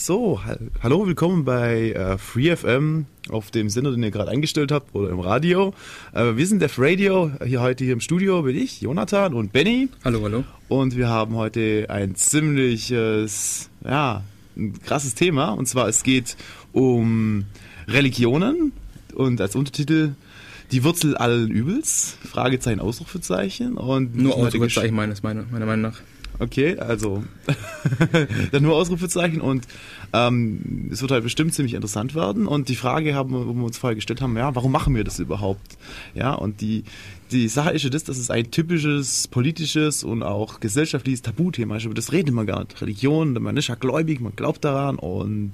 So, hallo, willkommen bei äh, FreeFM auf dem Sender, den ihr gerade eingestellt habt oder im Radio. Äh, wir sind Def Radio, hier heute hier im Studio bin ich, Jonathan und Benny. Hallo, hallo. Und wir haben heute ein ziemliches, ja, ein krasses Thema. Und zwar es geht um Religionen und als Untertitel die Wurzel allen Übels, Fragezeichen, Ausrufezeichen. Und Nur Ausrufezeichen meines, meiner, meiner Meinung nach. Okay, also dann nur Ausrufezeichen und ähm, es wird halt bestimmt ziemlich interessant werden. Und die Frage haben, wo wir uns vorher gestellt haben, ja, warum machen wir das überhaupt? Ja, und die, die Sache ist ja das, dass es ein typisches politisches und auch gesellschaftliches Tabuthema ist. Über das reden wir gar nicht. Religion, man ist ja gläubig, man glaubt daran und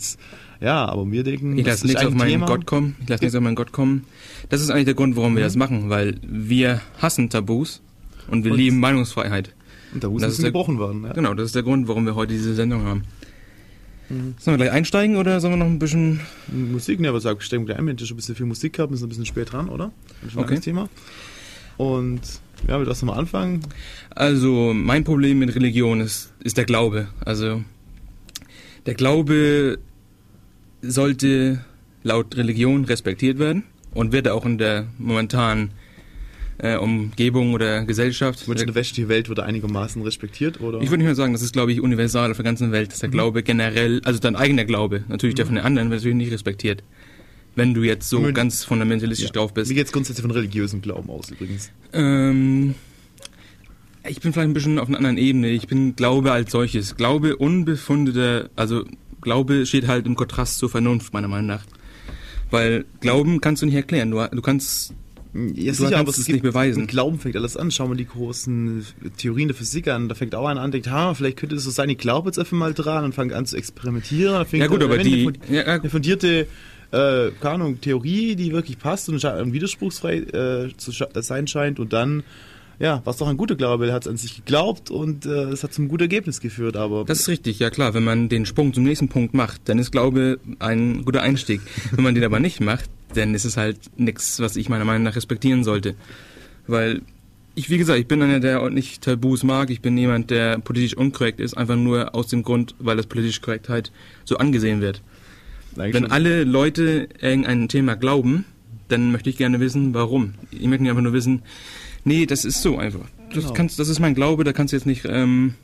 ja, aber wir denken, ich lasse nichts auf meinen Thema. Gott kommen. Ich lasse nichts auf meinen Gott kommen. Das ist eigentlich der Grund, warum wir mhm. das machen, weil wir hassen Tabus und wir und lieben Meinungsfreiheit. Da müssen gebrochen werden. Ja. Genau, das ist der Grund, warum wir heute diese Sendung haben. Mhm. Sollen wir gleich einsteigen oder sollen wir noch ein bisschen. Musik, ne, aber sag, steigen gleich ein, wenn ihr schon ein bisschen viel Musik gehabt, müssen wir ein bisschen spät dran, oder? Ein okay. Thema. Und ja, wir lassen mal anfangen. Also, mein Problem mit Religion ist, ist der Glaube. Also, der Glaube sollte laut Religion respektiert werden und wird auch in der momentanen äh, Umgebung oder Gesellschaft. Meinst du, die westliche Welt wird einigermaßen respektiert, oder? Ich würde nicht mal sagen, das ist, glaube ich, universal auf der ganzen Welt, dass der mhm. Glaube generell, also dein eigener Glaube, natürlich mhm. der von den anderen, wird natürlich nicht respektiert. Wenn du jetzt so meine, ganz fundamentalistisch ja. drauf bist. Wie geht's grundsätzlich von religiösem Glauben aus, übrigens? Ähm, ich bin vielleicht ein bisschen auf einer anderen Ebene. Ich bin Glaube als solches. Glaube unbefundeter, also Glaube steht halt im Kontrast zur Vernunft, meiner Meinung nach. Weil Glauben kannst du nicht erklären. Du, du kannst ja, du sicher, aber es nicht beweisen. Mit Glauben fängt alles an. Schauen wir die großen Theorien der Physik an. Da fängt auch einer an, denkt, ha, vielleicht könnte es so sein, ich glaube jetzt einfach mal dran und fange an zu experimentieren. ja gut, aber die, eine, eine fundierte äh, keine Ahnung, Theorie, die wirklich passt und widerspruchsfrei äh, zu sein scheint und dann ja, was doch ein guter Glaube, er hat an sich geglaubt und äh, es hat zum guten Ergebnis geführt, aber... Das ist richtig, ja klar, wenn man den Sprung zum nächsten Punkt macht, dann ist Glaube ein guter Einstieg. wenn man den aber nicht macht, dann ist es halt nichts, was ich meiner Meinung nach respektieren sollte. Weil ich, wie gesagt, ich bin einer, der nicht Tabus mag. Ich bin jemand, der politisch unkorrekt ist, einfach nur aus dem Grund, weil das politisch Korrektheit so angesehen wird. Eigentlich Wenn alle Leute irgendein Thema glauben, dann möchte ich gerne wissen, warum. Ich möchte einfach nur wissen, nee, das ist so einfach. Das, genau. kannst, das ist mein Glaube, da kannst du jetzt nicht, ähm,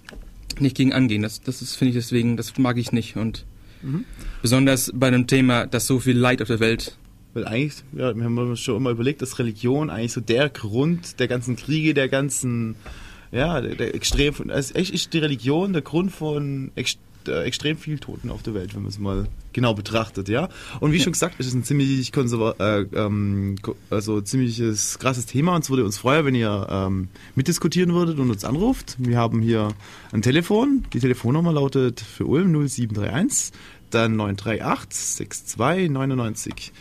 nicht gegen angehen. Das, das ist, finde ich deswegen, das mag ich nicht. Und mhm. besonders bei einem Thema, das so viel Leid auf der Welt weil eigentlich, ja, wir haben uns schon immer überlegt, dass Religion eigentlich so der Grund der ganzen Kriege, der ganzen, ja, der, der extrem, also echt ist die Religion der Grund von ex, äh, extrem viel Toten auf der Welt, wenn man es mal genau betrachtet, ja. Und wie schon gesagt, es ist ein ziemlich konserva äh, ähm, also ziemliches krasses Thema und es würde uns freuen, wenn ihr ähm, mitdiskutieren würdet und uns anruft. Wir haben hier ein Telefon. Die Telefonnummer lautet für Ulm 0731 dann 938 6299.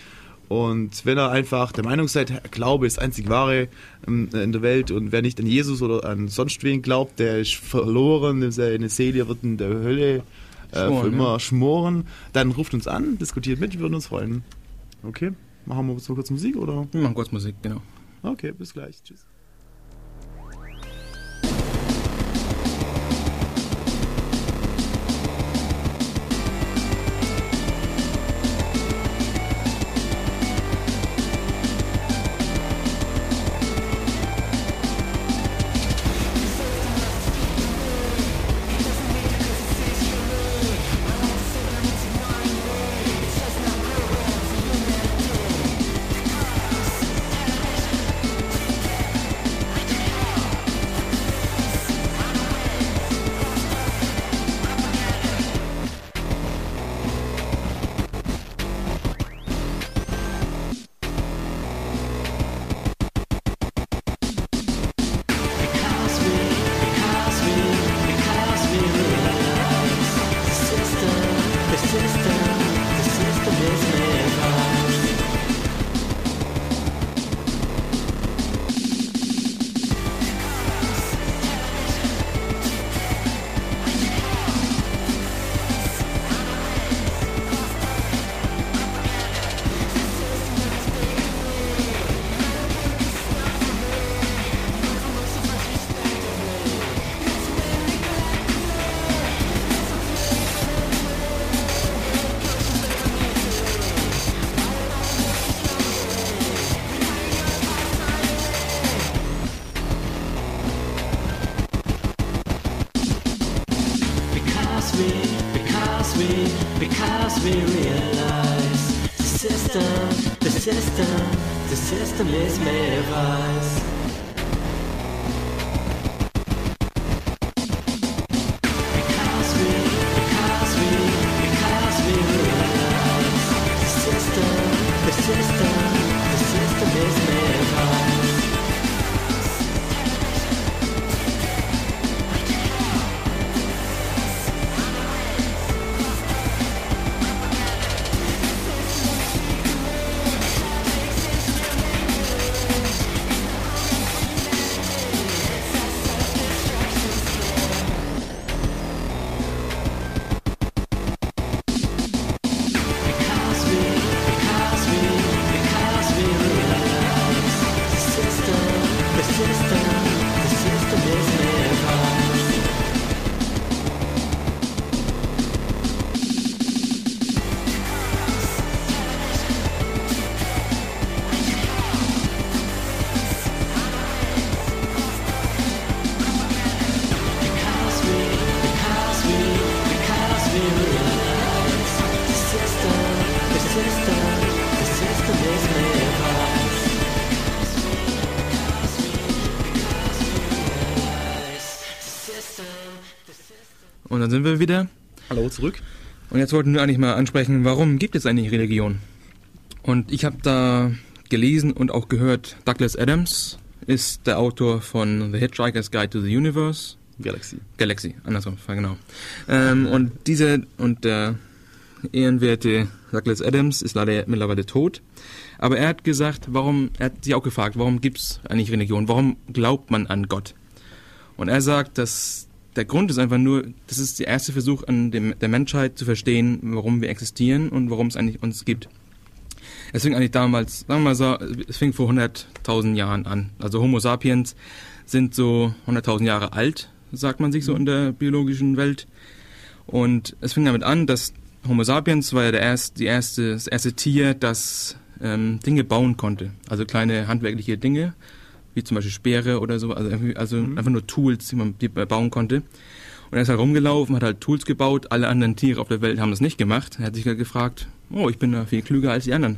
Und wenn ihr einfach der Meinung seid, Glaube ist einzig wahre ähm, in der Welt und wer nicht an Jesus oder an sonst wen glaubt, der ist verloren, seine Seele wird in der Hölle äh, schmoren, für immer ja. schmoren, dann ruft uns an, diskutiert mit, wir würden uns freuen. Okay, machen wir so kurz Musik oder? Wir machen kurz Musik, genau. Okay, bis gleich. Tschüss. Dann sind wir wieder. Hallo zurück. Und jetzt wollten wir eigentlich mal ansprechen, warum gibt es eigentlich Religion? Und ich habe da gelesen und auch gehört, Douglas Adams ist der Autor von The Hitchhiker's Guide to the Universe. Galaxy. Galaxy, andersrum, genau. Ähm, und diese und der ehrenwerte Douglas Adams ist leider mittlerweile tot. Aber er hat gesagt, warum, er hat sich auch gefragt, warum gibt es eigentlich Religion? Warum glaubt man an Gott? Und er sagt, dass der Grund ist einfach nur, das ist der erste Versuch an dem, der Menschheit zu verstehen, warum wir existieren und warum es eigentlich uns gibt. Es fing eigentlich damals, sagen wir mal so, es fing vor 100.000 Jahren an. Also Homo sapiens sind so 100.000 Jahre alt, sagt man sich so in der biologischen Welt. Und es fing damit an, dass Homo sapiens war ja der erste, die erste, das erste Tier, das ähm, Dinge bauen konnte. Also kleine handwerkliche Dinge, wie zum Beispiel Speere oder so, also, also einfach nur Tools, die man die man bauen konnte. Und er ist halt rumgelaufen, hat halt Tools gebaut, alle anderen Tiere auf der Welt haben das nicht gemacht. Er hat sich halt gefragt, oh, ich bin da viel klüger als die anderen.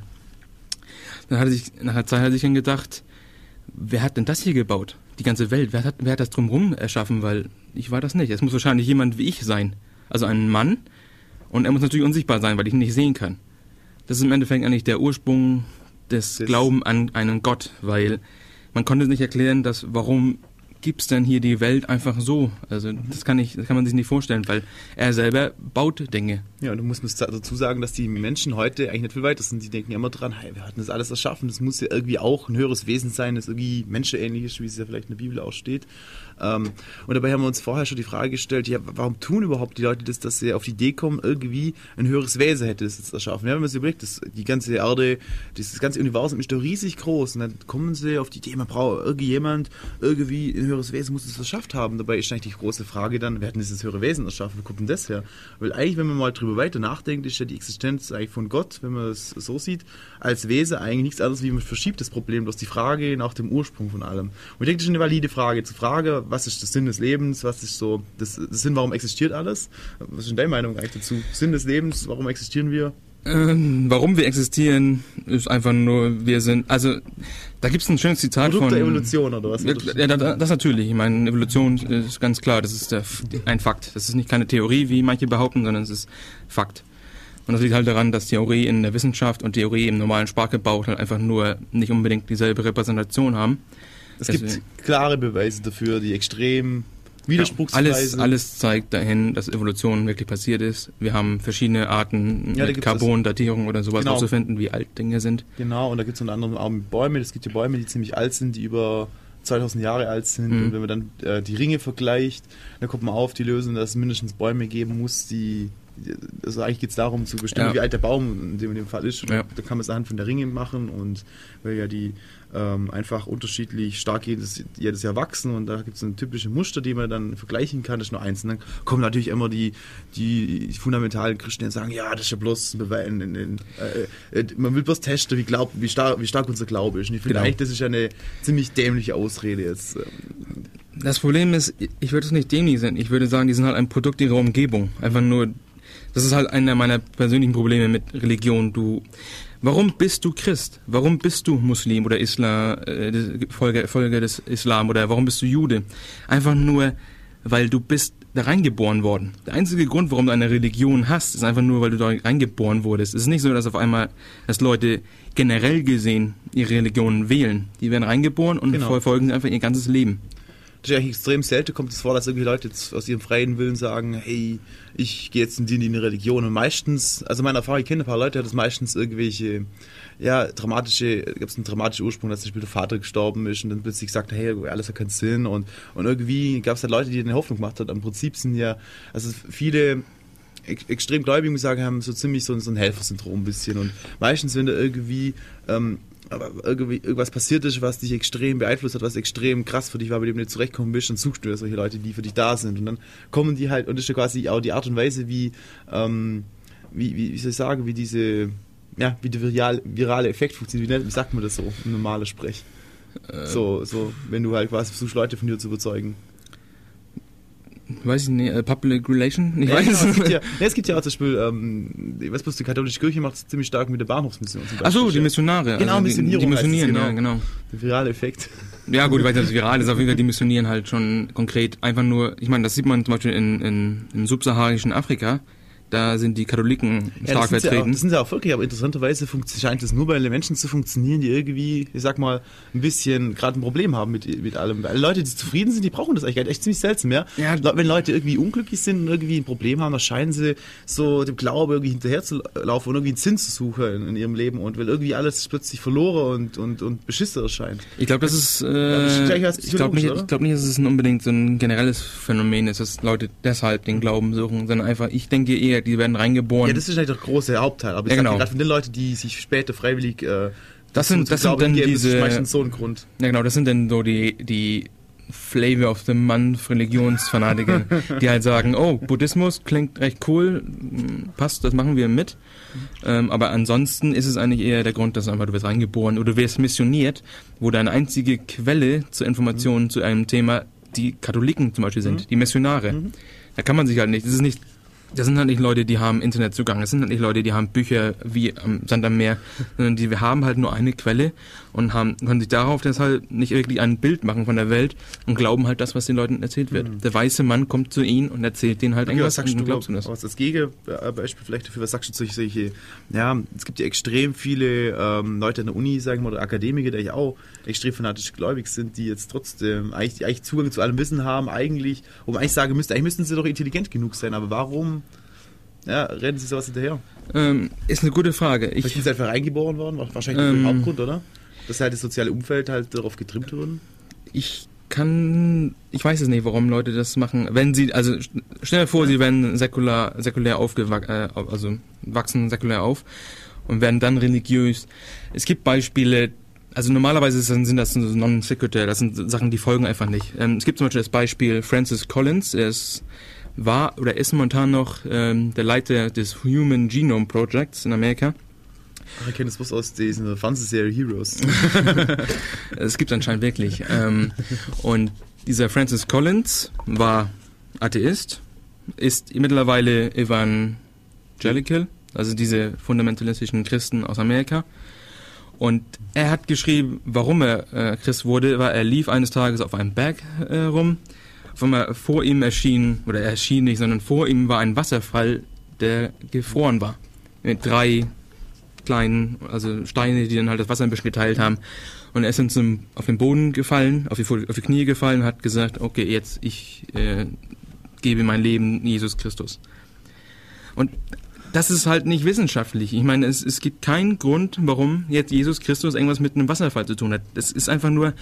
Dann hat er sich, nach einer Zeit hat er sich dann gedacht, wer hat denn das hier gebaut? Die ganze Welt, wer hat, wer hat das drumherum erschaffen? Weil ich war das nicht. Es muss wahrscheinlich jemand wie ich sein. Also ein Mann. Und er muss natürlich unsichtbar sein, weil ich ihn nicht sehen kann. Das ist im Endeffekt eigentlich der Ursprung des Das- Glauben an einen Gott, weil man konnte nicht erklären, dass warum gibt's denn hier die Welt einfach so? Also das kann ich, das kann man sich nicht vorstellen, weil er selber baut Dinge. Ja, und du musst musst dazu sagen, dass die Menschen heute eigentlich nicht viel weiter sind. Die denken immer dran, hey, wir hatten das alles erschaffen. Das muss ja irgendwie auch ein höheres Wesen sein, das irgendwie menschenähnlich ist, wie es ja vielleicht in der Bibel auch steht. Ähm, und dabei haben wir uns vorher schon die Frage gestellt, ja, warum tun überhaupt die Leute das, dass sie auf die Idee kommen, irgendwie ein höheres Wesen hätte das jetzt erschaffen? Ja, wenn man sich überlegt, das, die ganze Erde, das, ganze Universum ist doch riesig groß. Und dann kommen sie auf die Idee, man braucht irgendjemand, irgendwie ein höheres Wesen muss es verschafft haben. Dabei ist eigentlich die große Frage dann, wer hat denn dieses höhere Wesen erschaffen? Wo kommt denn das her? Weil eigentlich, wenn man mal drüber weiter nachdenkt, ist ja die Existenz eigentlich von Gott, wenn man es so sieht, als Wesen eigentlich nichts anderes wie man verschiebt das Problem, bloß die Frage nach dem Ursprung von allem. Und ich denke, das ist eine valide Frage. Zu Frage, was ist der Sinn des Lebens, was ist so das, das Sinn, warum existiert alles? Was ist denn deine Meinung eigentlich dazu? Sinn des Lebens, warum existieren wir? Ähm, warum wir existieren, ist einfach nur, wir sind, also da gibt's ein schönes Zitat Produkt von... der Evolution oder was? Ja, ja, da- das natürlich. Ich meine, Evolution ist ganz klar, das ist der, ein Fakt. Das ist nicht keine Theorie, wie manche behaupten, sondern es ist Fakt. Und das liegt halt daran, dass Theorie in der Wissenschaft und Theorie im normalen Sprachgebrauch halt einfach nur nicht unbedingt dieselbe Repräsentation haben. Es Deswegen- gibt klare Beweise dafür, die extrem Ja, widerspruchsweise... alles, alles zeigt dahin, dass Evolution wirklich passiert ist. Wir haben verschiedene Arten Ja, mit Carbon-Datierung oder sowas Genau. auszufinden, wie alt Dinge sind. Genau, und da gibt es unter anderem auch Bäume. Es gibt ja Bäume, die ziemlich alt sind, die über 2000 Jahre alt sind. Mhm. Und wenn man dann äh, die Ringe vergleicht, dann kommt man auf die Lösung, dass es mindestens Bäume geben muss, die. Also eigentlich geht es darum zu bestimmen, Ja. wie alt der Baum in dem, in dem Fall ist. Ja. Da kann man es anhand von der Ringe machen und weil ja die ähm, einfach unterschiedlich stark jedes, jedes Jahr wachsen und da gibt es ein typische Muster, die man dann vergleichen kann. Das ist nur eins. Und dann kommen natürlich immer die, die fundamentalen Christen, die sagen, ja, das ist ja bloß ein ein- Äh, äh, man will bloß testen, wie, glaub, wie, stark, wie stark unser Glaube ist. Und ich finde Genau. eigentlich, das ist eine ziemlich dämliche Ausrede jetzt. Ähm, Das Problem ist, ich würde es nicht dämlich sehen. Ich würde sagen, die sind halt ein Produkt ihrer Umgebung. Einfach nur, Das ist halt einer meiner persönlichen Probleme mit Religion. Du, warum bist du Christ? Warum bist du Muslim oder Islam, äh, Folge, Folge des Islam oder warum bist du Jude? Einfach nur, weil du bist da reingeboren worden. Der einzige Grund, warum du eine Religion hast, ist einfach nur, weil du da reingeboren wurdest. Es ist nicht so, dass auf einmal, dass Leute generell gesehen ihre Religionen wählen. Die werden reingeboren und Genau. verfolgen einfach ihr ganzes Leben. Das ja extrem selten kommt es vor, dass irgendwie Leute aus ihrem freien Willen sagen, hey, ich gehe jetzt in die, in die Religion. Und meistens, also meine Erfahrung, ich kenne ein paar Leute, hat es meistens irgendwelche, ja, dramatische, gab es einen dramatischen Ursprung, dass zum Beispiel der Vater gestorben ist und dann plötzlich gesagt, hey, alles hat keinen Sinn. Und, und irgendwie gab es halt Leute, die eine Hoffnung gemacht haben. Im Prinzip sind ja, also viele ex extrem Gläubige, muss ich sagen, haben so ziemlich so, ein- so ein Helfersyndrom ein bisschen. Und meistens, wenn da irgendwie, ähm, aber irgendwie irgendwas passiert ist, was dich extrem beeinflusst hat, was extrem krass für dich war, bei dem du nicht zurechtkommen bist, dann suchst du ja solche Leute, die für dich da sind. Und dann kommen die halt, und das ist ja quasi auch die Art und Weise, wie, ähm, wie, wie, wie soll ich sagen, wie diese, ja, wie der viral, virale Effekt funktioniert. Wie, nennt- wie sagt man das so im normalen Sprech? so, so, wenn du halt quasi versuchst, Leute von dir zu überzeugen. Weiß ich nicht, äh, Public Relation? Ich Ja, weiß genau, es gibt nicht. ja, ja, es gibt ja auch zum Beispiel, ähm, ich weiß bloß, die katholische Kirche macht es ziemlich stark mit der Bahnhofsmission. zum Ach so, Beispiel. die Missionare. Genau, also die, Missionierung die es, missionieren, genau. ja, genau. Der virale Effekt. Ja gut, ich weiß nicht, es viral ist, auf jeden Fall, die missionieren halt schon konkret einfach nur, ich meine, das sieht man zum Beispiel in, in, im subsaharischen Afrika, da sind die Katholiken Ja, stark das, ja auch, vertreten. das sind ja auch wirklich, aber interessanterweise scheint es nur bei Menschen zu funktionieren, die irgendwie, ich sag mal, ein bisschen gerade ein Problem haben mit, mit allem. Weil Leute, die zufrieden sind, die brauchen das eigentlich nicht. echt ziemlich seltsam, ja? Ja. Wenn Leute irgendwie unglücklich sind und irgendwie ein Problem haben, dann scheinen sie so dem Glaube irgendwie hinterher zu laufen und irgendwie einen Sinn zu suchen in, in ihrem Leben und weil irgendwie alles plötzlich verloren und, und, und beschissen erscheint. Ich glaube, das ist, das ist äh, was ich glaube nicht, ich glaube nicht, dass es unbedingt so ein generelles Phänomen ist, dass Leute deshalb den Glauben suchen, sondern einfach, ich denke eher, die werden reingeboren. Ja, das ist eigentlich der große Hauptteil. Aber ich Ja, genau. gerade von den Leuten, die sich später freiwillig äh, Das sind- das sind dann das diese- ist meistens so ein Grund. Ja, genau, das sind dann so die, die Flavor of the Month Religionsfanatiker, die halt sagen, oh, Buddhismus klingt recht cool, mm, passt, das machen wir mit. Ähm, aber ansonsten ist es eigentlich eher der Grund, dass einfach du wirst reingeboren oder du wirst missioniert, wo deine einzige Quelle zur Information zu einem Thema die Katholiken zum Beispiel sind, die Missionare. Da kann man sich halt nicht, das ist nicht das sind halt nicht Leute, die haben Internetzugang. Das sind halt nicht Leute, die haben Bücher wie am Sand am Meer, sondern die wir haben halt nur eine Quelle und haben, können sich darauf deshalb nicht wirklich ein Bild machen von der Welt und glauben halt das, was den Leuten erzählt wird. Der weiße Mann kommt zu ihnen und erzählt denen halt Okay, irgendwas was sagst und du, glaubst du das. was als Gegenbeispiel vielleicht dafür, was sagst du solche, solche, ja, es gibt ja extrem viele ähm, Leute an der Uni, sagen wir mal, oder Akademiker, die ja auch extrem fanatisch gläubig sind, die jetzt trotzdem eigentlich, eigentlich Zugang zu allem Wissen haben, eigentlich, wo man eigentlich sagen müsste, eigentlich müssten sie doch intelligent genug sein, aber warum, ja, rennen sie sowas hinterher? Ähm, ist eine gute Frage. Vielleicht Ich, sind sie einfach reingeboren worden, wahrscheinlich Ähm, der Hauptgrund, oder? Dass halt das soziale Umfeld halt darauf getrimmt wurde. ich kann, ich weiß es nicht, warum Leute das machen. Wenn sie, also st- stell dir vor, sie werden säkular, säkulär aufgewachsen, äh, also wachsen säkulär auf und werden dann religiös. Es gibt Beispiele, also normalerweise sind, das so non sequitur, das sind Sachen, die folgen einfach nicht. Ähm, es gibt zum Beispiel das Beispiel Francis Collins, er ist, war oder ist momentan noch ähm, der Leiter des Human Genome Projects in Amerika. Ach, ich kenne das bloß aus dieser Fernsehserie Heroes. Es gibt anscheinend wirklich. Ähm, und dieser Francis Collins war Atheist, ist mittlerweile Evangelical, also diese fundamentalistischen Christen aus Amerika. Und er hat geschrieben, warum er äh, Christ wurde, war, er lief eines Tages auf einem Berg äh, rum. Auf einmal vor ihm erschien, oder er erschien nicht, sondern vor ihm war ein Wasserfall, der gefroren war. Mit drei kleinen, also Steine, die dann halt das Wasser ein bisschen geteilt haben. Und er ist dann zum, auf den Boden gefallen, auf die, auf die Knie gefallen und hat gesagt, okay, jetzt ich äh, gebe mein Leben Jesus Christus. Und das ist halt nicht wissenschaftlich. Ich meine, es, es gibt keinen Grund, warum jetzt Jesus Christus irgendwas mit einem Wasserfall zu tun hat. Das ist einfach nur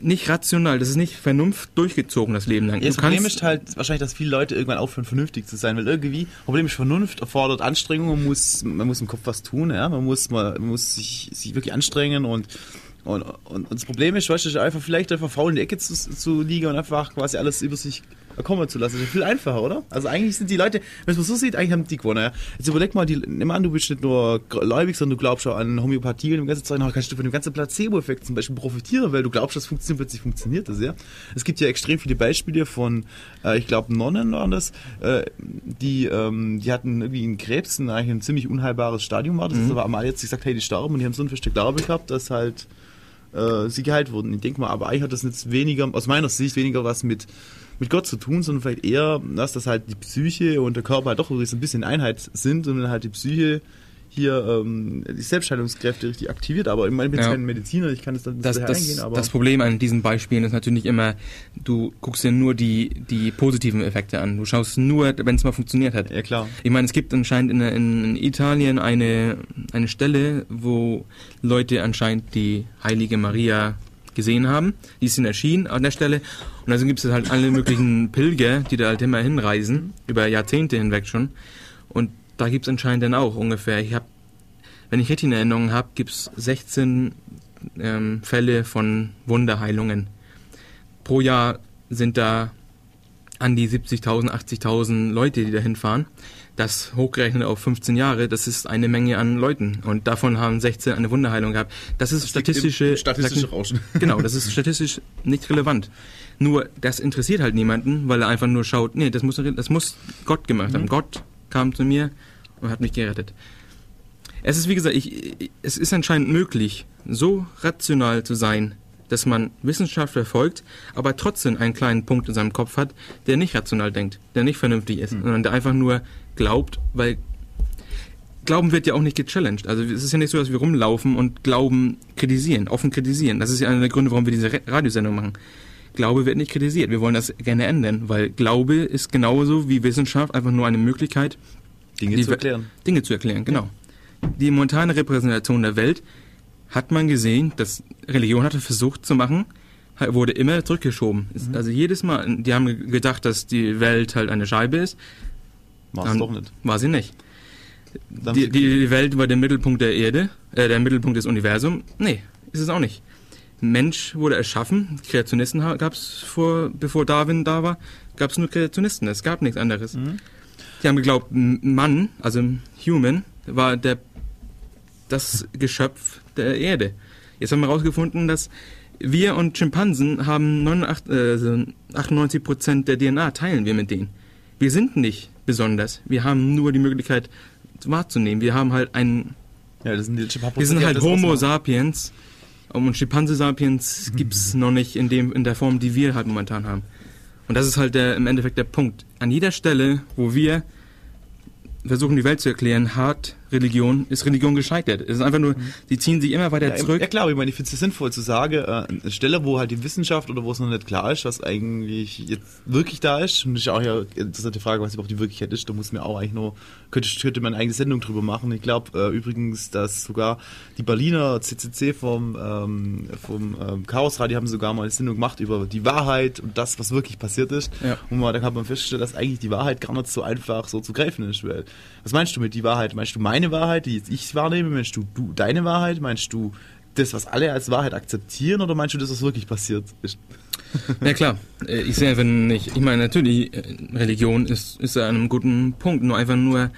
nicht rational, das ist nicht Vernunft durchgezogen das Leben lang. Ja, das Problem ist halt wahrscheinlich, dass viele Leute irgendwann aufhören, vernünftig zu sein, weil irgendwie, Problem ist, Vernunft erfordert Anstrengung, man muss, man muss im Kopf was tun, ja, man muss, man, muss sich, sich wirklich anstrengen und, und, und, und das Problem ist, weißt du, einfach vielleicht einfach faul in der Ecke zu, zu liegen und einfach quasi alles über sich kommen zu lassen. Das ist viel einfacher, oder? Also eigentlich sind die Leute, wenn man so sieht, eigentlich haben die gewonnen. Ja? Jetzt überleg mal, die, nimm an, du bist nicht nur gläubig, sondern du glaubst auch an Homöopathie und dem ganzen Zeug, dann kannst du von dem ganzen Placebo-Effekt zum Beispiel profitieren, weil du glaubst, das funktioniert, plötzlich funktioniert das, ja. Es gibt ja extrem viele Beispiele von, äh, ich glaube, Nonnen waren das, äh, die, ähm, die hatten irgendwie einen Krebs, ein, eigentlich ein ziemlich unheilbares Stadium war das, Mhm. aber einmal jetzt gesagt, hey, die starben und die haben so einen festen Glaube gehabt, dass halt äh, sie geheilt wurden. Ich denke mal, aber eigentlich hat das jetzt weniger, aus meiner Sicht, weniger was mit, mit Gott zu tun, sondern vielleicht eher, dass das halt die Psyche und der Körper halt doch so ein bisschen in Einheit sind und dann halt die Psyche hier ähm, die Selbstheilungskräfte richtig aktiviert. Aber ich meine, ich bin Ja. kein Mediziner, ich kann jetzt dann Das, das, eingehen, aber das Problem an diesen Beispielen ist natürlich immer, du guckst dir nur die, die positiven Effekte an. Du schaust nur, wenn es mal funktioniert hat. ja klar. Ich meine, es gibt anscheinend in, in, in Italien eine, eine Stelle, wo Leute anscheinend die heilige Maria gesehen haben. Die in erschienen an der Stelle. Und also gibt es halt alle möglichen Pilger, die da halt immer hinreisen, über Jahrzehnte hinweg schon. Und da gibt es anscheinend dann auch ungefähr, ich habe, wenn ich richtig in Erinnerung habe, gibt es 16 ähm, Fälle von Wunderheilungen. Pro Jahr sind da an die 70.000, 80.000 Leute, die da hinfahren. Das hochgerechnet auf 15 Jahre, das ist eine Menge an Leuten. Und davon haben 16 eine Wunderheilung gehabt. Das ist statistische, statistische Rauschen. Genau, das ist statistisch nicht relevant. Nur, das interessiert halt niemanden, weil er einfach nur schaut, nee, das muss, das muss Gott gemacht haben. Gott kam zu mir und hat mich gerettet. Es ist, wie gesagt, ich- es ist anscheinend möglich, so rational zu sein, dass man Wissenschaft verfolgt, aber trotzdem einen kleinen Punkt in seinem Kopf hat, der nicht rational denkt, der nicht vernünftig ist, sondern der einfach nur glaubt, weil Glauben wird ja auch nicht gechallenged. Also es ist ja nicht so, dass wir rumlaufen und Glauben kritisieren, offen kritisieren. Das ist ja einer der Gründe, warum wir diese Radiosendung machen. Glaube wird nicht kritisiert. Wir wollen das gerne ändern, weil Glaube ist genauso wie Wissenschaft einfach nur eine Möglichkeit, Dinge zu erklären. Dinge zu erklären. Genau. Die momentane Repräsentation der Welt hat man gesehen, dass Religion hatte versucht zu machen, wurde immer zurückgeschoben. Mhm. Also jedes Mal, die haben ge- gedacht, dass die Welt halt eine Scheibe ist, War es doch nicht. war sie nicht. Die, die Welt war der Mittelpunkt der Erde, äh, der Mittelpunkt des Universums. Nee, ist es auch nicht. Mensch wurde erschaffen, Kreationisten gab es vor, bevor Darwin da war, gab es nur Kreationisten, es gab nichts anderes. Mhm. Die haben geglaubt, Mann, also Human, war der, das Geschöpf der Erde. Jetzt haben wir herausgefunden, dass wir und Schimpansen haben 89, äh, also 98 Prozent der DNA teilen wir mit denen. Wir sind nicht besonders. Wir haben nur die Möglichkeit wahrzunehmen. Wir haben halt einen, ja, das sind die paar wir sind halt das Homo sapiens und Schimpanse sapiens gibt's noch nicht in dem in der Form, die wir halt momentan haben. Und das ist halt der im Endeffekt der Punkt. An jeder Stelle, wo wir versuchen die Welt zu erklären, hat Religion, ist Religion gescheitert. Es ist einfach nur, die ziehen sich immer weiter Ja, zurück. ja klar, ich meine, ich finde es sinnvoll zu sagen, äh, eine Stelle, wo halt die Wissenschaft oder wo es noch nicht klar ist, was eigentlich jetzt wirklich da ist, und das ist auch ja interessante Frage, was überhaupt die Wirklichkeit ist, da muss man auch eigentlich nur, könnte, könnte man eine eigene Sendung drüber machen. Ich glaube äh, übrigens, dass sogar die Berliner CCC vom, ähm, vom ähm, Chaosradio haben sogar mal eine Sendung gemacht über die Wahrheit und das, was wirklich passiert ist. Ja. Und mal, da kann man feststellen, dass eigentlich die Wahrheit gar nicht so einfach so zu greifen ist. Weil, was meinst du mit die Wahrheit? Meinst du meine Wahrheit, die jetzt ich wahrnehme? Meinst du, du deine Wahrheit? Meinst du das, was alle als Wahrheit akzeptieren? Oder meinst du das, was wirklich passiert ist? Ja klar, Äh, ich sehe einfach nicht, ich meine natürlich, äh, Religion ist, ist an einem guten Punkt, nur einfach nur,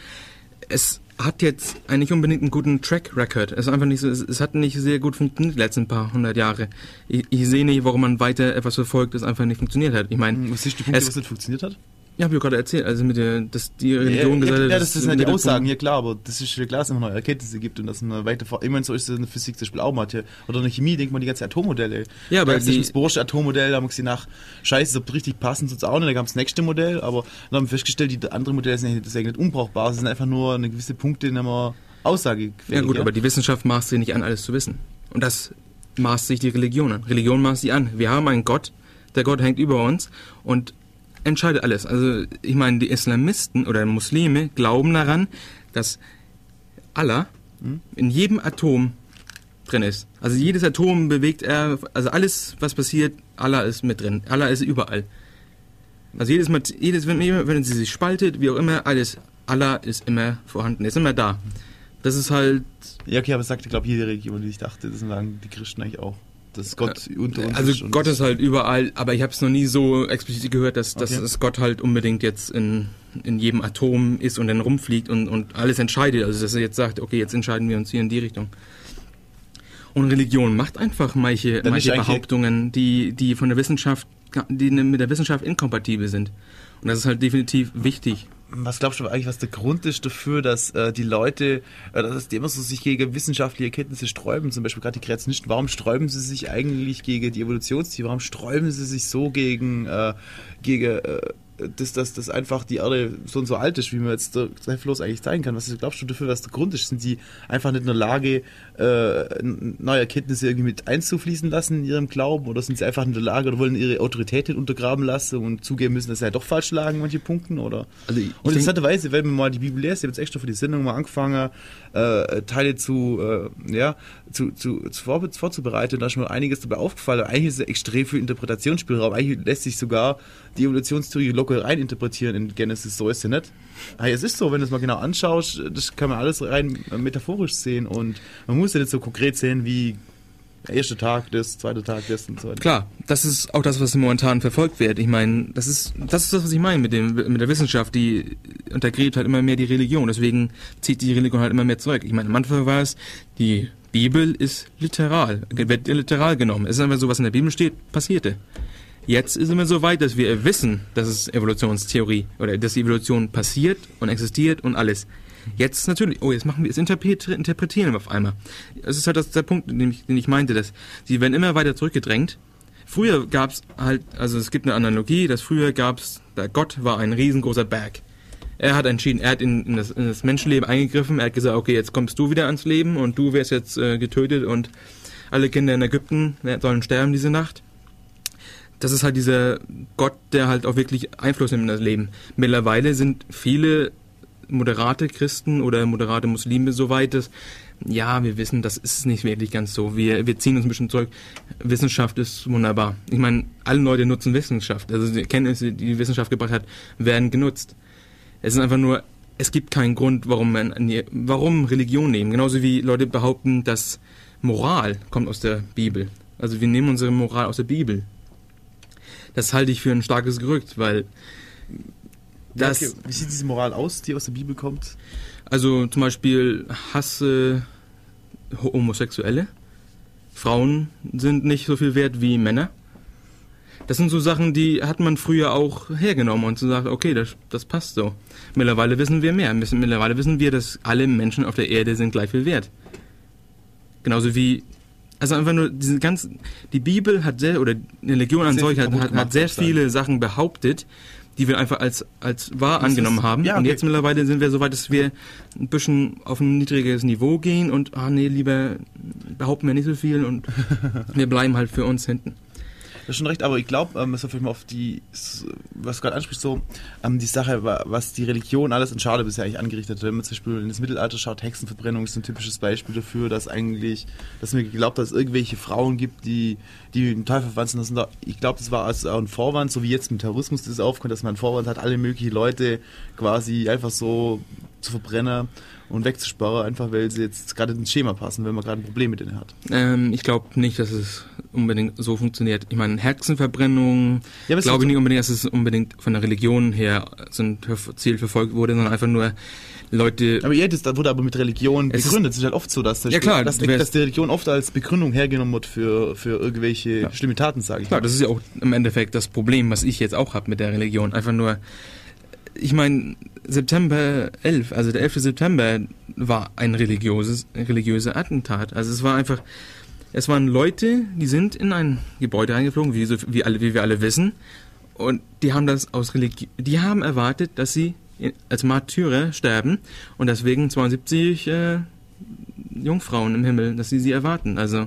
es hat jetzt eigentlich unbedingt einen guten Track Record. Es ist einfach nicht so, es, es hat nicht sehr gut funktioniert die letzten paar hundert Jahre. Ich, ich sehe nicht, warum man weiter etwas verfolgt, das einfach nicht funktioniert hat. Ich meine, Was ist die Punkte, Es- was nicht funktioniert hat? Ja, habe ich gerade erzählt, also mit der, dass die Religion ja, gesagt ja, hat, ja, dass das sind halt die Aussagen, ja klar, aber das ist ja klar, dass es immer neue Erkenntnisse gibt und dass man weiter vor. Ich meine, so ist es in der Physik zum Beispiel auch Mathe. Oder in der Chemie denkt man die ganze Atommodelle. Ja, aber da die- das Bohrsche Atommodell, da haben wir gesehen, nach Scheiße, ob das richtig passen, sonst auch nicht. Da gab es das nächste Modell, aber dann haben wir festgestellt, die anderen Modelle sind eigentlich, das nicht unbrauchbar. Sie sind einfach nur eine gewisse Punkte, die haben Aussage Ja gut, aber die Wissenschaft maßt sich nicht an, alles zu wissen. Und das maßt sich die Religion an. Religion maßt sie an. Wir haben einen Gott, der Gott hängt über uns und entscheidet alles. Also ich meine, die Islamisten oder Muslime glauben daran, dass Allah in jedem Atom drin ist. Also jedes Atom bewegt er, also alles, was passiert, Allah ist mit drin. Allah ist überall. Also jedes, Mat- jedes wenn, wenn sie sich spaltet, wie auch immer, alles, Allah ist immer vorhanden, ist immer da. Das ist halt Ja, okay, aber es sagt, ich glaube, jede Religion, die ich dachte, das sagen die Christen eigentlich auch. Dass Gott unter uns Also ist. und- Gott ist halt überall, aber ich habe es noch nie so explizit gehört, dass, dass Okay. es Gott halt unbedingt jetzt in, in jedem Atom ist und dann rumfliegt und, und alles entscheidet. Also dass er jetzt sagt, okay, jetzt entscheiden wir uns hier in die Richtung. Und Religion macht einfach manche, Dann manche Behauptungen, die, die von der Wissenschaft, die mit der Wissenschaft inkompatibel sind. Und das ist halt definitiv wichtig. Was glaubst du eigentlich, was der Grund ist dafür, dass äh, die Leute, äh, dass die immer so sich gegen wissenschaftliche Erkenntnisse sträuben? Zum Beispiel gerade die Kreationisten. Warum sträuben sie sich eigentlich gegen die Evolutionstheorie? Warum sträuben sie sich so gegen, äh, gegen äh, dass, dass, dass einfach die Erde so und so alt ist, wie man jetzt zweifellos eigentlich zeigen kann? Was glaubst du dafür, was der Grund ist? Sind sie einfach nicht in der Lage, äh, neue Erkenntnisse irgendwie mit einzufließen lassen in ihrem Glauben? Oder sind sie einfach in der Lage oder wollen ihre Autorität nicht untergraben lassen und zugeben müssen, dass sie ja doch falsch lagen, manche Punkten? Oder? Also ich, Und interessanterweise, wenn man mal die Bibel liest, ich habe jetzt extra für die Sendung mal angefangen, äh, Teile zu, äh, ja, zu, zu, zu vor, vorzubereiten, da ist mir einiges dabei aufgefallen. Eigentlich ist es extrem viel Interpretationsspielraum. Eigentlich lässt sich sogar die Evolutionstheorie locker rein interpretieren in Genesis. So ist sie nicht. Aber es ist so, wenn du es mal genau anschaust, das kann man alles rein äh, metaphorisch sehen und man muss ja nicht so konkret sehen wie der erste Tag des, zweite Tag des und so weiter. Klar, das ist auch das, was momentan verfolgt wird. Ich meine, das ist das ist das, was ich meine mit mit der Wissenschaft, die untergräbt halt immer mehr die Religion. Deswegen zieht die Religion halt immer mehr zurück. Ich meine, am Anfang war es die Bibel ist literal, wird literal genommen. Es ist einfach so, was in der Bibel steht, passierte. Jetzt sind wir so weit, dass wir wissen, dass es Evolutionstheorie oder dass die Evolution passiert und existiert und alles. Jetzt natürlich, oh, jetzt machen wir, jetzt interpret- interpretieren wir auf einmal. Das ist halt das, der Punkt, den ich, den ich meinte, dass sie werden immer weiter zurückgedrängt. Früher gab's halt, also es gibt eine Analogie, dass früher gab's, der Gott war ein riesengroßer Berg. Er hat entschieden, er hat in, in, das, in das Menschenleben eingegriffen, er hat gesagt, okay, jetzt kommst du wieder ans Leben und du wirst jetzt äh, getötet und alle Kinder in Ägypten sollen sterben diese Nacht. Das ist halt dieser Gott, der halt auch wirklich Einfluss nimmt in das Leben. Mittlerweile sind viele moderate Christen oder moderate Muslime so weit, dass ja, wir wissen, das ist nicht wirklich ganz so. Wir, wir ziehen uns ein bisschen zurück. Wissenschaft ist wunderbar. Ich meine, alle Leute nutzen Wissenschaft. Also die Erkenntnisse, die die Wissenschaft gebracht hat, werden genutzt. Es ist einfach nur, es gibt keinen Grund, warum man, warum Religion nehmen. Genauso wie Leute behaupten, dass Moral kommt aus der Bibel. Also wir nehmen unsere Moral aus der Bibel. Das halte ich für ein starkes Gerücht, weil das, Okay, Wie sieht diese Moral aus, die aus der Bibel kommt? also zum Beispiel hasse Homosexuelle. Frauen sind nicht so viel wert wie Männer. Das sind so Sachen, die hat man früher auch hergenommen und so sagt, okay, das, das passt so. Mittlerweile wissen wir mehr. Mittlerweile wissen wir, dass alle Menschen auf der Erde sind gleich viel wert. Genauso wie, also einfach nur diese ganzen, die Bibel hat sehr, oder die Religion an viel hat, hat, hat sehr viele Sachen behauptet, die wir einfach als, als wahr Das angenommen ist- haben. ja, Und okay. jetzt mittlerweile sind wir so weit, dass wir ein bisschen auf ein niedrigeres Niveau gehen und, ah nee, lieber behaupten wir nicht so viel und wir bleiben halt für uns hinten. Das schon recht, aber ich glaube, ähm, es vielleicht mal auf die, was du gerade ansprichst, so, ähm, die Sache, wa- was die Religion alles an Schade bisher eigentlich angerichtet hat. Wenn man zum Beispiel in das Mittelalter schaut, Hexenverbrennung ist ein typisches Beispiel dafür, dass eigentlich, dass mir geglaubt hat, dass es irgendwelche Frauen gibt, die, die dem Teufel verwandt sind. Ich glaube, das war also ein Vorwand, so wie jetzt mit Terrorismus das aufkommt, dass man einen Vorwand hat, alle möglichen Leute quasi einfach so zu verbrennen und wegzusperren, einfach weil sie jetzt gerade ins Schema passen, wenn man gerade ein Problem mit denen hat. Ähm, ich glaube nicht, dass es unbedingt so funktioniert. Ich meine, Hexenverbrennung, Ja, glaube ich nicht unbedingt, dass es unbedingt von der Religion her so ein Ziel verfolgt wurde, sondern einfach nur Leute. Aber ja, das da wurde aber mit Religion Es ist- begründet. Es ist halt oft so, dass, Ja, klar, dass, dass die Religion oft als Begründung hergenommen wird für, für irgendwelche Ja. schlimme Taten, sage ich Klar, mal. das ist ja auch im Endeffekt das Problem, was ich jetzt auch habe mit der Religion. Einfach nur, ich meine, September 11, also der 11. September war ein religiöses, religiöser Attentat. Also es war einfach, es waren Leute, die sind in ein Gebäude eingeflogen, wie, so, wie, alle, wie wir alle wissen, und die haben das aus Religion, die haben erwartet, dass sie als Märtyrer sterben und deswegen 72 äh, Jungfrauen im Himmel, dass sie sie erwarten. Also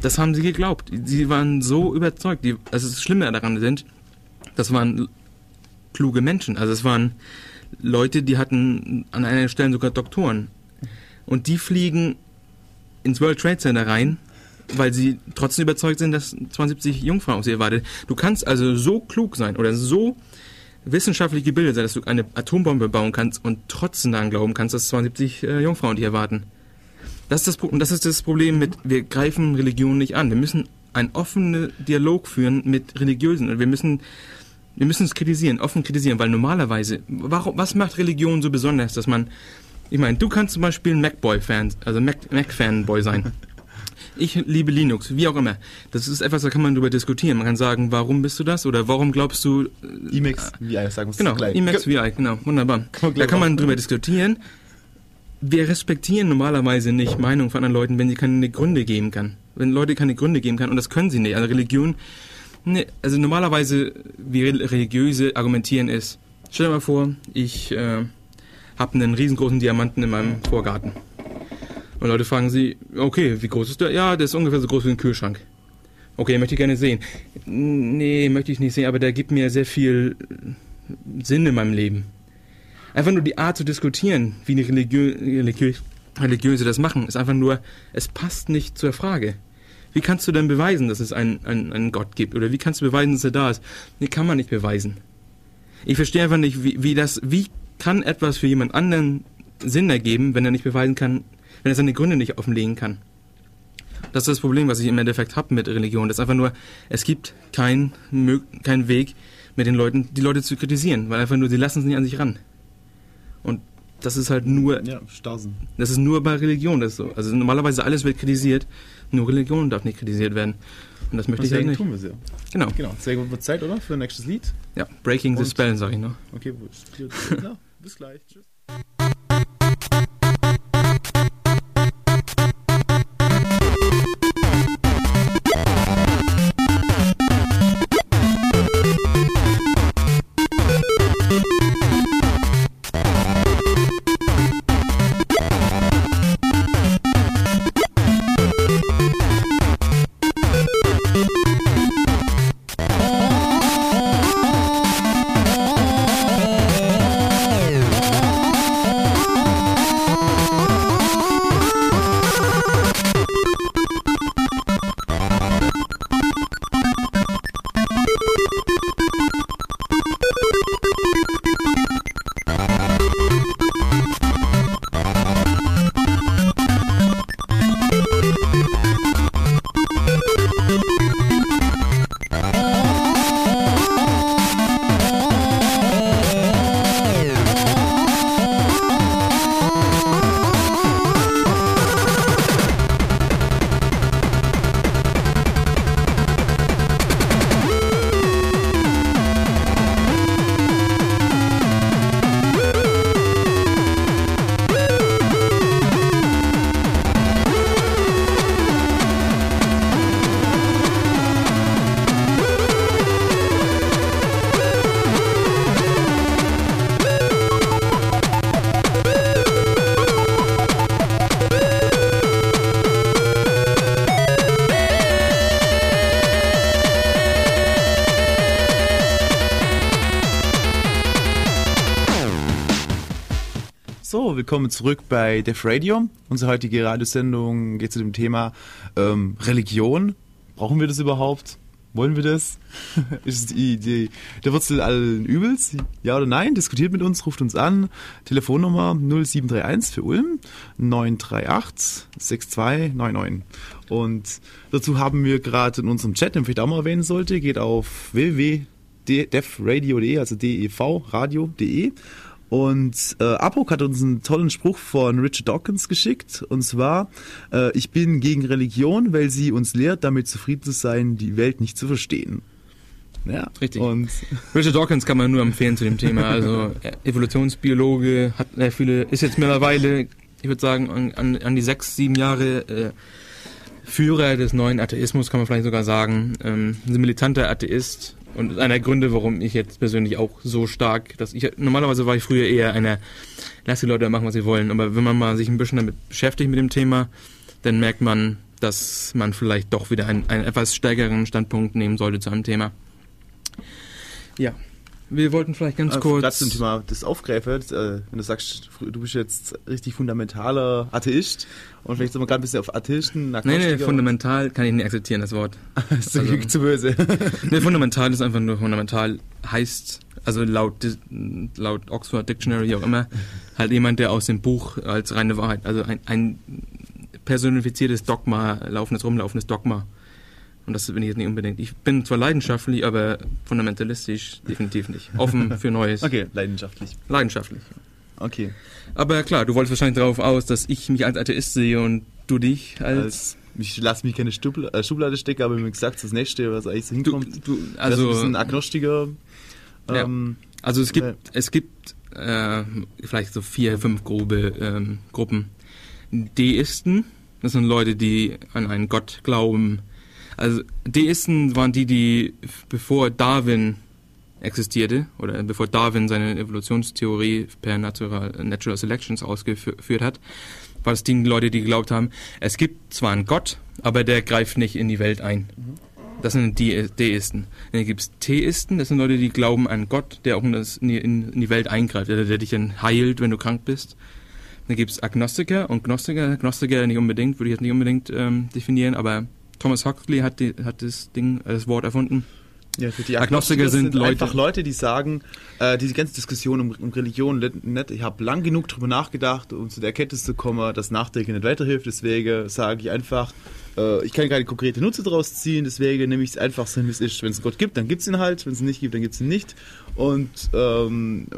das haben sie geglaubt. Sie waren so überzeugt. Die, also das Schlimme daran sind, das waren kluge Menschen. Also es waren Leute, die hatten an einer Stelle sogar Doktoren. Und die fliegen ins World Trade Center rein, weil sie trotzdem überzeugt sind, dass 72 Jungfrauen auf sie erwartet. Du kannst also so klug sein oder so wissenschaftlich gebildet sein, dass du eine Atombombe bauen kannst und trotzdem daran glauben kannst, dass 72 äh, Jungfrauen dich erwarten. Das ist, das, das ist das Problem mit, wir greifen Religion nicht an. Wir müssen einen offenen Dialog führen mit Religiösen. Und wir müssen, wir müssen es kritisieren, offen kritisieren, weil normalerweise, warum, was macht Religion so besonders, dass man, ich meine, du kannst zum Beispiel ein Macboy-Fan, also Mac- Mac-Fanboy sein. Ich liebe Linux, wie auch immer. Das ist etwas, da kann man drüber diskutieren. Man kann sagen, warum bist du das? Oder warum glaubst du, äh, Emacs, ich sagen muss. Genau, gleich. Emacs VI, genau, wunderbar. Kann Da kann man machen. drüber diskutieren. Wir respektieren normalerweise nicht Meinungen von anderen Leuten, wenn sie keine Gründe geben kann. Wenn Leute keine Gründe geben kann, und das können sie nicht. Also Religion, ne, also normalerweise, wie Re- Religiöse argumentieren ist, stell dir mal vor, ich äh, habe einen riesengroßen Diamanten in meinem Vorgarten. Und Leute fragen sie, okay, wie groß ist der? Ja, der ist ungefähr so groß wie ein Kühlschrank. Okay, möchte ich gerne sehen. Nee, möchte ich nicht sehen, aber der gibt mir sehr viel Sinn in meinem Leben. Einfach nur die Art zu diskutieren, wie die Religiö Religiö Religiöse das machen, ist einfach nur, es passt nicht zur Frage. Wie kannst du denn beweisen, dass es einen, einen, einen Gott gibt? Oder wie kannst du beweisen, dass er da ist? Nee, kann man nicht beweisen. Ich verstehe einfach nicht, wie, wie das, wie kann etwas für jemand anderen Sinn ergeben, wenn er nicht beweisen kann, wenn er seine Gründe nicht offenlegen kann. Das ist das Problem, was ich im Endeffekt habe mit Religion. Das ist einfach nur, es gibt keinen kein Weg, mit den Leuten, die Leute zu kritisieren, weil einfach nur, sie lassen es nicht an sich ran. Und das ist halt nur, Ja, Starsen. das ist nur bei Religion das ist so. Also normalerweise alles wird kritisiert, nur Religion darf nicht kritisiert werden. Und das möchte ich halt Deswegen nicht. tun wir sie. Genau. Genau, sehr gut. Wird Zeit, oder? Für ein nächstes Lied? Ja, Breaking the Und- Spell, sag ich noch. Okay, Bis gleich. Tschüss. Willkommen zurück bei Def Radio. Unsere heutige Radiosendung geht zu dem Thema ähm, Religion. Brauchen wir das überhaupt? Wollen wir das? Ist es die, die, der Wurzel allen Übels? Ja oder nein? Diskutiert mit uns, ruft uns an. Telefonnummer 0731 für Ulm 938 6299. Und dazu haben wir gerade in unserem Chat, den ich vielleicht auch mal erwähnen sollte, geht auf www.defradio.de, also dev radio.de und äh, Apok hat uns einen tollen Spruch von Richard Dawkins geschickt. Und zwar, äh, ich bin gegen Religion, weil sie uns lehrt, damit zufrieden zu sein, die Welt nicht zu verstehen. Ja, Richtig. Und Richard Dawkins kann man nur empfehlen zu dem Thema. Also äh, Evolutionsbiologe, hat sehr viele, ist jetzt mittlerweile, ich würde sagen, an, an, an die sechs, sieben Jahre äh, Führer des neuen Atheismus, kann man vielleicht sogar sagen. Ähm, ein militanter Atheist und einer der Gründe, warum ich jetzt persönlich auch so stark, dass ich normalerweise war ich früher eher einer, lass die Leute machen, was sie wollen. Aber wenn man mal sich ein bisschen damit beschäftigt mit dem Thema, dann merkt man, dass man vielleicht doch wieder einen, einen etwas stärkeren Standpunkt nehmen sollte zu einem Thema. Ja, wir wollten vielleicht ganz äh, kurz. gerade zum Thema das Aufgreifen, das, äh, wenn du sagst, du bist jetzt richtig fundamentaler Atheist und vielleicht sind wir gerade ein bisschen auf Atheisten, Nee, nee, fundamental kann ich nicht akzeptieren, das Wort. Das ist also- zu böse. Nee, fundamental ist einfach nur fundamental heißt, also laut, laut Oxford Dictionary auch immer, halt jemand, der aus dem Buch als reine Wahrheit, also ein, ein personifiziertes Dogma, laufendes, rumlaufendes Dogma Und das bin ich jetzt nicht unbedingt. Ich bin zwar leidenschaftlich, aber fundamentalistisch definitiv nicht. Offen für Neues. Okay, leidenschaftlich. Leidenschaftlich. Okay. Aber klar, du wolltest wahrscheinlich darauf aus, dass ich mich als Atheist sehe und du dich als... Als, ich lasse mich keine Stubla äh, Schublade stecken, aber mir gesagt, das nächste, was eigentlich so du, hinkommt. du, also, also, ein Agnostiker. Ähm, also es gibt, Ja. es gibt äh, vielleicht so vier, fünf grobe ähm, Gruppen. Deisten, das sind Leute, die an einen Gott glauben. Also Deisten waren die, die bevor Darwin existierte oder bevor Darwin seine Evolutionstheorie per Natural, Natural Selections ausgeführt hat, war das die Leute, die geglaubt haben, es gibt zwar einen Gott, aber der greift nicht in die Welt ein. Das sind die Deisten. Dann gibt es Theisten, das sind Leute, die glauben an Gott, der auch in, das, in die Welt eingreift, der, der dich dann heilt, wenn du krank bist. Dann gibt es Agnostiker und Gnostiker. Gnostiker nicht unbedingt, würde ich jetzt nicht unbedingt ähm, definieren, aber Thomas Huxley hat, die, hat das Ding, äh, das Wort erfunden. Ja, die Agnostiker sind Leute- einfach Leute, die sagen, äh, diese ganze Diskussion um, um Religion, nicht, ich habe lang genug drüber nachgedacht, um zu der Erkenntnis zu kommen, dass Nachdenken nicht weiterhilft. Deswegen sage ich einfach, äh, ich kann keine konkrete Nutze daraus ziehen, deswegen nehme ich es einfach so, wie es ist. Wenn es Gott gibt, dann gibt es ihn halt. Wenn es ihn nicht gibt, dann gibt es ihn nicht. Und ähm,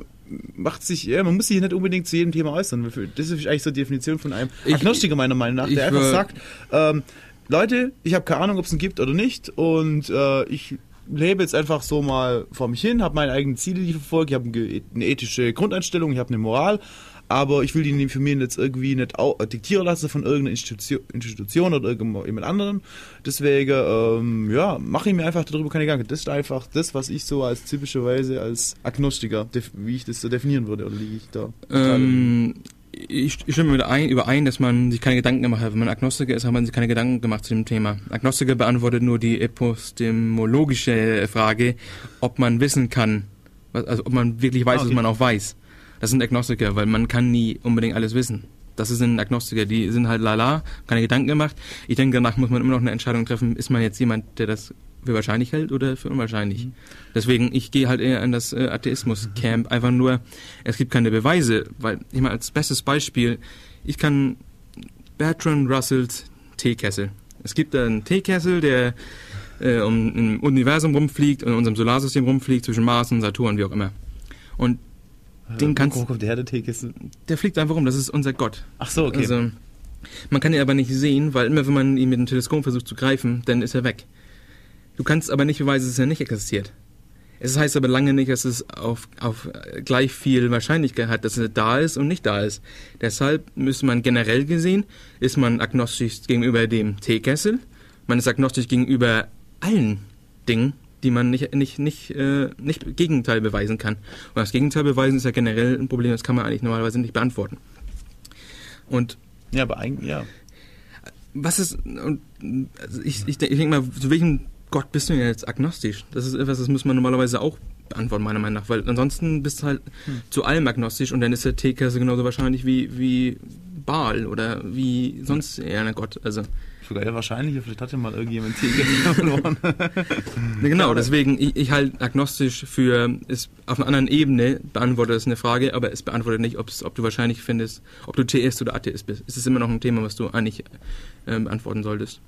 macht sich, ja, man muss sich nicht unbedingt zu jedem Thema äußern. Das ist eigentlich so die Definition von einem Ich- Agnostiker meiner Meinung nach, der einfach sagt, ähm, Leute, ich habe keine Ahnung, ob es ihn gibt oder nicht und äh, ich lebe jetzt einfach so mal vor mich hin, habe meine eigenen Ziele, die ich verfolge, ich habe eine, ethische Grundeinstellung, ich habe eine Moral, aber ich will die für mich jetzt irgendwie nicht diktieren lassen von irgendeiner Institution, Institution oder irgendjemand anderen. Deswegen, ähm, ja, mache ich mir einfach darüber keine Gedanken. Das ist einfach das, was ich so als typischerweise als Agnostiker, wie ich das so definieren würde oder wie ich da. Ähm, ich, ich stimme mit ein, überein, dass man sich keine Gedanken gemacht hat. Wenn man Agnostiker ist, hat man sich keine Gedanken gemacht zu dem Thema. Agnostiker beantwortet nur die epistemologische Frage, ob man wissen kann, also ob man wirklich weiß, okay. was man auch weiß. Das sind Agnostiker, weil man kann nie unbedingt alles wissen. Das sind Agnostiker, die sind halt lala, keine Gedanken gemacht. Ich denke, danach muss man immer noch eine Entscheidung treffen, ist man jetzt jemand, der das für wahrscheinlich hält oder für unwahrscheinlich. Mhm. Deswegen, ich gehe halt eher an das äh, Atheismus-Camp, einfach nur, es gibt keine Beweise, weil, ich meine, als bestes Beispiel, ich kann Bertrand Russells Teekessel. Es gibt einen Teekessel, der äh, um, im Universum rumfliegt und in unserem Solarsystem rumfliegt, zwischen Mars und Saturn, wie auch immer. Und den Äh, kannst- wo kommt der der Teekessel? der fliegt einfach rum, das ist unser Gott. Ach so, okay. Also, man kann ihn aber nicht sehen, weil immer wenn man ihn mit dem Teleskop versucht zu greifen, dann ist er weg. Du kannst aber nicht beweisen, dass er nicht existiert. Es heißt aber lange nicht, dass es auf, auf äh, gleich viel Wahrscheinlichkeit hat, dass er da ist und nicht da ist. Deshalb müsste man generell gesehen, ist man agnostisch gegenüber dem Teekessel, man ist agnostisch gegenüber allen Dingen, die man nicht, nicht, nicht, äh, nicht Gegenteil beweisen kann. Und das Gegenteil beweisen ist ja generell ein Problem, das kann man eigentlich normalerweise nicht beantworten. Und ja, aber eigentlich, ja. was ist, und, also ich, ich, ich denke mal, zu welchem Gott bist du denn jetzt agnostisch? Das ist etwas, das muss man normalerweise auch beantworten, meiner Meinung nach, weil ansonsten bist du halt zu allem agnostisch und dann ist der Teekessel genauso wahrscheinlich wie, wie Baal oder wie sonst eher ein Gott. Also, Sogar eher wahrscheinlicher, vielleicht hat ja mal irgendjemand Teekessel verloren. genau, deswegen, ich, ich halt agnostisch für, ist auf einer anderen Ebene beantwortet das eine Frage, aber es beantwortet nicht, ob du wahrscheinlich findest, ob du Theist oder Atheist bist. Es ist immer noch ein Thema, was du eigentlich äh, beantworten solltest.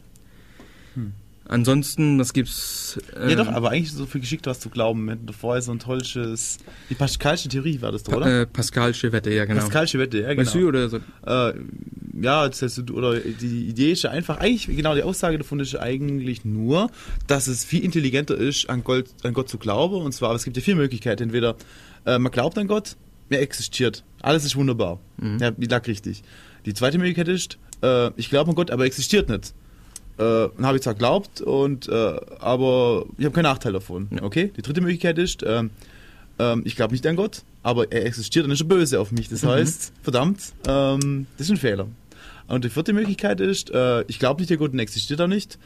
Hm. Ansonsten, was gibt's? ja doch, ähm, aber eigentlich so viel geschickt, was zu glauben. Hatten davor so ein tolles... Die Pascalsche Theorie war das doch, oder? Äh, Pascalsche Wette, ja genau. Pascalsche Wette, ja Weißt du, genau. oder so? Äh, ja, das heißt, oder die Idee ist ja einfach, eigentlich, genau, die Aussage davon ist eigentlich nur, dass es viel intelligenter ist, an Gott, an Gott zu glauben. Und zwar, es gibt ja vier Möglichkeiten. Entweder äh, man glaubt an Gott, er existiert. Alles ist wunderbar. Mhm. Ja, die lag richtig. Die zweite Möglichkeit ist, äh, ich glaube an Gott, aber er existiert nicht. Äh, dann habe ich zwar glaubt, und, äh, aber ich habe keinen Nachteil davon. Ja. Okay? Die dritte Möglichkeit ist, ähm, ich glaube nicht an Gott, aber er existiert und ist böse auf mich. Das Mhm. heißt, verdammt, ähm, das ist ein Fehler. Und die vierte Möglichkeit ist, äh, ich glaube nicht, der Gott und existiert auch nicht.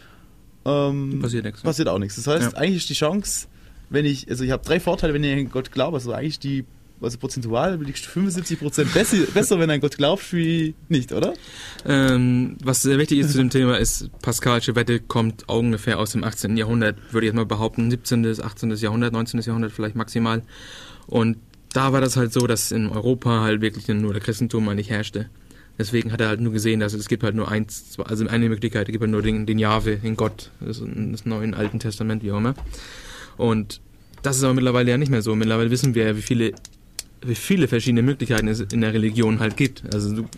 Ähm, Passiert nichts. Passiert auch nichts. Das heißt, Ja. eigentlich ist die Chance, wenn ich, also ich habe drei Vorteile, wenn ich an Gott glaube, also eigentlich die, also prozentual liegst du 75% besser, besser, wenn an Gott glaubst, wie nicht, oder? Ähm, was sehr wichtig ist zu dem Thema ist, Pascalsche Wette kommt ungefähr aus dem 18. Jahrhundert, würde ich jetzt mal behaupten, 17., 18. Jahrhundert, 19. Jahrhundert vielleicht maximal. Und da war das halt so, dass in Europa halt wirklich nur der Christentum eigentlich herrschte. Deswegen hat er halt nur gesehen, dass es gibt halt nur eins, also eine Möglichkeit, es gibt halt nur den, den Jahwe, den Gott, das, das Neuen Alten Testament, wie auch immer. Und das ist aber mittlerweile ja nicht mehr so. Mittlerweile wissen wir ja, wie viele, wie viele verschiedene Möglichkeiten es in der Religion halt gibt. Also du,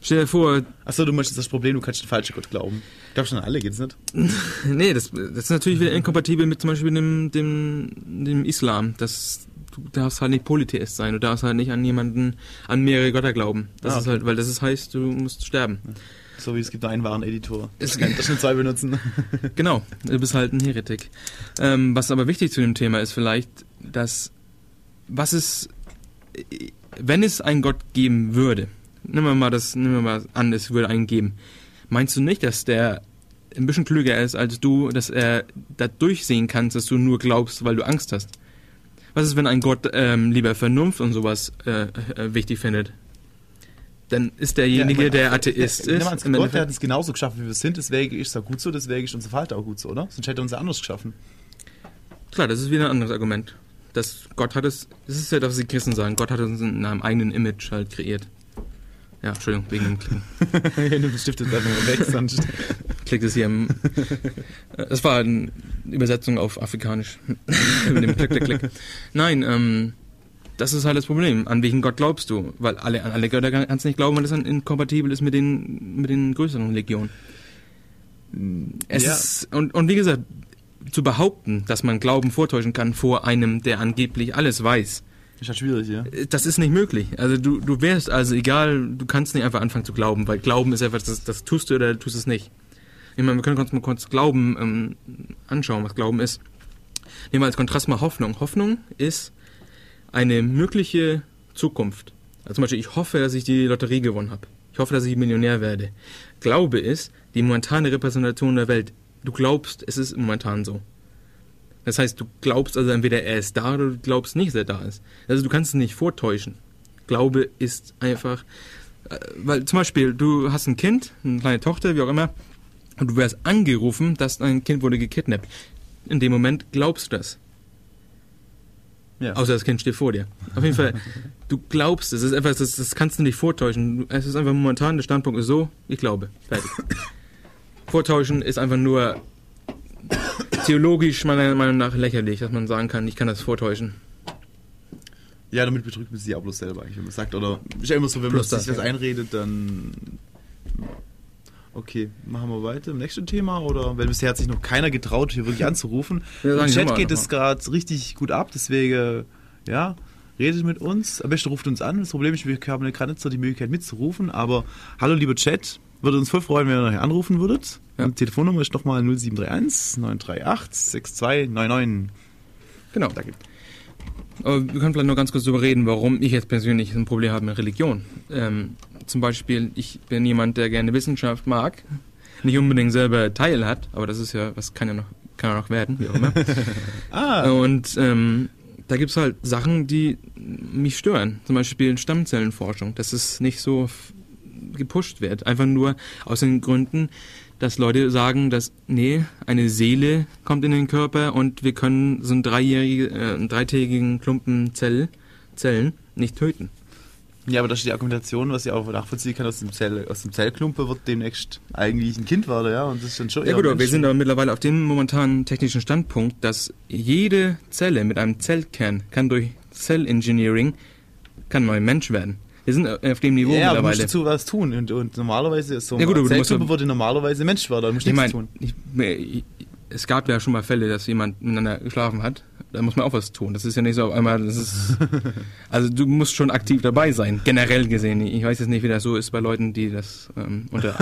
stell dir vor, Achso, du möchtest das Problem, du kannst den falschen Gott glauben. Ich glaube schon an alle geht's nicht. nee, das, das ist natürlich wieder inkompatibel mit zum Beispiel dem, dem, dem Islam. Das, du darfst halt nicht Polytheist sein, du darfst halt nicht an jemanden, an mehrere Götter glauben. Das Ah, ist okay. halt, weil das ist, heißt, du musst sterben. So wie es gibt nur einen wahren Editor. Es Ich kann das schon zwei benutzen. Genau, du bist halt ein Heretik. Ähm, was aber wichtig zu dem Thema ist vielleicht, dass was ist, wenn es einen Gott geben würde, nehmen wir mal das, nehmen wir mal an, es würde einen geben, meinst du nicht, dass der ein bisschen klüger ist als du, dass er da durchsehen kannst, dass du nur glaubst, weil du Angst hast? Was ist, wenn ein Gott ähm, lieber Vernunft und sowas äh, äh, wichtig findet? Dann ist derjenige, Ja, der Atheist ja, ist. Gott, der Endeffekt- hat es genauso geschaffen, wie wir sind. Deswegen ist es auch gut so, deswegen ist unser Verhalten auch gut so, oder? Sonst hätte er uns ja anders geschaffen. Klar, das ist wieder ein anderes Argument. Das Gott hat es, das ist ja das, was die Christen sagen, Gott hat uns in einem eigenen Image halt kreiert. Ja, Entschuldigung, wegen dem Klicken. du stiftest einfach mal weg, sonst. Klickt es hier im. Das war eine Übersetzung auf Afrikanisch. Mit dem Klick, Klick, Klick. Nein, ähm, das ist halt das Problem. An welchen Gott glaubst du? Weil alle, an alle Götter kannst du nicht glauben, weil das dann inkompatibel ist mit den, mit den größeren Religionen. Es Ja. ist, und, und wie gesagt, zu behaupten, dass man Glauben vortäuschen kann vor einem, der angeblich alles weiß, Ist halt schwierig, ja. das ist nicht möglich. Also du, du wärst, also egal, du kannst nicht einfach anfangen zu glauben, weil Glauben ist etwas, das, das tust du oder tust es nicht. Ich meine, wir können uns mal kurz Glauben ähm, anschauen, was Glauben ist. Nehmen wir als Kontrast mal Hoffnung. Hoffnung ist eine mögliche Zukunft. Also zum Beispiel, ich hoffe, dass ich die Lotterie gewonnen habe. Ich hoffe, dass ich Millionär werde. Glaube ist die momentane Repräsentation der Welt. Du glaubst, es ist momentan so. Das heißt, du glaubst also entweder er ist da oder du glaubst nicht, dass er da ist. Also du kannst es nicht vortäuschen. Glaube ist einfach, äh, weil zum Beispiel du hast ein Kind, eine kleine Tochter, wie auch immer, und du wirst angerufen, dass dein Kind wurde gekidnappt. In dem Moment glaubst du das. ja. Außer das Kind steht vor dir. Auf jeden Fall, du glaubst, es ist etwas, das, das kannst du nicht vortäuschen. Es ist einfach momentan, der Standpunkt ist so, ich glaube. Fertig. Vortäuschen ist einfach nur theologisch meiner Meinung nach lächerlich, dass man sagen kann, ich kann das vortäuschen. ja, damit betrügt man sich auch bloß selber eigentlich, wenn man sagt, oder ist ja immer so, wenn man sich das, ja. einredet, dann. Okay, machen wir weiter im nächsten Thema oder? Weil bisher hat sich noch keiner getraut, hier wirklich anzurufen. Ja, Im Chat geht es gerade richtig gut ab, deswegen, ja, redet mit uns. Am besten ruft uns an. Das Problem ist, wir haben gerade nicht so die Möglichkeit mitzurufen, aber hallo lieber Chat, würde uns voll freuen, wenn ihr nachher anrufen würdet. Ja. Die Telefonnummer ist nochmal 0731 938 6299. Genau. Danke. Aber wir können vielleicht nur ganz kurz darüber reden, warum ich jetzt persönlich ein Problem habe mit Religion. Ähm, zum Beispiel, ich bin jemand, der gerne Wissenschaft mag, nicht unbedingt selber Teil hat, aber das ist ja, was kann ja noch, kann ja noch werden, wie auch immer. Ah, Und ähm, da gibt's halt Sachen, die mich stören. Zum Beispiel Stammzellenforschung, dass es nicht so gepusht wird. Einfach nur aus den Gründen, dass Leute sagen, dass, nee, eine Seele kommt in den Körper und wir können so einen, dreijährige, äh, einen dreitägigen Klumpen Zell, Zellen nicht töten. Ja, aber das ist die Argumentation, was ich auch nachvollziehen kann, aus dem, Zell, aus dem Zellklumpen wird demnächst eigentlich ein Kind werden, ja, und das ist dann schon Ja gut, aber wir sind aber mittlerweile auf dem momentanen technischen Standpunkt, dass jede Zelle mit einem Zellkern kann durch Cellengineering kann ein neuer Mensch werden. Wir sind auf dem Niveau ja, aber du musst mittlerweile. dazu was tun und, und normalerweise ist so Ja gut, aber du musst ja- würde normalerweise Mensch werden, da musst du Ich nichts tun. ich, ich, es gab ja schon mal Fälle, dass jemand miteinander geschlafen hat. Da muss man auch was tun. Das ist ja nicht so auf einmal, das ist, also du musst schon aktiv dabei sein, generell gesehen. Ich weiß jetzt nicht, wie das so ist bei Leuten, die das ähm, unter,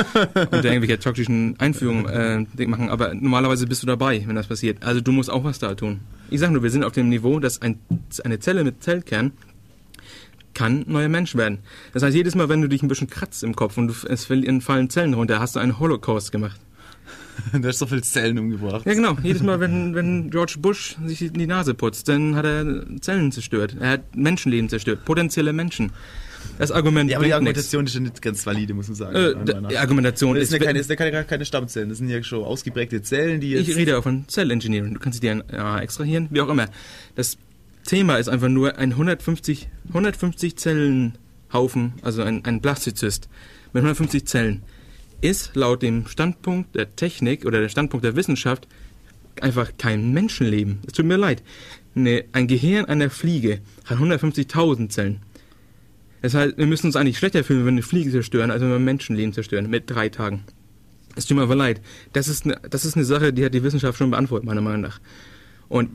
unter irgendwelcher toxischen Einführung äh, machen, aber normalerweise bist du dabei, wenn das passiert. Also du musst auch was da tun. Ich sag nur, wir sind auf dem Niveau, dass ein, eine Zelle mit Zellkern kann neuer Mensch werden. Das heißt, jedes Mal, wenn du dich ein bisschen kratzt im Kopf und du, es fallen Zellen runter, hast du einen Holocaust gemacht. Du hast so viele Zellen umgebracht. Ja, genau. Jedes Mal, wenn, wenn George Bush sich die Nase putzt, dann hat er Zellen zerstört. Er hat Menschenleben zerstört. Potenzielle Menschen. Das Argument Ja, aber die bringt nichts. Argumentation ist ja nicht ganz valide, muss man sagen. Äh, die Argumentation das ist... ja keine, sind ja keine, keine Stammzellen, das sind ja schon ausgeprägte Zellen, die jetzt... ich rede auch von Zellengineering. Du kannst die DNA extrahieren, wie auch immer. Das Thema ist einfach nur ein 150, 150 Zellen Haufen, also ein, ein Blastozyst mit 150 Zellen, ist laut dem Standpunkt der Technik oder der Standpunkt der Wissenschaft einfach kein Menschenleben. Es tut mir leid. Ne, ein Gehirn einer Fliege hat 150.000 Zellen. Das heißt, wir müssen uns eigentlich schlechter fühlen, wenn wir eine Fliege zerstören, als wenn wir ein Menschenleben zerstören mit drei Tagen. Es tut mir aber leid. Das ist, eine, das ist eine Sache, die hat die Wissenschaft schon beantwortet, meiner Meinung nach. Und,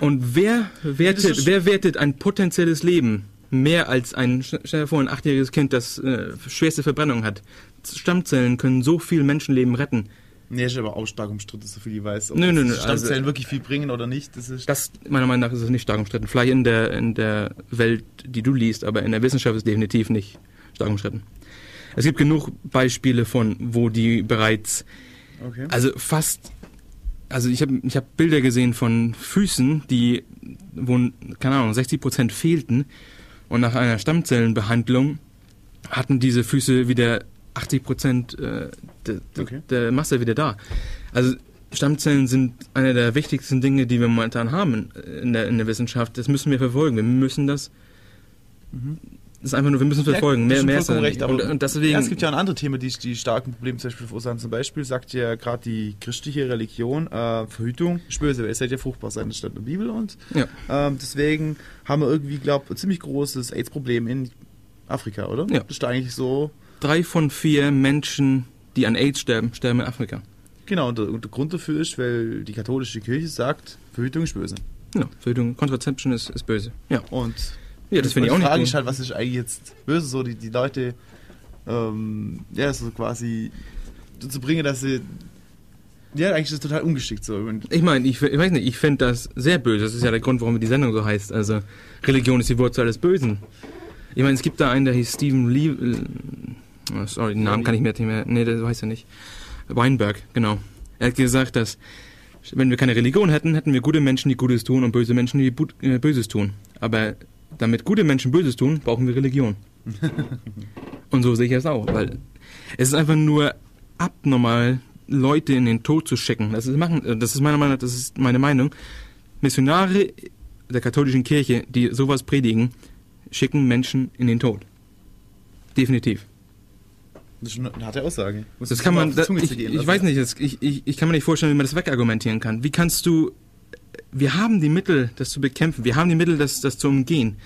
und wer, wertet, wer wertet ein potenzielles Leben mehr als ein, stell dir vor, ein achtjähriges Kind, das äh, schwerste Verbrennung hat? Stammzellen können so viel Menschenleben retten. Nee, ist aber auch stark umstritten, so viel ich weiß. Ob Nö, nö, nö, Stammzellen also- wirklich viel bringen oder nicht, das ist. Das, meiner Meinung nach, ist es nicht stark umstritten. Vielleicht in der, in der Welt, die du liest, aber in der Wissenschaft ist es definitiv nicht stark umstritten. Es gibt genug Beispiele von, wo die bereits, okay. also fast, also ich habe ich hab Bilder gesehen von Füßen, die, wo, keine Ahnung, 60 Prozent fehlten und nach einer Stammzellenbehandlung hatten diese Füße wieder 80 Prozent äh, der, Okay. der Masse wieder da. Also Stammzellen sind eine der wichtigsten Dinge, die wir momentan haben in der, in der Wissenschaft. Das müssen wir verfolgen. Wir müssen das. Das ist einfach nur, wir müssen verfolgen. Ja, mehr, mehr ist recht, aber und, und deswegen. ja, es gibt ja auch andere Themen, die, die starken Probleme zum Beispiel verursachen. Zum Beispiel sagt ja gerade die christliche Religion, äh, Verhütung ist böse, weil ihr seid ja fruchtbar sein, das steht in der Bibel und ja. ähm, deswegen haben wir irgendwie, glaube ein ziemlich großes AIDS-Problem in Afrika, oder? Ja. Das ist eigentlich so, drei von vier Menschen, die an AIDS sterben, sterben in Afrika. genau, und der, und der Grund dafür ist, weil die katholische Kirche sagt, Verhütung ist böse. Ja, Verhütung, Contraception ist, ist böse. Ja, Und ja das finde ich auch nicht Frage ist halt, was ist eigentlich jetzt böse, so die, die Leute, ähm, ja, so quasi dazu bringen, dass sie, ja, eigentlich ist das total ungeschickt so. Und Ich meine, ich, ich weiß nicht, ich finde das sehr böse. Das ist ja der Grund, warum die Sendung so heißt. Also, Religion ist die Wurzel des Bösen. Ich meine, es gibt da einen, der hieß Stephen Lee. Äh, oh, sorry, den Namen kann ich mir jetzt nicht mehr. Nee, das weiß er nicht. Weinberg, genau. Er hat gesagt, dass wenn wir keine Religion hätten, hätten wir gute Menschen, die Gutes tun und böse Menschen, die äh, Böses tun. Aber damit gute Menschen Böses tun, brauchen wir Religion. und so sehe ich es auch, weil es ist einfach nur abnormal, Leute in den Tod zu schicken. Das ist, machen, äh, das ist meiner Meinung nach, das ist meine Meinung. Missionare der katholischen Kirche, die sowas predigen, schicken Menschen in den Tod. Definitiv. das ist schon eine harte Aussage. Das kann man, das, ich, ich weiß nicht, das, ich, ich, ich kann mir nicht vorstellen, wie man das wegargumentieren kann. Wie kannst du, wir haben die Mittel, das zu bekämpfen, wir haben die Mittel, das, das zu umgehen.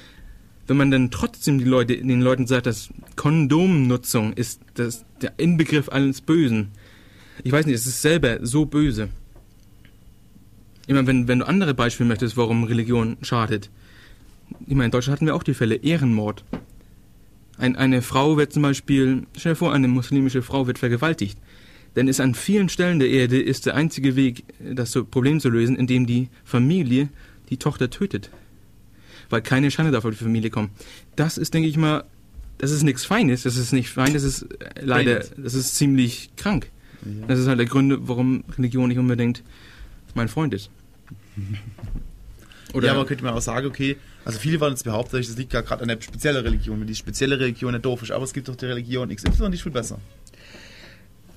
Wenn man dann trotzdem die Leute, den Leuten sagt, dass Kondomnutzung ist das, der Inbegriff alles Bösen. Ich weiß nicht, es ist selber so böse. Ich meine, wenn, wenn du andere Beispiele möchtest, warum Religion schadet. Ich meine, in Deutschland hatten wir auch die Fälle Ehrenmord. Ein, eine Frau wird zum Beispiel, stell dir vor, eine muslimische Frau wird vergewaltigt. Denn ist an vielen Stellen der Erde ist der einzige Weg, das Problem zu lösen, indem die Familie die Tochter tötet. Weil keine Schande darf auf die Familie kommen. Das ist, denke ich mal, das ist nichts Feines, das ist nicht fein, das ist äh, leider, das ist ziemlich krank. Das ist halt der Gründe, warum Religion nicht unbedingt mein Freund ist. Oder ja, aber könnte man auch sagen, okay, also viele waren jetzt behauptet, das liegt ja gerade an der speziellen Religion, wenn die spezielle Religion nicht doof ist, aber es gibt doch die Religion XY, die ist viel besser.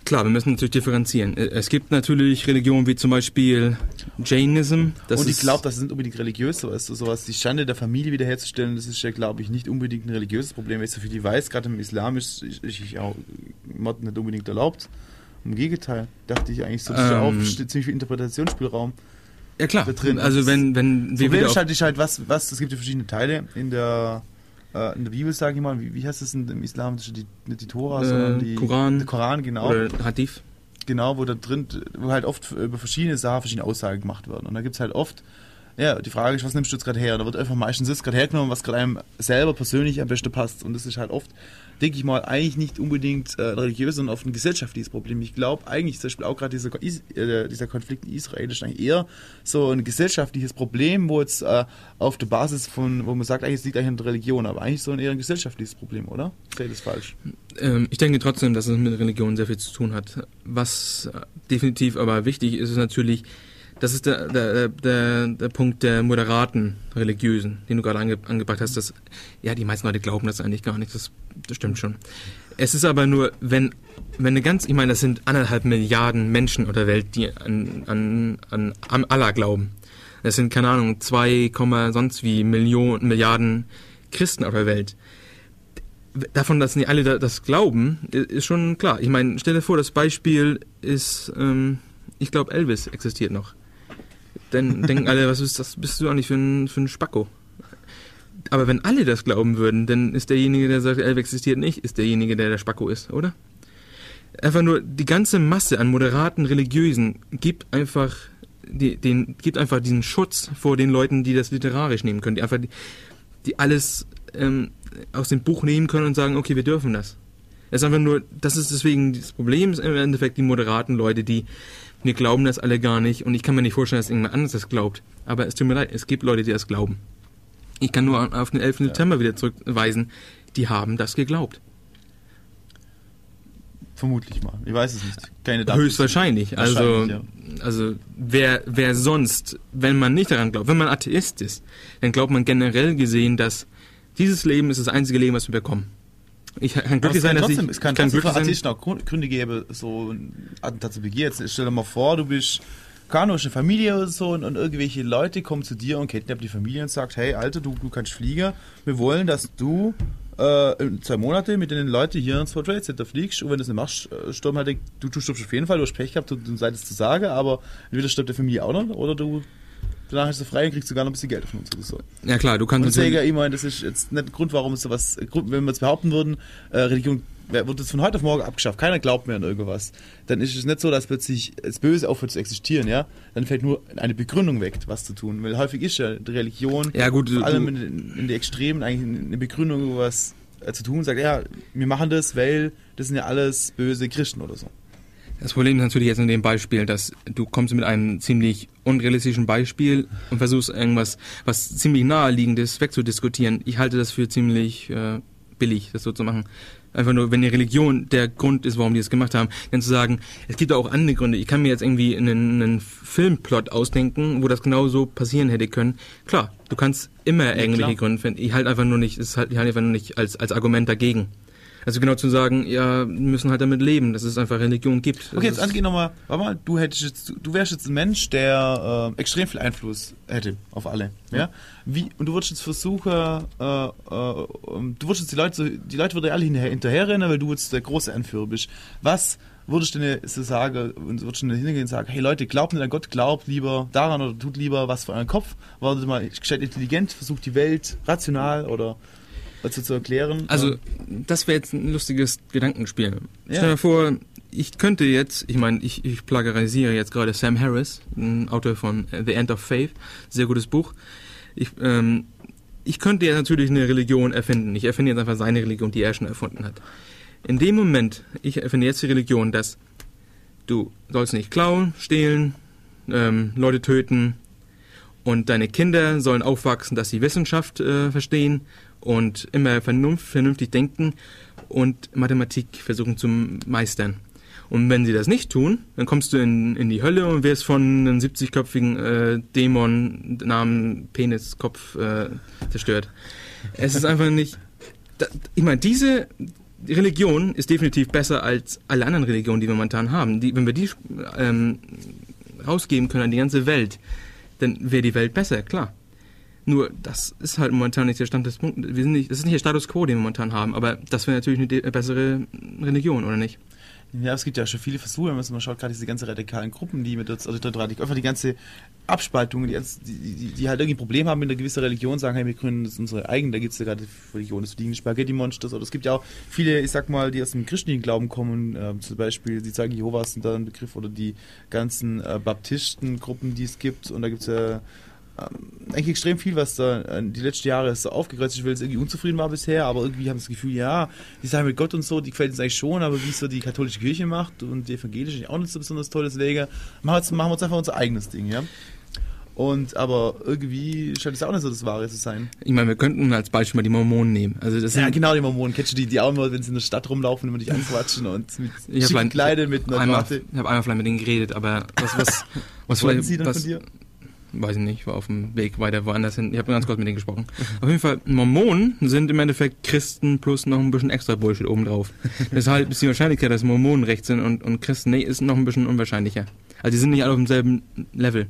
Klar, wir müssen natürlich differenzieren. Äh, Es gibt natürlich Religionen wie zum Beispiel Jainism. Und ich glaube, das nicht unbedingt religiös, so ist sowas, die Schande der Familie wiederherzustellen, das ist ja, glaube ich, nicht unbedingt ein religiöses Problem, weil ich so viel ich weiß, gerade im Islam ist, ist, ist auch Mord nicht unbedingt erlaubt. Im Gegenteil, dachte ich eigentlich so, auch Ähm. steht ziemlich viel Interpretationsspielraum. Ja klar. da drin. Also wenn wenn wir Problem wieder ist auf, halt, ist halt was, was, es gibt ja verschiedene Teile in der, äh, in der Bibel, sage ich mal, wie, wie heißt das in, im Islam, das ist die, nicht die Tora, Äh, sondern die Koran. der Koran, genau. oder Hadith. Genau, wo da drin, wo halt oft über verschiedene Sachen verschiedene Aussagen gemacht werden. Und da gibt es halt oft, ja, die Frage ist, was nimmst du jetzt gerade her? Da wird einfach meistens das gerade hergenommen, was gerade einem selber persönlich am besten passt. Und das ist halt oft, denke ich mal, eigentlich nicht unbedingt äh, religiös, sondern oft ein gesellschaftliches Problem. Ich glaube eigentlich, zum Beispiel auch gerade dieser, äh, dieser Konflikt in Israel ist eigentlich eher so ein gesellschaftliches Problem, wo jetzt äh, auf der Basis von, wo man sagt, eigentlich es liegt eigentlich an der Religion, aber eigentlich so ein eher ein gesellschaftliches Problem, oder? Sehe das falsch? Ähm, ich denke trotzdem, dass es mit Religion sehr viel zu tun hat. Was äh, definitiv aber wichtig ist, ist natürlich, das ist der, der, der, der Punkt der moderaten Religiösen, den du gerade ange, angebracht hast. Dass, ja, die meisten Leute glauben das eigentlich gar nicht, das, das stimmt schon. Es ist aber nur, wenn, wenn eine ganz, ich meine, das sind anderthalb Milliarden Menschen auf der Welt, die an, an, an, an Allah glauben. Das sind, keine Ahnung, 2, Komma sonst wie Millionen, Milliarden Christen auf der Welt davon, dass nicht alle da, das glauben, ist schon klar. Ich meine, stell dir vor, das Beispiel ist, ähm, ich glaube, Elvis existiert noch. Dann denken alle, was ist das, bist du eigentlich für ein, für ein Spacko? Aber wenn alle das glauben würden, dann ist derjenige, der sagt, Elvis existiert nicht, ist derjenige, der der Spacko ist, oder? Einfach nur die ganze Masse an moderaten Religiösen gibt einfach die, den gibt einfach diesen Schutz vor den Leuten, die das literarisch nehmen können, die einfach die, die alles ähm, aus dem Buch nehmen können und sagen, okay, wir dürfen das. Es ist einfach nur, das ist deswegen das Problem, im Endeffekt die moderaten Leute, die wir glauben das alle gar nicht und ich kann mir nicht vorstellen, dass irgendjemand anderes das glaubt. Aber es tut mir leid, es gibt Leute, die das glauben. Ich kann nur auf den 11. September wieder zurückweisen, die haben das geglaubt. Vermutlich mal. Ich weiß es nicht. Keine Daten. Höchstwahrscheinlich. Also, Wahrscheinlich, also wer, wer sonst, wenn man nicht daran glaubt, wenn man Atheist ist, dann glaubt man generell gesehen, dass dieses Leben ist das einzige Leben, was wir bekommen. Ich kann glücklich es sein, dass ich, trotzdem, es kann kann trotzdem für. Atheisten auch Grund- Gründe geben, so ein Attentat zu begehen. Jetzt stell dir mal vor, du bist, keine eine Familie oder so und, und irgendwelche Leute kommen zu dir und kidnappen die Familie und sagt, hey Alter, du, du kannst fliegen, wir wollen, dass du äh, in zwei Monate mit den Leuten hier ins World Trade Center fliegst und wenn du das nicht machst, äh, stirbt halt, du, du stirbst auf jeden Fall, du hast Pech gehabt, du, du seid es zu sagen, aber entweder stirbt der Familie auch noch oder du danach hast du frei und kriegst sogar noch ein bisschen Geld von uns oder so. Ja klar, du kannst Und natürlich, ich meine, das ist jetzt nicht ein Grund, warum es sowas, wenn wir jetzt behaupten würden, äh, Religion wird jetzt von heute auf morgen abgeschafft, keiner glaubt mehr an irgendwas, dann ist es nicht so, dass plötzlich das Böse aufhört zu existieren, ja? Dann fällt nur eine Begründung weg, was zu tun. Weil häufig ist ja die Religion, Ja, gut, vor allem in, in die Extremen, eigentlich eine Begründung, was äh, zu tun, sagt, ja, wir machen das, weil das sind ja alles böse Christen oder so. Das Problem ist natürlich jetzt in dem Beispiel, dass du kommst mit einem ziemlich unrealistischen Beispiel und versuchst irgendwas, was ziemlich naheliegendes wegzudiskutieren. Ich halte das für ziemlich äh, billig, das so zu machen. Einfach nur, wenn die Religion der Grund ist, warum die es gemacht haben, dann zu sagen, es gibt auch andere Gründe. Ich kann mir jetzt irgendwie einen, einen Filmplot ausdenken, wo das genau so passieren hätte können. Klar, du kannst immer irgendwelche klar. Gründe finden. Ich halte einfach nur nicht, es halt, ich halte einfach nur nicht als, als Argument dagegen. Also genau zu sagen, ja, wir müssen halt damit leben, dass es einfach Religion gibt. Das Okay, jetzt ist- angeh nochmal, warte mal, du hättest jetzt, du wärst jetzt ein Mensch, der äh, extrem viel Einfluss hätte auf alle, ja? Wie, und du würdest jetzt versuchen, äh, äh, ähm, du würdest jetzt die Leute, die Leute würden alle hinterher, hinterherrennen, weil du jetzt der große Anführer bist. Was würdest du denn so sagen, und würdest du denn hingehen und sagen, hey Leute, glaubt nicht an Gott, glaubt lieber daran oder tut lieber was für euren Kopf, wartet mal gescheit intelligent, versucht die Welt rational oder dazu zu erklären. Also, Ähm, das wäre jetzt ein lustiges Gedankenspiel. Ja. Stell dir vor, ich könnte jetzt, ich meine, ich, ich plagiarisiere jetzt gerade Sam Harris, ein Autor von The End of Faith, sehr gutes Buch. Ich, ähm, ich könnte ja natürlich eine Religion erfinden. Ich erfinde jetzt einfach seine Religion, die er schon erfunden hat. In dem Moment, ich erfinde jetzt die Religion, dass du sollst nicht klauen, stehlen, ähm, Leute töten und deine Kinder sollen aufwachsen, dass sie Wissenschaft äh, verstehen und immer vernunft, vernünftig denken und Mathematik versuchen zu meistern. Und wenn sie das nicht tun, dann kommst du in, in die Hölle und wirst von einem 70-köpfigen äh, Dämon namen Peniskopf äh, zerstört. Es ist einfach nicht. Da, ich meine, diese Religion ist definitiv besser als alle anderen Religionen, die wir momentan haben. Die, wenn wir die ähm, rausgeben können an die ganze Welt, dann wäre die Welt besser, klar. Nur, das ist halt momentan nicht der Stand des Punktes. Das ist nicht der Status quo, den wir momentan haben, aber das wäre natürlich eine bessere Religion, oder nicht? Ja, es gibt ja schon viele Versuche, wenn man schaut, gerade diese ganze radikalen Gruppen, die mit uns, also einfach die ganze Abspaltung, die, die, die, halt irgendwie ein Problem haben mit einer gewissen Religion, sagen, hey, wir gründen das unsere eigene, da gibt es ja gerade die Religion des fliegenden Spaghetti-Monsters, oder es gibt ja auch viele, ich sag mal, die aus dem christlichen Glauben kommen, äh, zum Beispiel die Zeugen Jehovas sind da ein Begriff, oder die ganzen äh, Baptistengruppen, die es gibt, und da gibt es ja eigentlich extrem viel, was da äh, die letzten Jahre so aufgekreuzt ist, weil es irgendwie unzufrieden war bisher, aber irgendwie haben das Gefühl, ja, die Sache mit Gott und so, die gefällt uns eigentlich schon, aber wie es so die katholische Kirche macht und die evangelische auch nicht so besonders tolles Wege, machen wir, uns einfach unser eigenes Ding, ja. Und aber irgendwie scheint es auch nicht so das Wahre zu sein. Ich meine, wir könnten als Beispiel mal die Mormonen nehmen. Also das Ja, genau, die Mormonen. Kennst du die, die auch immer, wenn sie in der Stadt rumlaufen, immer dich anquatschen und mit ich habe schicken Kleidern, mit einer einmal, ich hab einmal vielleicht mit denen geredet, aber was, was, was Wollten vielleicht, sie dann was, von dir? Weiß ich nicht, war auf dem Weg weiter woanders hin. Ich habe ganz kurz mit denen gesprochen. Auf jeden Fall, Mormonen sind im Endeffekt Christen plus noch ein bisschen extra Bullshit obendrauf. Deshalb ist die Wahrscheinlichkeit, dass Mormonen recht sind und, und Christen, nee, ist noch ein bisschen unwahrscheinlicher. Also die sind nicht alle auf demselben Level.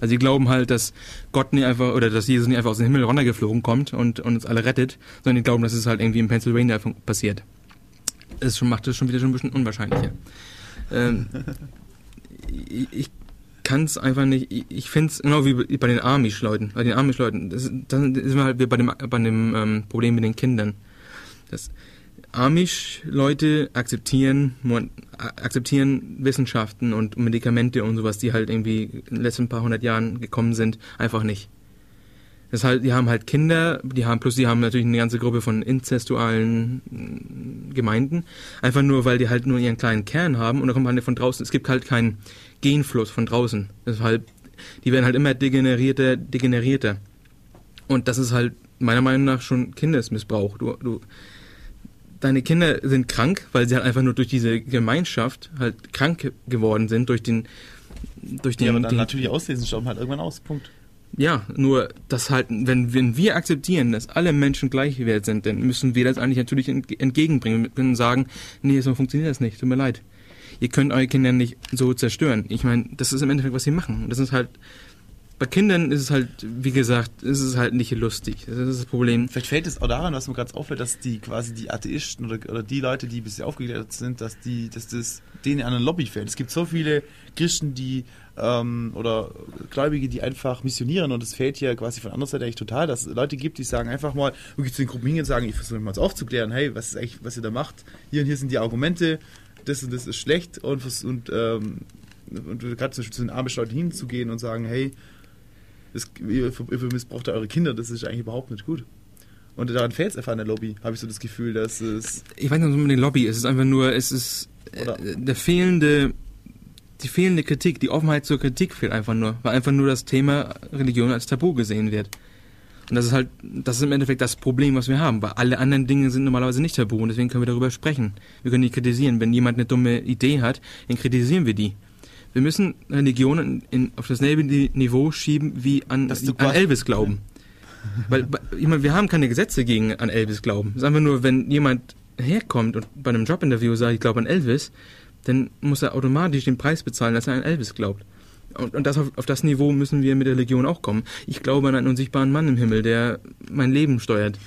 Also die glauben halt, dass Gott nicht einfach oder dass Jesus nicht einfach aus dem Himmel runtergeflogen kommt und, und uns alle rettet, sondern die glauben, dass es halt irgendwie in Pennsylvania passiert. Das schon, macht das schon wieder schon ein bisschen unwahrscheinlicher. Ähm, ich kann es einfach nicht. Ich, ich finde es genau wie bei den Amish-Leuten. Bei den Amish-Leuten, dann sind wir halt bei dem, bei dem ähm, Problem mit den Kindern. Amish-Leute akzeptieren, akzeptieren Wissenschaften und Medikamente und sowas, die halt irgendwie in den letzten paar hundert Jahren gekommen sind, einfach nicht. Das halt, die haben halt Kinder, die haben, plus die haben natürlich eine ganze Gruppe von inzestualen mm, Gemeinden. Einfach nur, weil die halt nur ihren kleinen Kern haben und da kommt halt von draußen. Es gibt halt keinen Genfluss von draußen. Deshalb, die werden halt immer degenerierter, degenerierter. Und das ist halt meiner Meinung nach schon Kindesmissbrauch. Du, du, deine Kinder sind krank, weil sie halt einfach nur durch diese Gemeinschaft halt krank geworden sind, durch den, durch den, Ja, aber dann den natürlich auslesen, sterben halt irgendwann aus. Punkt. ja, nur das halt, wenn, wenn wir akzeptieren, dass alle Menschen gleich wert sind, dann müssen wir das eigentlich natürlich entge- entgegenbringen. Wir können sagen, nee, so funktioniert das nicht, tut mir leid. Ihr könnt eure Kinder nicht so zerstören. Ich meine, das ist im Endeffekt, was sie machen. Das ist halt, bei Kindern ist es halt, wie gesagt, ist es halt nicht lustig. Das ist das Problem. Vielleicht fällt es auch daran, was mir gerade auffällt, dass die quasi die Atheisten oder, oder die Leute, die bisher aufgeklärt sind, dass die, dass das denen an ein Lobby fällt. Es gibt so viele Christen, die ähm, oder Gläubige, die einfach missionieren und es fällt ja quasi von anderer Seite eigentlich total, dass es Leute gibt, die sagen einfach mal wirklich zu den Gruppen hingehen und sagen, ich versuche mal aufzuklären, hey, was ist eigentlich, was ihr da macht? Hier und hier sind die Argumente, das und das ist schlecht und, und, ähm, und gerade zum Beispiel zu den Amish-Leuten hinzugehen und sagen, hey, das, ihr, ihr missbraucht eure Kinder, das ist eigentlich überhaupt nicht gut. Und daran fehlt es einfach an der Lobby, habe ich so das Gefühl, dass es. Ich weiß nicht, was mit den Lobby ist. Es ist einfach nur, es ist äh, der fehlende, die fehlende Kritik, die Offenheit zur Kritik fehlt einfach nur, weil einfach nur das Thema Religion als Tabu gesehen wird. Und das ist halt, das ist im Endeffekt das Problem, was wir haben, weil alle anderen Dinge sind normalerweise nicht tabu und deswegen können wir darüber sprechen. Wir können die kritisieren. Wenn jemand eine dumme Idee hat, dann kritisieren wir die. Wir müssen Religionen in, auf dasselbe Ni- Niveau schieben wie an, an Elvis glauben. Weil, bei- ich meine, wir haben keine Gesetze gegen an Elvis glauben. Es ist einfach nur, wenn jemand herkommt und bei einem Jobinterview sagt, ich glaube an Elvis, dann muss er automatisch den Preis bezahlen, dass er an Elvis glaubt. Und, und das auf, auf das Niveau müssen wir mit der Religion auch kommen. Ich glaube an einen unsichtbaren Mann im Himmel, der mein Leben steuert.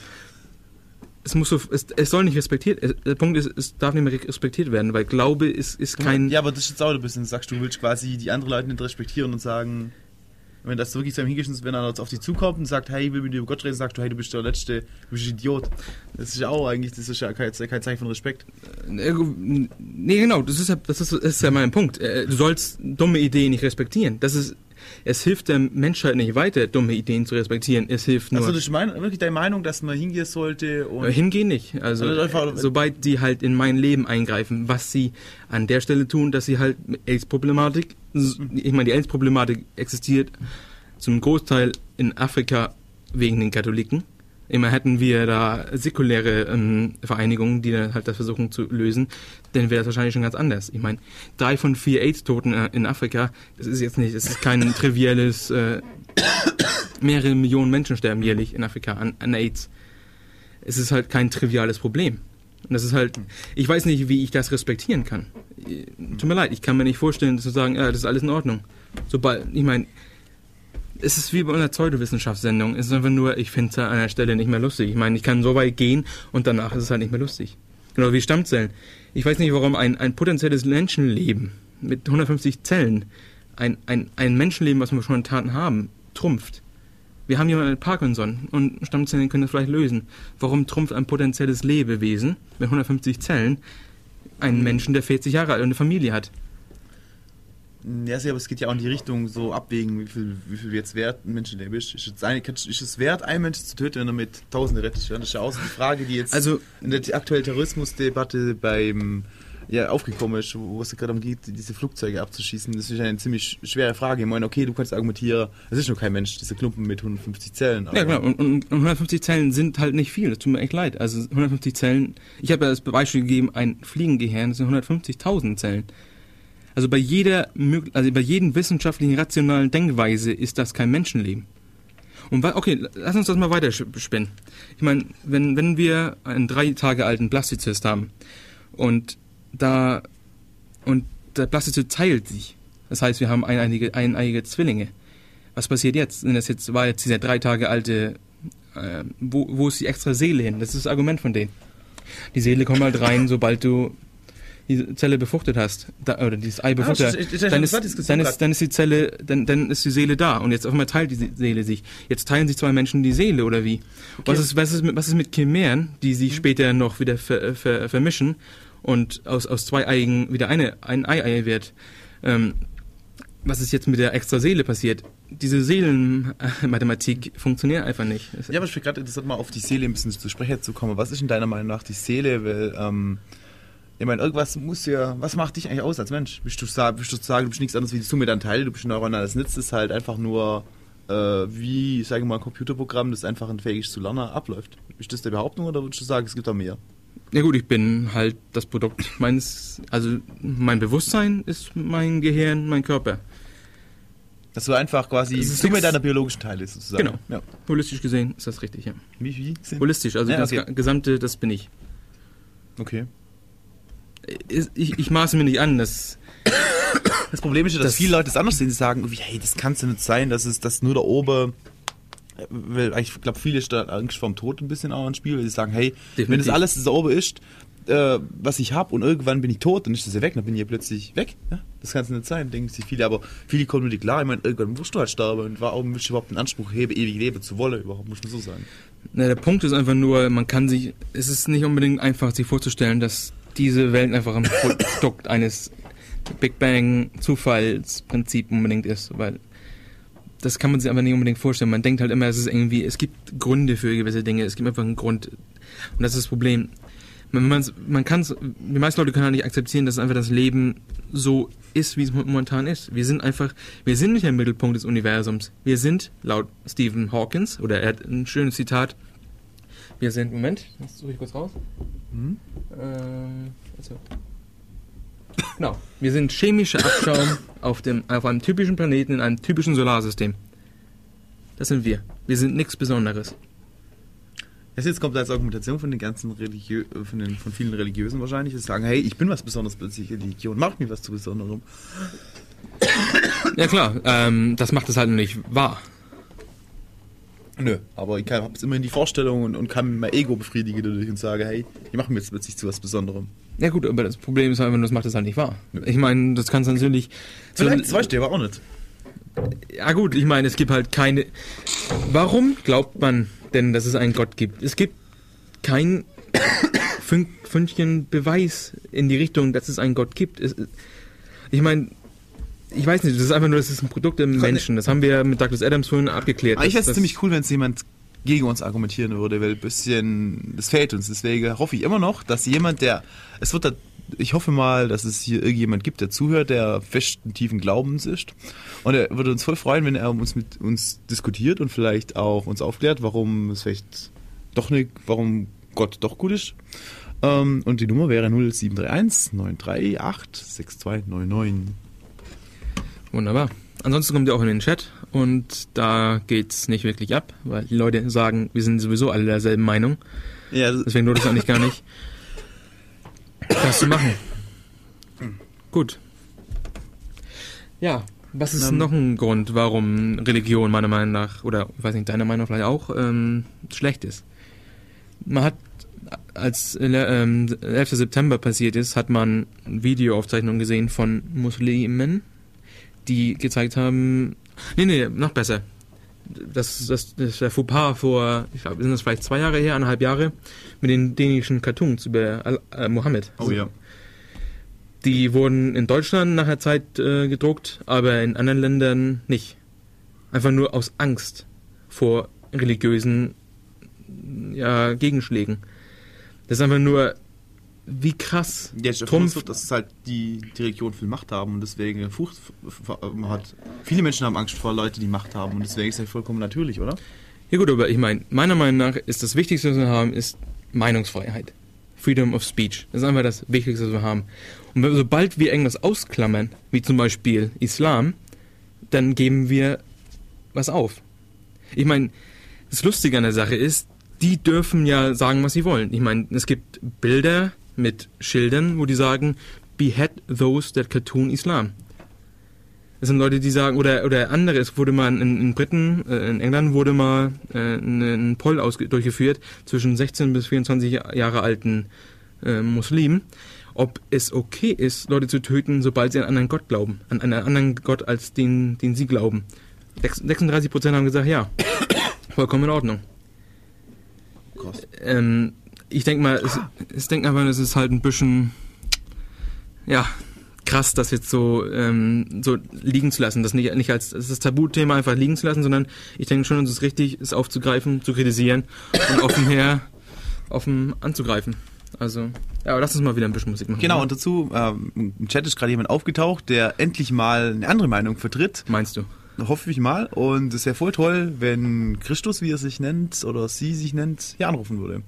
Es muss so, es, es soll nicht respektiert. Es, der Punkt ist, es darf nicht mehr respektiert werden, weil Glaube ist, ist kein. ja, aber das ist jetzt auch ein bisschen, sagst du, du willst quasi die anderen Leute nicht respektieren und sagen, wenn das wirklich zu einem wenn er jetzt auf dich zukommt und sagt, hey, ich will mit dir über Gott reden, sagst du, hey, du bist der Letzte, du bist ein Idiot. Das ist ja auch eigentlich, das ist ja kein, kein Zeichen von Respekt. Äh, Nee, genau, das ist ja, das ist, das ist ja mein Punkt. Äh, Du sollst dumme Ideen nicht respektieren. Das ist, es hilft der Menschheit nicht weiter, dumme Ideen zu respektieren. Es hilft nur. Also das ist mein, wirklich deine Meinung, dass man hingehen sollte und. Äh, Hingehen nicht. Also, Also sobald die halt in mein Leben eingreifen, was sie an der Stelle tun, dass sie halt AIDS-Problematik, ich meine, die AIDS-Problematik existiert zum Großteil in Afrika wegen den Katholiken. Immer hätten wir da säkuläre ähm, Vereinigungen, die dann halt das versuchen zu lösen, dann wäre das wahrscheinlich schon ganz anders. Ich meine, drei von vier AIDS-Toten äh, in Afrika, das ist jetzt nicht, das ist kein triviales, äh, mehrere Millionen Menschen sterben jährlich in Afrika an, an AIDS es ist halt kein triviales Problem. Und das ist halt, ich weiß nicht, wie ich das respektieren kann. Äh, Tut mir leid, ich kann mir nicht vorstellen, zu sagen, ja, das ist alles in Ordnung. Sobald, ich meine, es ist wie bei einer Pseudowissenschaftssendung. Es ist einfach nur, ich finde es an einer Stelle nicht mehr lustig. Ich meine, ich kann so weit gehen und danach ist es halt nicht mehr lustig. Genau wie Stammzellen. Ich weiß nicht, warum ein, ein potenzielles Menschenleben mit 150 Zellen, ein, ein, ein Menschenleben, was wir schon Taten haben, trumpft. Wir haben jemanden mit Parkinson und Stammzellen können das vielleicht lösen. Warum trumpft ein potenzielles Lebewesen mit 150 Zellen einen Menschen, der 40 Jahre alt und eine Familie hat? Ja, aber es geht ja auch in die Richtung, so abwägen, wie viel, wie viel jetzt wert ein Menschenleben ist. Ist es, eine, ist es wert, einen Menschen zu töten, wenn er mit Tausende rettet? Das ist ja auch so die Frage, die jetzt Also- in der aktuellen Terrorismusdebatte beim ja, aufgekommen ist, wo es gerade darum geht, diese Flugzeuge abzuschießen. Das ist eine ziemlich schwere Frage. Ich meine, okay, du kannst argumentieren, es ist nur kein Mensch, diese Klumpen mit 150 Zellen. Ja, genau. Und, und, und 150 Zellen sind halt nicht viel. Das tut mir echt leid. Also 150 Zellen. Ich habe ja das Beispiel gegeben, ein Fliegengehirn, das sind 150.000 Zellen. Also bei jeder, also bei jedem wissenschaftlichen, rationalen Denkweise ist das kein Menschenleben. Und okay, lass uns das mal weiter sch- spinnen. Ich meine, wenn, wenn wir einen drei Tage alten Plastizist haben und da und der Plastizyt teilt sich Das heißt, wir haben eineiige, eineiige Zwillinge. Was passiert jetzt? Sind das jetzt war jetzt dieser drei Tage alte, äh, wo, wo ist die extra Seele hin? Das ist das Argument von denen. Die Seele kommt halt rein, sobald du die Zelle befruchtet hast, da, oder dieses Ei befruchtet ich- ich- ich- hast, dann ist, dann ist, dann ist die Zelle, dann, dann ist die Seele da und jetzt auf einmal teilt die Se- Seele sich. Jetzt teilen sich zwei Menschen die Seele oder wie? Was ist, was ist, mit, was ist mit Chimären, die sich später noch wieder ver, ver, vermischen und aus, aus zwei Eigen wieder eine, ein Ei-Ei wird? Ähm, was ist jetzt mit der extra Seele passiert? Diese Seelenmathematik funktioniert einfach nicht. Ja, aber ich bin gerade interessant, mal auf die Seele ein bisschen zu sprechen zu kommen. Was ist in deiner Meinung nach die Seele? Weil, ähm, ich meine, irgendwas muss ja, was macht dich eigentlich aus als Mensch? Bist du, bist du sagen, du bist nichts anderes wie die Summe deiner Teile, du bist ein neuronales Netz, das halt einfach nur, äh, wie, sage ich mal, ein Computerprogramm, das einfach fähig ist zu lernen, abläuft. Ist das der Behauptung oder würdest du sagen, es gibt da mehr? Ja gut, ich bin halt das Produkt meines, also mein Bewusstsein ist mein Gehirn, mein Körper. Dass du einfach quasi die Es ist Summe deiner biologischen Teile ist, sozusagen. Genau. Ja. Holistisch gesehen ist das richtig, ja. Wie, wie? Holistisch, also Ja, das okay. ga- Gesamte, das bin ich. Okay. Ich, ich, maße mir nicht an, dass Das Problem ist ja, dass Das- viele Leute das anders sehen. Sie sagen, hey, das kann es ja nicht sein, dass es dass nur da oben. Weil ich glaube, viele stellen Angst vorm Tod ein bisschen auch ins Spiel, weil sie sagen, hey, wenn Definitiv. das alles da oben ist, äh, was ich habe und irgendwann bin ich tot, dann ist das ja weg, dann bin ich ja plötzlich weg. Ja? Das kann es nicht sein, denken sich viele. Aber viele kommen mit klar, ich meine, irgendwann musst du halt sterben und warum willst du überhaupt den Anspruch heben, ewig leben zu wollen, überhaupt, muss man so sagen. Na, der Punkt ist einfach nur, man kann sich, es ist nicht unbedingt einfach, sich vorzustellen, dass diese Welt einfach ein Produkt eines Big Bang Zufallsprinzip unbedingt ist, weil das kann man sich einfach nicht unbedingt vorstellen. Man denkt halt immer, es ist irgendwie, es gibt Gründe für gewisse Dinge, es gibt einfach einen Grund. Und das ist das Problem. Man, man kann die meisten Leute können halt nicht akzeptieren, dass einfach das Leben so ist, wie es momentan ist. Wir sind einfach, wir sind nicht der Mittelpunkt des Universums. Wir sind, laut Stephen Hawkins, oder er hat ein schönes Zitat, wir sind, Moment, das suche ich kurz raus. Mhm. Ähm, also. Genau, wir sind chemischer Abschaum auf, dem, auf einem typischen Planeten in einem typischen Solarsystem. Das sind wir. Wir sind nichts Besonderes. Das jetzt kommt als Argumentation von den ganzen Religiö von, den, von vielen Religiösen wahrscheinlich, die sagen, hey, ich bin was Besonderes plötzlich, Religion macht mir was zu Besonderem. Ja klar, ähm, das macht es halt nicht wahr. Nö, aber ich habe jetzt immerhin die Vorstellung und, und kann mein Ego befriedigen dadurch und sage, hey, ich mache mir jetzt plötzlich zu was Besonderem. Ja gut, aber das Problem ist einfach, das macht es halt nicht wahr. Ich meine, das kannst du natürlich... Vielleicht, das weißt du aber auch nicht. Ja gut, ich meine, es gibt halt keine... Warum glaubt man denn, dass es einen Gott gibt? Es gibt kein Fün Fünkchen Beweis in die Richtung, dass es einen Gott gibt. Es, ich meine, ich weiß nicht, das ist einfach nur, das ist ein Produkt im Menschen. Das haben wir mit Douglas Adams vorhin abgeklärt. Aber ich fände es ziemlich cool, wenn es jemand gegen uns argumentieren würde, weil ein bisschen, das fehlt uns. Deswegen hoffe ich immer noch, dass jemand, der, es wird da, ich hoffe mal, dass es hier irgendjemand gibt, der zuhört, der festen, tiefen Glaubens ist. Und er würde uns voll freuen, wenn er uns mit uns diskutiert und vielleicht auch uns aufklärt, warum es vielleicht doch nicht, warum Gott doch gut ist. Ähm, und die Nummer wäre 0731 938 6299. Wunderbar. Ansonsten kommt ihr auch in den Chat und da geht's nicht wirklich ab, weil die Leute sagen, wir sind sowieso alle derselben Meinung. Ja, Deswegen lohnt es eigentlich gar nicht, das zu machen. Gut. Ja, was ist Ähm. noch ein Grund, warum Religion meiner Meinung nach, oder ich weiß nicht, deiner Meinung nach vielleicht auch, ähm, schlecht ist? Man hat, als äh, ähm, 11. September passiert ist, hat man Videoaufzeichnungen gesehen von Muslimen, die gezeigt haben, nee, nee, noch besser. Das, das, das der Fauxpas vor, ich glaube, sind das vielleicht zwei Jahre her, eineinhalb Jahre, mit den dänischen Cartoons über äh, Mohammed. oh ja. Die wurden in Deutschland nach der Zeit äh, gedruckt, aber in anderen Ländern nicht. Einfach nur aus Angst vor religiösen ja, Gegenschlägen. Das ist einfach nur, wie krass. Ja, ich Trumpf- Trumpf, dass es halt die, die Region viel Macht haben und deswegen Furcht man hat. Viele Menschen haben Angst vor Leuten, die Macht haben und deswegen ist das vollkommen natürlich, oder? Ja gut, aber ich meine, meiner Meinung nach ist das Wichtigste, was wir haben, ist Meinungsfreiheit. Freedom of Speech. Das ist einfach das Wichtigste, was wir haben. Und wenn- sobald wir irgendwas ausklammern, wie zum Beispiel Islam, dann geben wir was auf. Ich meine, das Lustige an der Sache ist, die dürfen ja sagen, was sie wollen. Ich meine, es gibt Bilder mit Schildern, wo die sagen, behead those that cartoon Islam. Es sind Leute, die sagen, oder, oder andere, es wurde mal in, in Briten, äh, in England wurde mal äh, ein, ein Poll durchgeführt zwischen 16 bis 24 Jahre alten äh, Muslimen, ob es okay ist, Leute zu töten, sobald sie an einen anderen Gott glauben, an einen anderen Gott als den, den sie glauben. 36 Prozent haben gesagt, ja, vollkommen in Ordnung. Krass. Ähm, ich denke mal, es, ich denke aber, es ist halt ein bisschen, ja, krass, das jetzt so, ähm, so liegen zu lassen. Das nicht, nicht als das Tabuthema einfach liegen zu lassen, sondern ich denke schon, es ist richtig, es aufzugreifen, zu kritisieren und offen her, offen anzugreifen. Also, ja, aber lass uns mal wieder ein bisschen Musik machen. Genau, oder? und dazu, ähm, im Chat ist gerade jemand aufgetaucht, der endlich mal eine andere Meinung vertritt. Meinst du? Hoffe ich mal. Und es wäre voll toll, wenn Christus, wie er sich nennt, oder sie sich nennt, hier anrufen würde.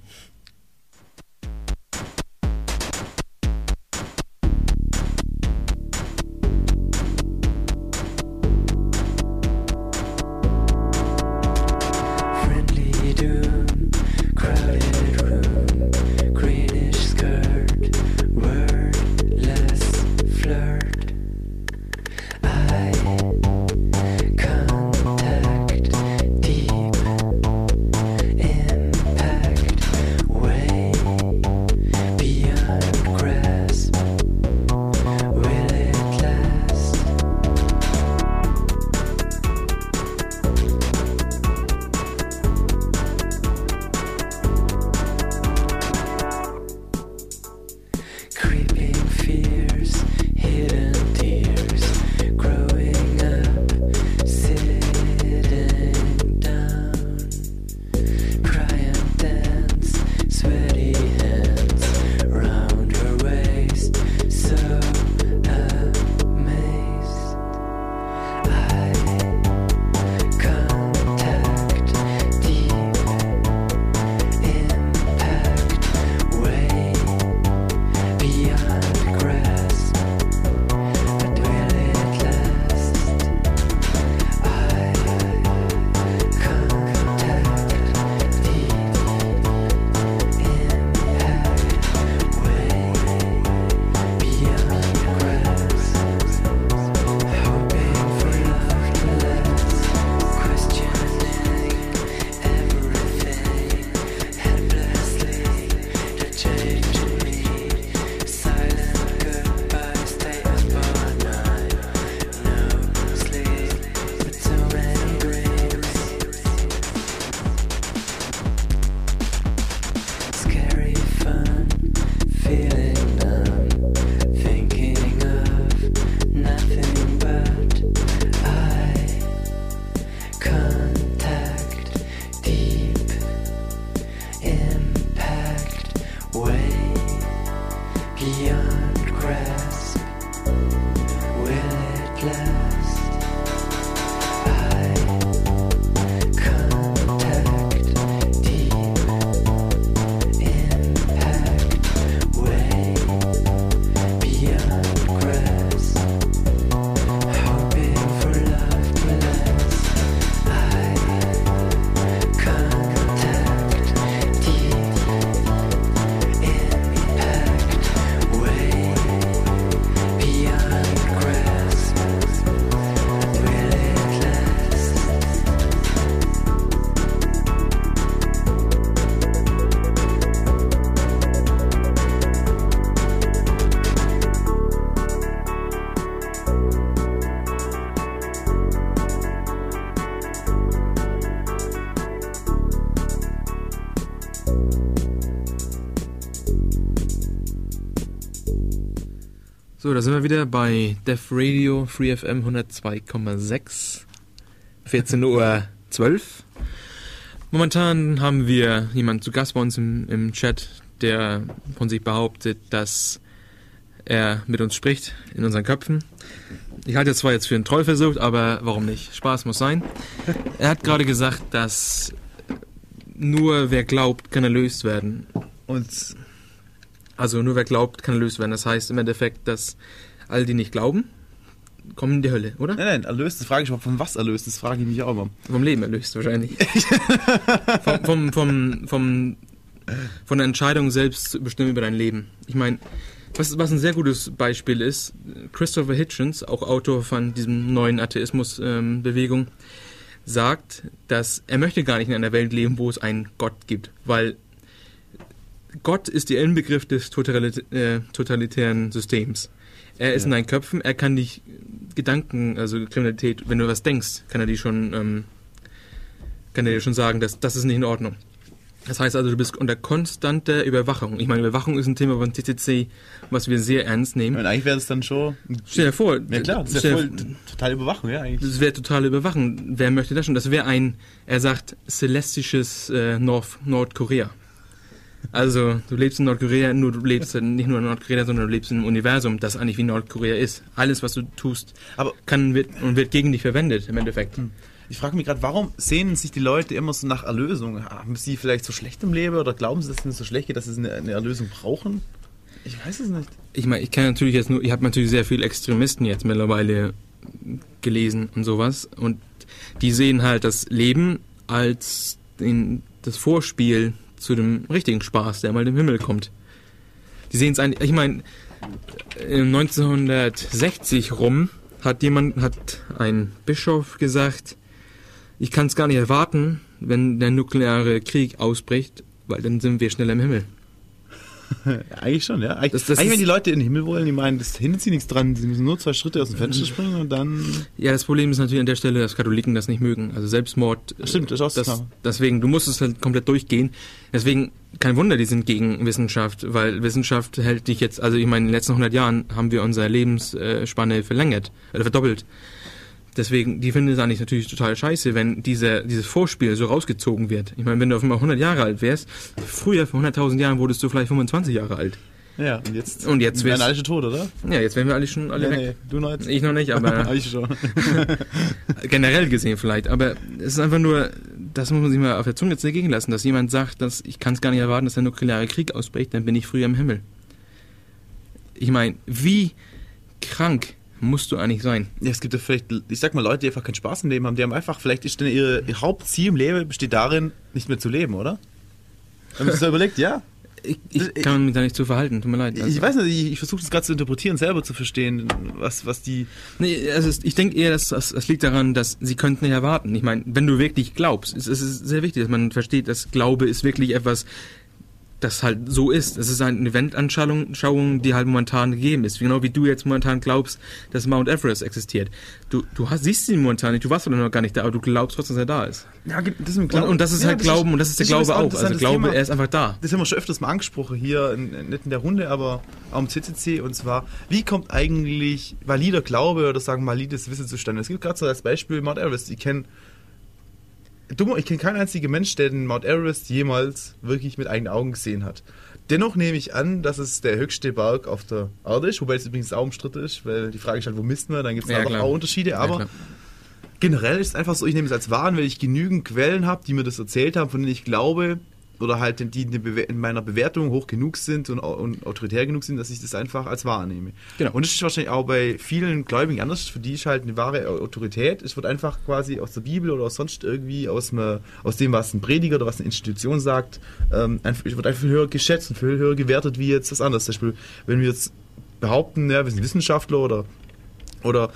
pire So, da sind wir wieder bei Def Radio Free FM 102,6. 14 Uhr 12. Momentan haben wir jemanden zu Gast bei uns im, im Chat, der von sich behauptet, dass er mit uns spricht in unseren Köpfen. Ich halte es zwar jetzt für einen Trollversuch, aber warum nicht? Spaß muss sein. Er hat gerade gesagt, dass nur wer glaubt, kann erlöst werden. Und Also nur wer glaubt, kann erlöst werden. Das heißt im Endeffekt, dass all die nicht glauben, kommen in die Hölle, oder? nein, nein, erlöst, das frage ich mal, von was erlöst, das frage ich mich auch immer. Vom Leben erlöst wahrscheinlich. vom, vom, vom, vom, von der Entscheidung selbst zu bestimmen über dein Leben. Ich meine, Was, was ein sehr gutes Beispiel ist, Christopher Hitchens, auch Autor von diesem neuen Atheismus-Bewegung, sagt, dass er möchte gar nicht in einer Welt leben, wo es einen Gott gibt, weil Gott ist der Inbegriff des totalit äh, totalitären Systems. Er ist Ja. in deinen Köpfen, er kann dich Gedanken, also Kriminalität, wenn du was denkst, kann er die schon, ähm, kann er dir schon sagen, dass das ist nicht in Ordnung. Das heißt also, du bist unter konstanter Überwachung. Ich meine, Überwachung ist ein Thema von TCC, was wir sehr ernst nehmen. Und eigentlich wäre das dann schon. Stell dir vor, Ja klar, das ist stell ja dir- voll t- totale Überwachung, ja, eigentlich. das wäre totale Überwachung. Wer möchte das schon? Das wäre ein, er sagt, celestisches äh, Nord Nordkorea. Also, du lebst in Nordkorea, nur du lebst nicht nur in Nordkorea, sondern du lebst in einem Universum, das eigentlich wie Nordkorea ist. Alles, was du tust, Aber kann wird, und wird gegen dich verwendet, im Endeffekt. ich frage mich gerade, warum sehnen sich die Leute immer so nach Erlösung? Haben sie vielleicht so schlecht im Leben oder glauben sie, dass ihnen so schlecht geht, dass sie eine, eine Erlösung brauchen? Ich weiß es nicht. Ich meine, ich kenne natürlich jetzt nur, ich habe natürlich sehr viele Extremisten jetzt mittlerweile gelesen und sowas. Und die sehen halt das Leben als den, das Vorspiel zu dem richtigen Spaß, der mal im Himmel kommt. Die sehen es eigentlich, ich meine, äh, 1960 rum hat jemand, hat ein Bischof gesagt, ich kann es gar nicht erwarten, wenn der nukleare Krieg ausbricht, weil dann sind wir schneller im Himmel. Eigentlich schon, ja. Eigentlich, Das- das eigentlich wenn die Leute in den Himmel wollen, die meinen, das hindert sie nichts dran. Sie müssen nur zwei Schritte aus dem Fenster springen und dann. Ja, das Problem ist natürlich an der Stelle, dass Katholiken das nicht mögen. Also Selbstmord. äh, Stimmt, das ist auch das, klar. Deswegen, du musst es halt komplett durchgehen. Deswegen, kein Wunder, die sind gegen Wissenschaft, weil Wissenschaft hält dich jetzt, also ich meine, in den letzten 100 Jahren haben wir unsere Lebensspanne verlängert, oder verdoppelt. Deswegen, die finden es eigentlich natürlich total scheiße, wenn diese, dieses Vorspiel so rausgezogen wird. Ich meine, wenn du auf einmal 100 Jahre alt wärst, früher, vor 100.000 Jahren, wurdest du vielleicht 25 Jahre alt. Ja, und jetzt. Und jetzt werden wirst- alle schon tot, oder? Ja, jetzt wären wir alle schon alle nee, weg. nee, du noch jetzt. Ich noch nicht, aber ich schon. generell gesehen vielleicht, aber es ist einfach nur, das muss man sich mal auf der Zunge zergehen lassen, dass jemand sagt, dass ich kann es gar nicht erwarten, dass der nukleare Krieg ausbricht, dann bin ich früher im Himmel. Ich meine, wie krank musst du eigentlich sein? Ja, es gibt ja vielleicht, ich sag mal, Leute, die einfach keinen Spaß im Leben haben, die haben einfach, vielleicht ist ihr, ihr Hauptziel im Leben besteht darin, nicht mehr zu leben, oder? Wenn man sich das überlegt, ja. Ich, ich kann mich da nicht zu verhalten, tut mir leid. Ich weiß nicht, ich, ich versuche das gerade zu interpretieren, selber zu verstehen, was, was die. Nee, also ich denke eher, dass das, das liegt daran, dass sie könnten nicht erwarten. Ich meine, wenn du wirklich glaubst, es, es ist sehr wichtig, dass man versteht, dass Glaube ist wirklich etwas, das halt so ist. Es ist eine Eventanschauung, Schauung, die halt momentan gegeben ist. Genau wie du jetzt momentan glaubst, dass Mount Everest existiert. Du, du hast, siehst ihn momentan nicht, du warst noch gar nicht da, aber du glaubst trotzdem, dass er da ist. Ja, das ist Und, und das ist halt Glauben und das ist der Glaube auch. Also Glaube, er ist einfach da. Das haben wir schon öfters mal angesprochen hier, in, nicht in der Runde, aber auch im CCC. Und zwar, wie kommt eigentlich valider Glaube oder sagen valides Wissen zustande? Es gibt gerade so als Beispiel Mount Everest. Ich kenne dumm, ich kenne keinen einzigen Mensch, der den Mount Everest jemals wirklich mit eigenen Augen gesehen hat. Dennoch nehme ich an, dass es der höchste Berg auf der Erde ist, wobei es übrigens auch umstritten ist, weil die Frage ist halt, wo misst man? Dann gibt es Ja, auch Unterschiede. Ja, Aber klar. generell ist es einfach so, ich nehme es als wahr, weil ich genügend Quellen habe, die mir das erzählt haben, von denen ich glaube, oder halt die in meiner Bewertung hoch genug sind und, und autoritär genug sind, dass ich das einfach als wahr annehme. Genau. Und das ist wahrscheinlich auch bei vielen Gläubigen anders. Für die ist halt eine wahre Autorität. Es wird einfach quasi aus der Bibel oder aus sonst irgendwie, aus, einem, aus dem, was ein Prediger oder was eine Institution sagt, ähm, einfach, wird einfach höher geschätzt und viel höher gewertet wie jetzt was anderes. Zum Beispiel, wenn wir jetzt behaupten, ja, wir sind Wissenschaftler oder oder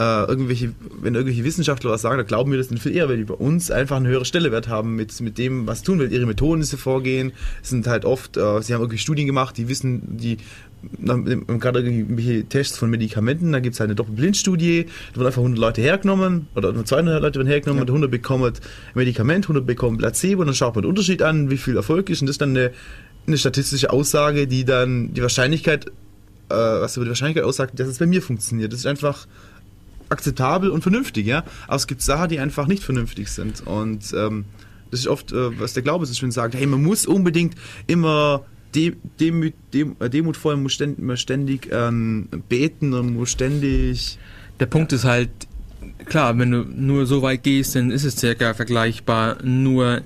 äh, irgendwelche, wenn irgendwelche Wissenschaftler was sagen, dann glauben wir das nicht viel eher, weil die bei uns einfach einen höheren Stellewert haben mit, mit dem, was tun, weil ihre Methoden, die sie vorgehen, sind halt oft, äh, sie haben irgendwie Studien gemacht, die wissen, die gerade irgendwelche Tests von Medikamenten, da gibt es halt eine Doppelblindstudie, da wird einfach 100 Leute hergenommen, oder nur 200 Leute werden hergenommen, und 100 bekommen Medikament, 100 bekommen Placebo, und dann schaut man den Unterschied an, wie viel Erfolg ist, und das ist dann eine, eine statistische Aussage, die dann die Wahrscheinlichkeit äh, was über die Wahrscheinlichkeit aussagt, dass es bei mir funktioniert. Das ist einfach akzeptabel und vernünftig, ja. Aber es gibt Sachen, die einfach nicht vernünftig sind. Und ähm, das ist oft, äh, was der Glaube wenn man sagt, hey, man muss unbedingt immer de demüt, dem, äh, demutvoll, man muss ständig, man ständig ähm, beten und muss ständig. Der Punkt ist halt, klar, wenn du nur so weit gehst, dann ist es circa vergleichbar. Nur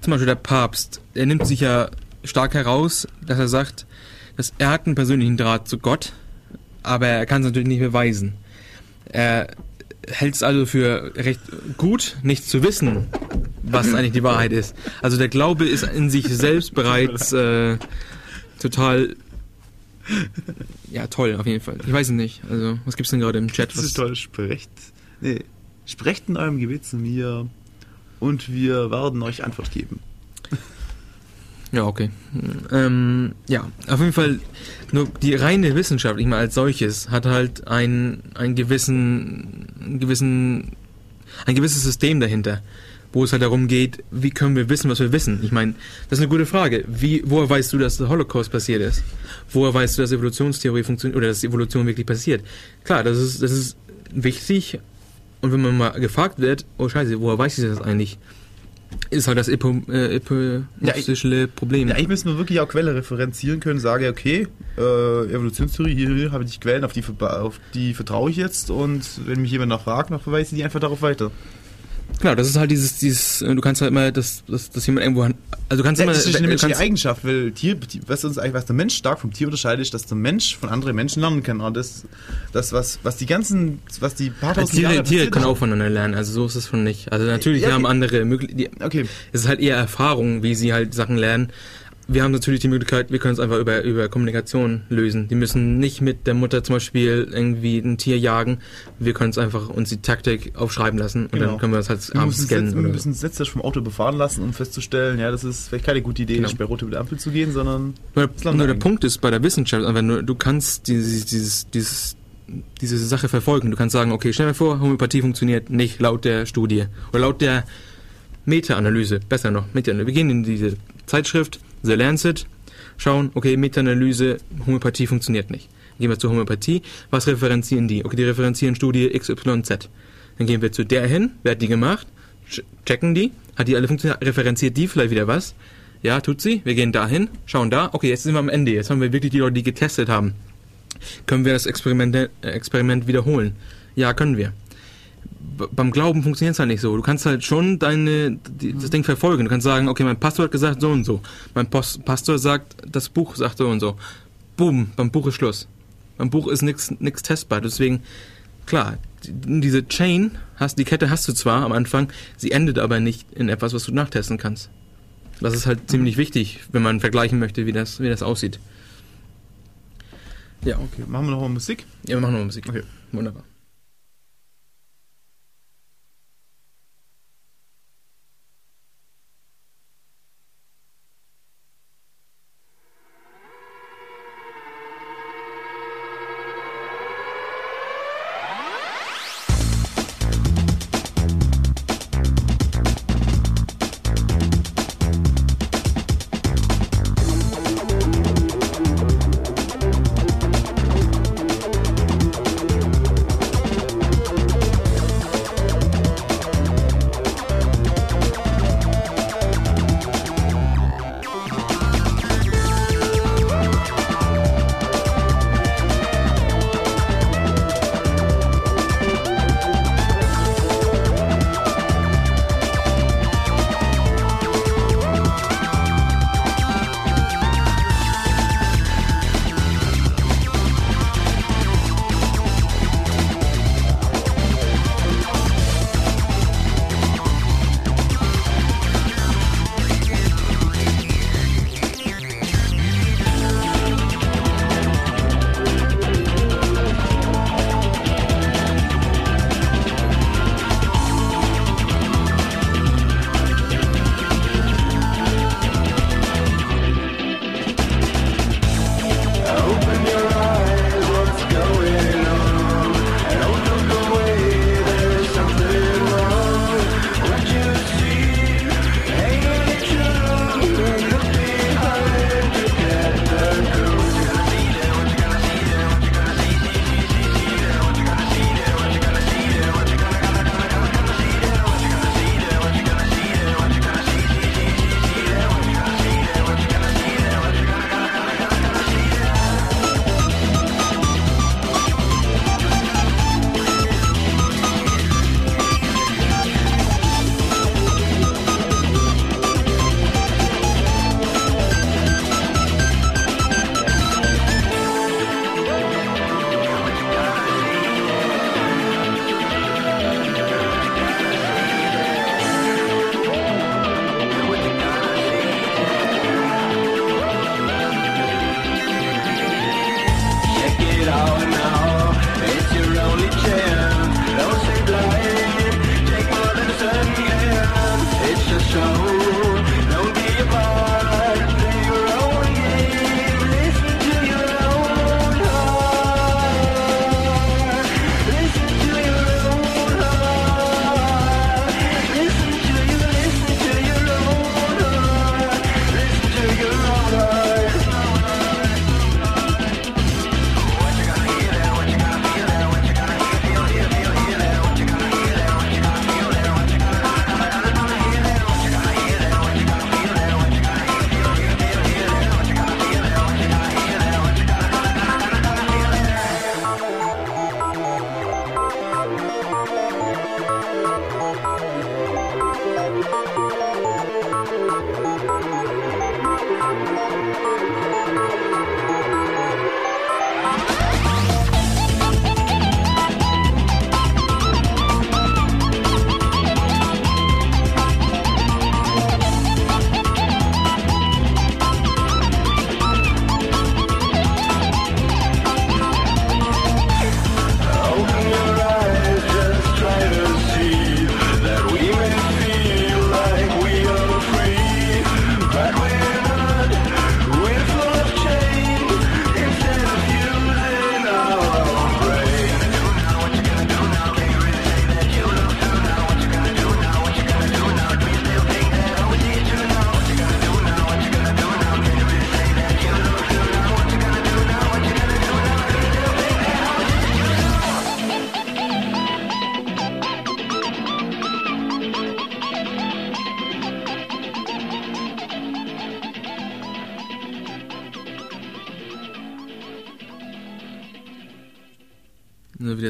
zum Beispiel der Papst, er nimmt sich ja stark heraus, dass er sagt, dass er hat einen persönlichen Draht zu Gott, aber er kann es natürlich nicht beweisen. Er hält es also für recht gut, nicht zu wissen, was eigentlich die Wahrheit ist. Also der Glaube ist in sich selbst bereits äh, total Ja, toll, auf jeden Fall. Ich weiß es nicht. Also, was gibt's denn gerade im Chat? Das ist toll. Sprecht, nee, sprecht in eurem Gebet zu mir und wir werden euch Antwort geben. Ja, okay. Ähm, ja, auf jeden Fall, nur die reine Wissenschaft, ich meine, als solches, hat halt ein, einen gewissen, einen gewissen, ein gewisses System dahinter, wo es halt darum geht, wie können wir wissen, was wir wissen. Ich meine, das ist eine gute Frage. Wie, woher weißt du, dass der Holocaust passiert ist? Woher weißt du, dass Evolutionstheorie funktioniert oder dass Evolution wirklich passiert? Klar, das ist, das ist wichtig. Und wenn man mal gefragt wird, oh Scheiße, woher weiß ich das eigentlich? Ist halt das epo, äh, epigenetische Problem. Ja, eigentlich müssen wir wirklich auch Quelle referenzieren können, sage, okay, äh, Evolutionstheorie, hier, hier habe ich die Quellen, auf die, auf die vertraue ich jetzt und wenn mich jemand nachfragt, dann verweise ich die einfach darauf weiter. Klar, das ist halt dieses, dieses, äh, du kannst halt immer, dass, dass, dass jemand irgendwo, also du kannst Ja, immer, das ist eine menschliche Eigenschaft, weil Tier, was uns eigentlich, was der Mensch stark vom Tier unterscheidet, ist, dass der Mensch von anderen Menschen lernen kann. Und das, das was, was die ganzen, was die paar also Tiere, Jahre Tiere können auch voneinander lernen, also so ist es schon nicht. Also natürlich Ja, haben okay. andere Möglichkeiten, Okay, es ist halt eher Erfahrung, wie sie halt Sachen lernen. Wir haben natürlich die Möglichkeit, wir können es einfach über, über Kommunikation lösen. Die müssen nicht mit der Mutter zum Beispiel irgendwie ein Tier jagen. Wir können es einfach uns die Taktik aufschreiben lassen und Genau. dann können wir das halt wir abends scannen. wir müssen uns jetzt erst vom Auto befahren lassen, um festzustellen, ja, das ist vielleicht keine gute Idee, Genau. nicht bei Rot über die Ampel zu gehen, sondern Nur, lernen nur der. Punkt ist bei der Wissenschaft, einfach nur, du kannst dieses, dieses, dieses, diese Sache verfolgen. Du kannst sagen, okay, stell dir vor, Homöopathie funktioniert nicht laut der Studie oder laut der Meta-Analyse, besser noch, Meta-Analyse. Wir gehen in diese Zeitschrift, The Lancet, schauen, okay, Meta-Analyse, Homöopathie funktioniert nicht. Dann gehen wir zur Homöopathie, was referenzieren die? Okay, die referenzieren Studie XYZ. Dann gehen wir zu der hin, wer hat die gemacht, ch- checken die, hat die alle funktioniert, referenziert die vielleicht wieder was? Ja, tut sie. Wir gehen dahin, schauen da. Okay, jetzt sind wir am Ende. Jetzt haben wir wirklich die Leute, die getestet haben. Können wir das Experiment, äh, Experiment wiederholen? Ja, können wir. Beim Glauben funktioniert es halt nicht so. Du kannst halt schon deine, die, das Ding verfolgen. Du kannst sagen, okay, mein Pastor hat gesagt so und so. Mein Pos Pastor sagt, das Buch sagt so und so. Boom, beim Buch ist Schluss. Beim Buch ist nichts testbar. Deswegen, klar, die, diese Chain, hast, die Kette hast du zwar am Anfang, sie endet aber nicht in etwas, was du nachtesten kannst. Das ist halt ziemlich wichtig, wenn man vergleichen möchte, wie das, wie das aussieht. Ja, okay, machen wir nochmal Musik. ja, wir machen noch Musik. Okay. Wunderbar.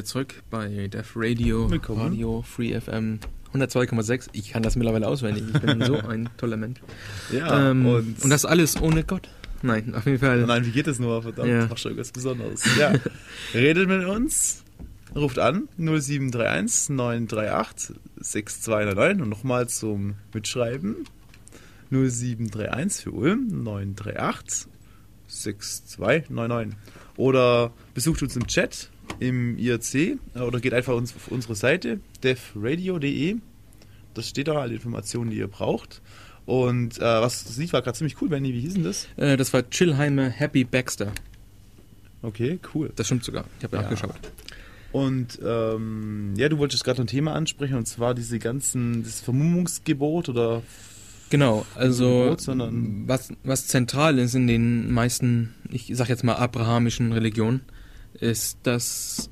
Zurück bei Def Radio, Willkommen. Radio Free FM 102,6. Ich kann das mittlerweile auswendig. Ich bin so ein toller Mensch. Ja, ähm, und, und, das alles ohne Gott. Nein, auf jeden Fall. Nein, wie geht das nur? Verdammt, Ja. war schon irgendwas Besonderes. Ja, redet mit uns, ruft an 0731 938 6299 und nochmal zum Mitschreiben 0731 für Ulm 938 6299 oder besucht uns im Chat im IRC äh, oder geht einfach uns auf unsere Seite defradio.de. Das steht da alle Informationen, die ihr braucht. Und äh, was das Lied war gerade ziemlich cool, Benny. Wie hieß denn das? Äh, das war Chillheimer Happy Baxter. Okay, cool. Das stimmt sogar. Ich habe Ja. nachgeschaut. Und ähm, ja, du wolltest gerade ein Thema ansprechen und zwar diese ganzen, das Vermummungsgebot oder Genau, also Gebot, was, was zentral ist in den meisten, ich sag jetzt mal abrahamischen Religionen, ist, dass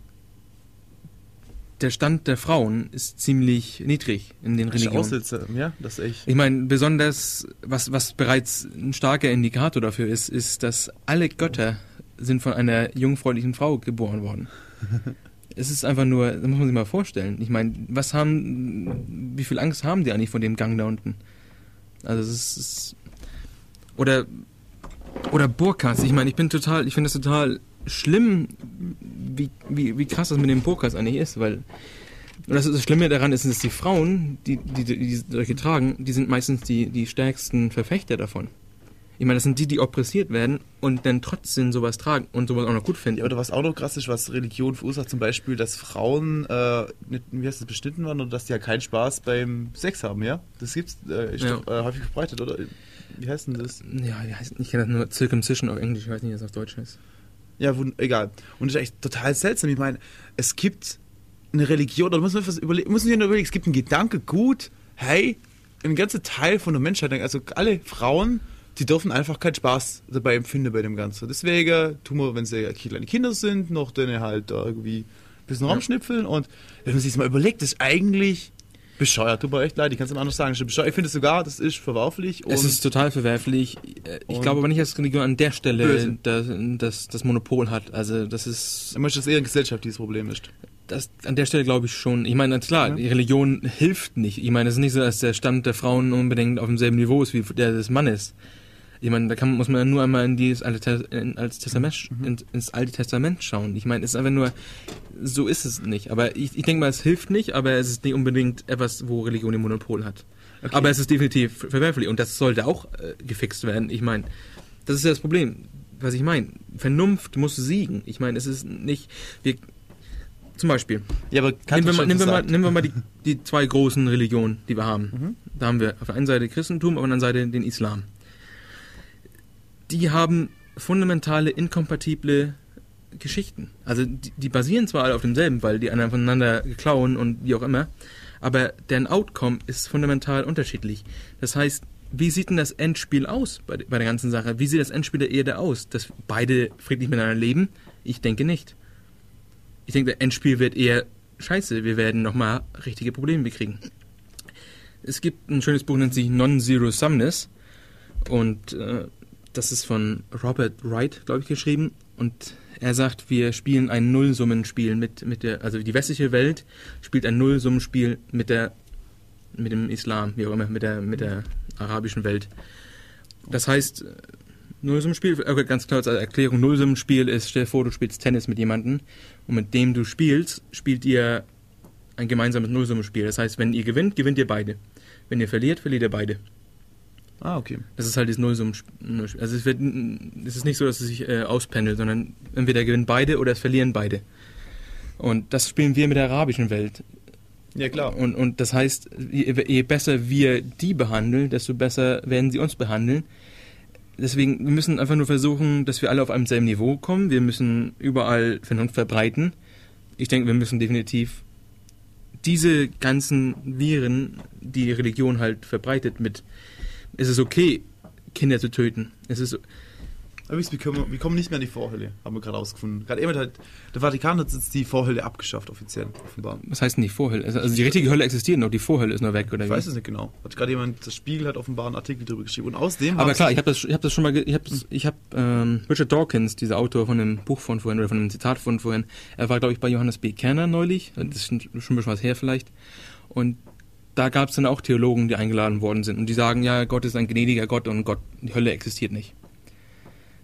der Stand der Frauen ist ziemlich niedrig in den Religionen. Aussätze, ja, das echt. Ich meine, besonders, was, was bereits ein starker Indikator dafür ist, ist, dass alle Götter sind von einer jungfräulichen Frau geboren worden. es ist einfach nur, das muss man sich mal vorstellen. Ich meine, was haben, wie viel Angst haben die eigentlich vor dem Gang da unten? Also es ist, es ist oder, oder Burkas. Ich meine, ich bin total, ich finde das total schlimm, wie, wie, wie krass das mit den Burkas eigentlich ist, weil und das, ist das Schlimme daran ist, dass die Frauen, die, die, die solche tragen, die sind meistens die, die stärksten Verfechter davon. Ich meine, das sind die, die oppressiert werden und dann trotzdem sowas tragen und sowas auch noch gut finden. Ja, oder was auch noch krass ist, was Religion verursacht, zum Beispiel, dass Frauen, äh, nicht, wie heißt das, beschnitten werden oder dass die ja keinen Spaß beim Sex haben, ja? Das gibt's, äh, ist Ja. doch äh, häufig verbreitet, oder? Wie heißt denn das? ja, heißt- ich kenne das nur Circumcision auf Englisch, ich weiß nicht, was das auf Deutsch ist. Ja, egal. Und das ist echt total seltsam. Ich meine, es gibt eine Religion, da muss man etwas überlegen, muss man sich nur überlegen, es gibt einen Gedanke, gut, hey, ein ganzer Teil von der Menschheit, also alle Frauen, die dürfen einfach keinen Spaß dabei empfinden bei dem Ganzen. Deswegen tun wir, wenn sie kleine Kinder sind, noch denen halt irgendwie ein bisschen rumschnipfeln und wenn man sich das mal überlegt, ist eigentlich bescheuert, tut mir echt leid, ich kann es nicht anders sagen, bescheuert. Ich finde es sogar, das ist verwerflich Es ist total verwerflich. Äh, Ich glaube aber nicht, dass Religion an der Stelle das, das, das Monopol hat. Also das ist ich möchte, dass eher ein gesellschaftliches Problem ist. das, an der Stelle glaube ich schon. Ich meine, klar, Ja. Religion hilft nicht. Ich meine, es ist nicht so, dass der Stand der Frauen unbedingt auf demselben Niveau ist wie der des Mannes. Ich meine, da kann, muss man nur einmal in dieses alte, Te- in, als Testament, Mhm. in, ins alte Testament schauen. Ich meine, es ist einfach nur, so ist es nicht. Aber ich, ich denke mal, es hilft nicht, aber es ist nicht unbedingt etwas, wo Religion den Monopol hat. Okay. Aber es ist definitiv ver- verwerflich und das sollte auch äh, gefixt werden. Ich meine, das ist ja das Problem. Was ich meine, Vernunft muss siegen. Ich meine, es ist nicht, wir, zum Beispiel, Ja, aber Nehmen wir, mal, nehmen, wir mal, nehmen wir mal die, die zwei großen Religionen, die wir haben. Mhm. Da haben wir auf der einen Seite Christentum, auf der anderen Seite den Islam. Die haben fundamentale, inkompatible Geschichten. Also die, die basieren zwar alle auf demselben, weil die anderen voneinander klauen und wie auch immer, aber deren Outcome ist fundamental unterschiedlich. Das heißt, wie sieht denn das Endspiel aus bei, bei der ganzen Sache? Wie sieht das Endspiel der Erde aus? Dass beide friedlich miteinander leben? Ich denke nicht. Ich denke, der Endspiel wird eher scheiße. Wir werden nochmal richtige Probleme bekriegen. Es gibt ein schönes Buch, nennt sich Non-Zero Sumness. Und äh, das ist von Robert Wright, glaube ich, geschrieben. Und er sagt, wir spielen ein Nullsummenspiel mit, mit der, also die westliche Welt spielt ein Nullsummenspiel mit der, mit dem Islam, wie auch immer, mit der, mit der arabischen Welt. Das heißt, Nullsummenspiel, okay, ganz klar als Erklärung, Nullsummenspiel ist, stell dir vor, du spielst Tennis mit jemandem und mit dem du spielst, spielt ihr ein gemeinsames Nullsummenspiel. Das heißt, wenn ihr gewinnt, gewinnt ihr beide. Wenn ihr verliert, verliert ihr beide. Ah, okay. Das ist halt das Nullsummenspiel. Also es, wird, es ist nicht so, dass es sich äh, auspendelt, sondern entweder gewinnen beide oder es verlieren beide. Und das spielen wir mit der arabischen Welt. Ja, klar. Und, und das heißt, je, je besser wir die behandeln, desto besser werden sie uns behandeln. Deswegen, wir müssen einfach nur versuchen, dass wir alle auf einem selben Niveau kommen. Wir müssen überall Vernunft verbreiten. Ich denke, wir müssen definitiv diese ganzen Viren, die die Religion halt verbreitet, mit es ist okay, Kinder zu töten. Es ist Aber wir kommen, wir kommen nicht mehr an die Vorhölle, haben wir gerade rausgefunden. Gerade eben hat der Vatikan hat jetzt die Vorhölle abgeschafft, offiziell, offenbar. Was heißt denn die Vorhölle? Also, also die richtige Hölle existiert noch, die Vorhölle ist noch weg, oder Ich wie? weiß es nicht genau. Hat gerade jemand, das Spiegel hat offenbar einen Artikel darüber geschrieben. Und außerdem. Aber klar, ich habe das, ich hab das schon mal, ge- ich habe ich hab, ähm, Richard Dawkins, dieser Autor von dem Buch von vorhin oder von dem Zitat von vorhin, er war glaube ich bei Johannes B. Kerner neulich, das ist schon schon ein bisschen was her vielleicht, und da gab es dann auch Theologen, die eingeladen worden sind und die sagen, ja, Gott ist ein gnädiger Gott und Gott, die Hölle existiert nicht.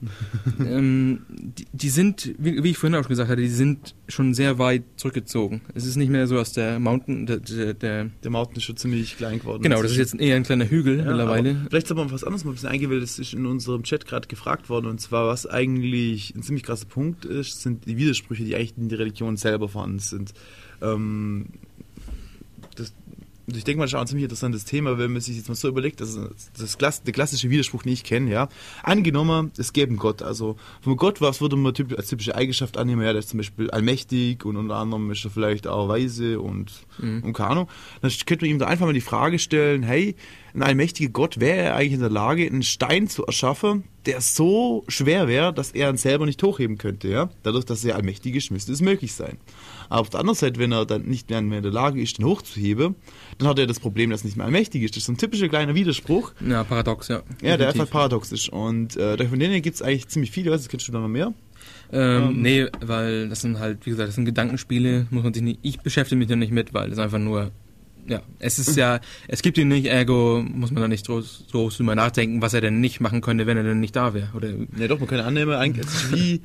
ähm, die, die sind, wie, wie ich vorhin auch schon gesagt hatte, die sind schon sehr weit zurückgezogen. Es ist nicht mehr so aus der Mountain, der, der, der Der Mountain ist schon ziemlich klein geworden. genau, das ist jetzt eher ein kleiner Hügel Ja, mittlerweile. Vielleicht soll man was anderes mal ein bisschen eingehen, weil das ist in unserem Chat gerade gefragt worden. Und zwar, was eigentlich ein ziemlich krasser Punkt ist, sind die Widersprüche, die eigentlich in der Religion selber vorhanden sind. Ähm, und ich denke mal, das ist auch ein ziemlich interessantes Thema, wenn man sich jetzt mal so überlegt, das ist das Klass, der klassische Widerspruch, den ich kenne, ja. Angenommen, es gäbe einen Gott, also von Gott, was würde man typ, als typische Eigenschaft annehmen, ja, der ist zum Beispiel allmächtig und unter anderem ist er vielleicht auch weise und, und keine Ahnung. Dann könnte man ihm da einfach mal die Frage stellen, hey, ein allmächtiger Gott, wäre er eigentlich in der Lage, einen Stein zu erschaffen, der so schwer wäre, dass er ihn selber nicht hochheben könnte, ja? Dadurch, dass er allmächtig ist, müsste es möglich sein. Aber auf der anderen Seite, wenn er dann nicht mehr in der Lage ist, den hochzuheben, dann hat er das Problem, dass er nicht mehr allmächtig ist. Das ist so ein typischer kleiner Widerspruch, Ja, paradox, ja. ja, der Definitiv. einfach paradox ist. Und äh, von denen gibt es eigentlich ziemlich viele, weißt du, kennst du da noch mehr? Ähm, Ähm. nee, weil das sind halt, wie gesagt, das sind Gedankenspiele, muss man sich nicht, ich beschäftige mich da nicht mit, weil es einfach nur, ja, es ist ja, es gibt ihn nicht, ergo muss man da nicht groß, groß drüber nachdenken, was er denn nicht machen könnte, wenn er denn nicht da wäre, oder, Ja doch, man kann annehmen, eigentlich es ist wie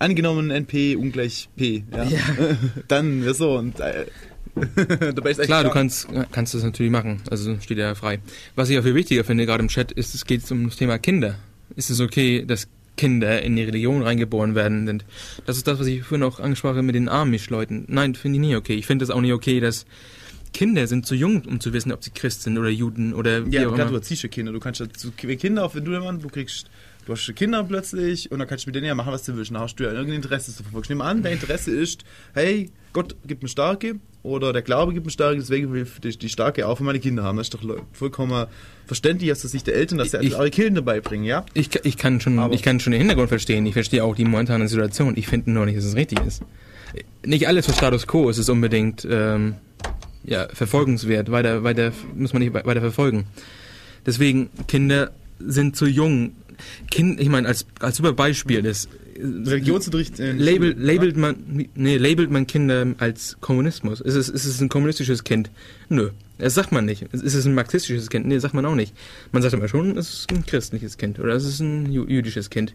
angenommen NP ungleich P, ja. Ja. dann, ja so, und äh, dabei ist echt klar, du kannst, kannst das natürlich machen, also steht ja frei. Was ich auch viel wichtiger finde, gerade im Chat, ist, es geht um das Thema Kinder. Ist es okay, dass Kinder in die Religion reingeboren werden sind? Das ist das, was ich vorhin auch angesprochen habe mit den Amish-Leuten. Nein, finde ich nie okay. Ich finde es auch nicht okay, dass Kinder sind zu jung, um zu wissen, ob sie Christ sind oder Juden oder wie Ja, auch klar, du immer. erziehst ja Kinder. Du kannst ja zu Kinder, auf wenn du jemanden, du kriegst, du hast Kinder plötzlich und dann kannst du mit denen ja machen, was du willst. Dann hast du ja irgendein Interesse zu verfolgen. Ich nehme an, dein Interesse ist, hey, Gott gibt mir Starke oder der Glaube gibt mir Starke, deswegen will ich die, Starke auch für meine Kinder haben. Das ist doch vollkommen verständlich aus der Sicht der Eltern, dass sie Ich- eure Kinder beibringen, ja? Ich, ich, kann schon, Aber- ich kann schon den Hintergrund verstehen. Ich verstehe auch die momentane Situation. Ich finde nur nicht, dass es richtig ist. Nicht alles für Status Quo ist es unbedingt ähm, ja, verfolgenswert. Weiter, weiter muss man nicht we- weiter verfolgen. Deswegen, Kinder sind zu jung. Kind, ich meine, als, als super Beispiel ist, Religionsunterricht in label, labelt man, nee, labelt man Kinder als Kommunismus. Ist es, ist es ein kommunistisches Kind? Nö. Das sagt man nicht. Ist es ein marxistisches Kind? Nee, sagt man auch nicht. Man sagt aber schon, es ist ein christliches Kind oder es ist ein jüdisches Kind.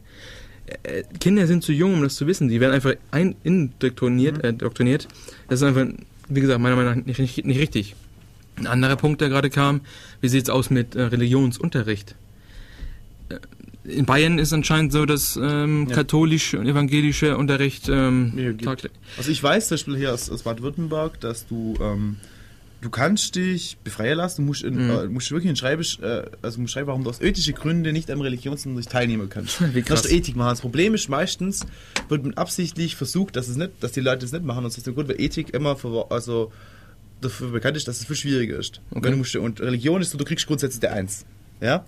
Äh, Kinder sind zu jung, um das zu wissen. Die werden einfach ein indoktriniert, äh, doktriniert. Das ist einfach, wie gesagt, meiner Meinung nach nicht, nicht, nicht richtig. Ein anderer Punkt, der gerade kam, wie sieht's aus mit äh, Religionsunterricht? Äh, In Bayern ist anscheinend so, dass ähm, Ja. katholische und evangelische Unterricht ähm, Also ich weiß zum Beispiel hier aus, aus Baden-Württemberg, dass du ähm, du kannst dich befreien lassen, du musst, in, Mhm. äh, musst wirklich in Schreiben, äh, also musst schreiben, warum du aus ethischen Gründen nicht am Religionsunterricht teilnehmen kannst. Wie krass. ist Ethik machen. Das Problem ist meistens, wird man absichtlich versucht, dass es nicht, dass die Leute das nicht machen. Und das ist der Grund, weil Ethik immer ver- also dafür bekannt ist, dass es viel schwieriger ist. Okay. Du musst, und Religion ist so, du kriegst grundsätzlich der Eins. Ja?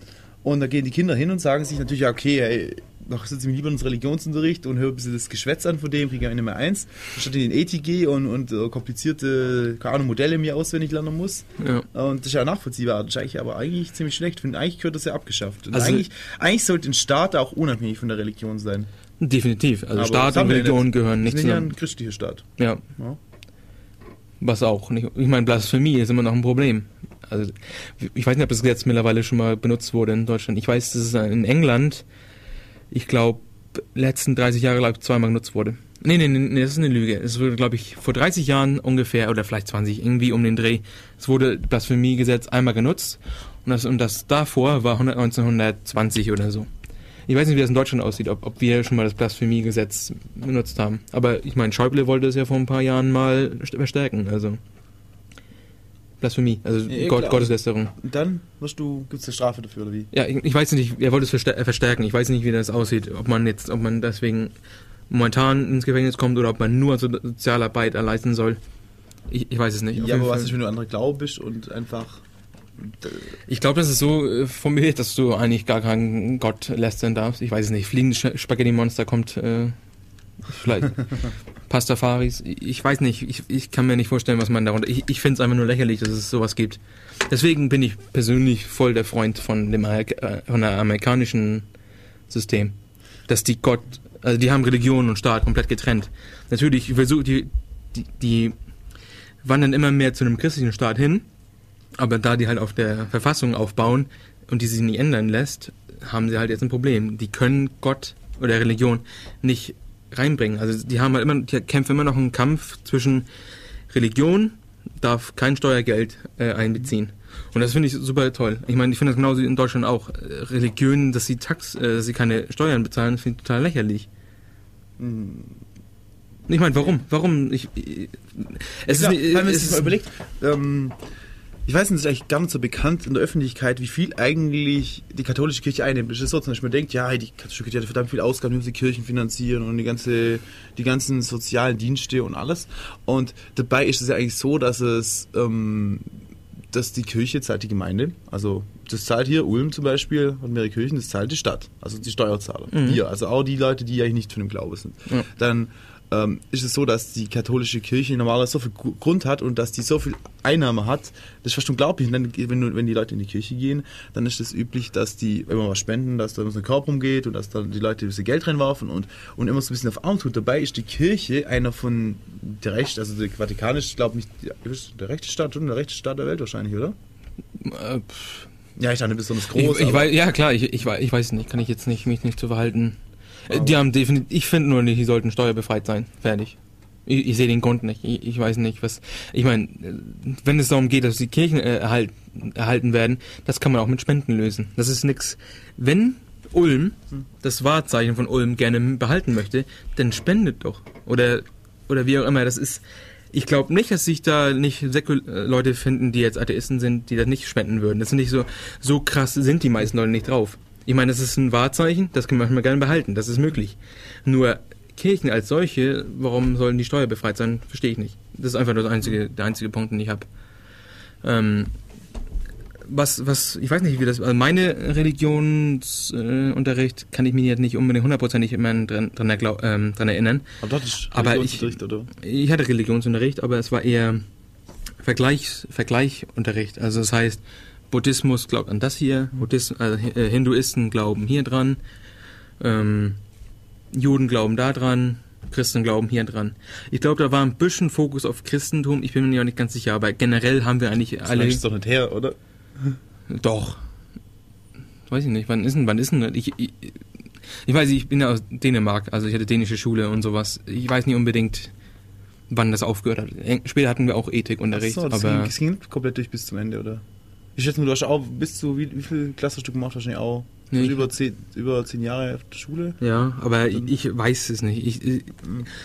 Und da gehen die Kinder hin und sagen sich natürlich, ja, okay, hey, noch sitze ich lieber in unserem Religionsunterricht und höre ein bisschen das Geschwätz an von dem, kriege eine mehr eins, statt in den gehe und, und äh, komplizierte, keine Ahnung, Modelle mir auswendig lernen muss. Ja. Und das ist ja nachvollziehbar. Das ist eigentlich aber eigentlich ziemlich schlecht. Ich finde, eigentlich gehört das ja abgeschafft. Und Also- eigentlich, eigentlich sollte ein Staat auch unabhängig von der Religion sein. Definitiv. Also Aber Staat und Religion nicht. gehören Wir nicht sind ja ein zusammen. christlicher Staat. Ja. Ja. Was auch nicht. Ich meine, Blasphemie ist immer noch ein Problem. Also, ich weiß nicht, ob das Gesetz mittlerweile schon mal benutzt wurde in Deutschland. Ich weiß, dass es in England, ich glaube, letzten 30 Jahre lang zweimal genutzt wurde. Nee, nee, nee, das ist eine Lüge. Es wurde, glaube ich, vor 30 Jahren ungefähr, oder vielleicht 20, irgendwie um den Dreh, es wurde Blasphemiegesetz einmal genutzt. Und das, und das davor war 100 1920 oder so. Ich weiß nicht, wie das in Deutschland aussieht, ob, ob wir schon mal das Blasphemiegesetz benutzt haben. Aber ich meine, Schäuble wollte es ja vor ein paar Jahren mal st- verstärken. Also Blasphemie, also Ja, Gott. Gotteslästerung. Und dann wirst du, gibt es eine Strafe dafür, oder wie? Ja, ich, ich weiß nicht, er wollte es äh, verstärken. Ich weiß nicht, wie das aussieht. Ob man jetzt, ob man deswegen momentan ins Gefängnis kommt oder ob man nur so Sozialarbeit erleisten soll. Ich, ich weiß es nicht. Ja, aber was ist, wenn du andere Glaube bist und einfach Ich glaube, das ist so äh, formuliert, dass du eigentlich gar keinen Gott lästern darfst. Ich weiß es nicht. Fliegende Spaghetti-Monster kommt äh, vielleicht. Pastafaris. Ich weiß nicht. Ich, ich kann mir nicht vorstellen, was man darunter... Ich, ich finde es einfach nur lächerlich, dass es sowas gibt. Deswegen bin ich persönlich voll der Freund von dem äh, von der amerikanischen System. Dass die Gott... Also die haben Religion und Staat komplett getrennt. Natürlich, versuch, die, die, die wandern immer mehr zu einem christlichen Staat hin. Aber da die halt auf der Verfassung aufbauen und die sich nicht ändern lässt, haben sie halt jetzt ein Problem. Die können Gott oder Religion nicht reinbringen. Also die haben halt immer, die kämpfen immer noch einen Kampf zwischen Religion darf kein Steuergeld äh, einbeziehen. Und das finde ich super toll. Ich meine, ich finde das genauso in Deutschland auch. Äh, Religionen, dass sie Tax, äh, dass sie keine Steuern bezahlen, finde ich total lächerlich. Hm. Ich meine, warum? Warum? Ich, ich, es ja, ist, wenn man es sich ist mal überlegt, ähm, ich weiß nicht, es ist eigentlich gar nicht so bekannt in der Öffentlichkeit, wie viel eigentlich die katholische Kirche einnimmt. Es ist so, zum Beispiel, man denkt, ja, die katholische Kirche hat verdammt viel Ausgaben, wie sie Kirchen finanzieren und die ganze, die ganzen sozialen Dienste und alles. Und dabei ist es ja eigentlich so, dass es, ähm, dass die Kirche zahlt die Gemeinde, also das zahlt hier Ulm zum Beispiel und mehrere Kirchen, das zahlt die Stadt, also die Steuerzahler. Mhm. Wir, also auch die Leute, die eigentlich nicht von dem Glaube sind. Ja. Dann ähm, ist es so, dass die katholische Kirche normalerweise so viel Gru- Grund hat und dass die so viel Einnahme hat, das ist fast unglaublich. Und dann, wenn, wenn die Leute in die Kirche gehen, dann ist es üblich, dass die immer was spenden, dass da immer so ein Korb rumgeht und dass dann die Leute ein bisschen Geld reinwerfen und, und immer so ein bisschen auf Arm tut. Dabei ist die Kirche einer von der Recht, also der Vatikan ist, glaube nicht, ist der rechte Staat, oder? Der rechte Staat der Welt wahrscheinlich, oder? äh, Ja, ich dachte, besonders Ich, groß. ich aber- weiß, ja klar, ich, ich, weiß- ich weiß nicht, kann ich jetzt nicht, mich nicht zu verhalten. Äh, Die haben definitiv, ich finde nur nicht, die sollten steuerbefreit sein. Fertig. Ich, ich sehe den Grund nicht. Ich, ich weiß nicht, was. Ich meine, äh, wenn es darum geht, dass die Kirchen äh, erhalt, erhalten werden, das kann man auch mit Spenden lösen. Das ist nix. Wenn Ulm das Wahrzeichen von Ulm gerne behalten möchte, dann spendet doch. Oder, oder wie auch immer. Das ist. Ich glaube nicht, dass sich da nicht Säkul äh, Leute finden, die jetzt Atheisten sind, die das nicht spenden würden. Das sind nicht so, so krass sind die meisten Leute nicht drauf. Ich meine, das ist ein Wahrzeichen, das kann man manchmal gerne behalten, das ist möglich. Nur Kirchen als solche, warum sollen die steuerbefreit sein, verstehe ich nicht. Das ist einfach nur das einzige, der einzige Punkt, den ich habe. Ähm, was, was, ich weiß nicht, wie das, also meine Religionsunterricht äh, kann ich mich jetzt nicht unbedingt hundertprozentig immer dran, dran, erglau- ähm, dran erinnern. aber ist Aber ich- oder? Ich hatte Religionsunterricht, aber es war eher Vergleichs, Vergleichunterricht. Also das heißt, Buddhismus glaubt an das hier, Buddhis, also äh, Hinduisten glauben hier dran, ähm, Juden glauben da dran, Christen glauben hier dran. Ich glaube, da war ein bisschen Fokus auf Christentum, ich bin mir auch nicht ganz sicher, aber generell haben wir eigentlich Das alle... ist doch nicht her, oder? Doch. Weiß ich nicht, wann ist denn, wann ist denn, ich, ich, ich weiß, ich bin ja aus Dänemark, also ich hatte dänische Schule und sowas. Ich weiß nicht unbedingt, wann das aufgehört hat. Eng- Später hatten wir auch Ethikunterricht, Ach so, das aber ging, das ging komplett durch bis zum Ende, oder? Ich schätze du hast auch bis zu, wie, wie viel Klasse hast du gemacht? Wahrscheinlich auch Nee, also über, zehn, über zehn Jahre auf der Schule. ja, aber ich, ich weiß es nicht. Ich, ich,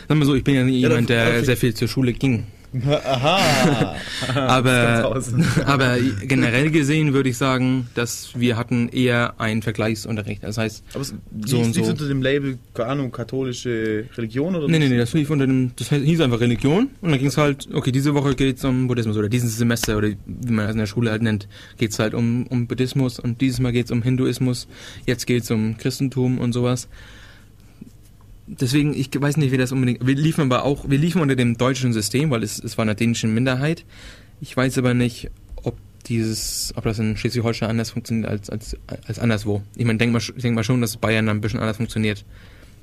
sag mal so, ich bin ja nicht Ja, jemand, der sehr viel zur Schule ging. Aha! Aber, aber generell gesehen würde ich sagen, dass wir hatten eher einen Vergleichsunterricht. Das heißt, Aber es So und liegt so. unter dem Label, keine Ahnung, katholische Religion oder Nee, nee, nee, das lief unter dem, das hieß einfach Religion und dann ging es halt, okay, diese Woche geht's um Buddhismus oder dieses Semester oder wie man das in der Schule halt nennt, geht's halt um, um Buddhismus und dieses Mal geht's um Hinduismus, jetzt geht's um Christentum und sowas. Deswegen, ich weiß nicht, wie das unbedingt, wir liefen aber auch, wir liefen unter dem deutschen System, weil es, es war eine dänische Minderheit. Ich weiß aber nicht, ob dieses, ob das in Schleswig-Holstein anders funktioniert als, als, als anderswo. Ich meine, denk mal, ich denke mal schon, dass Bayern ein bisschen anders funktioniert.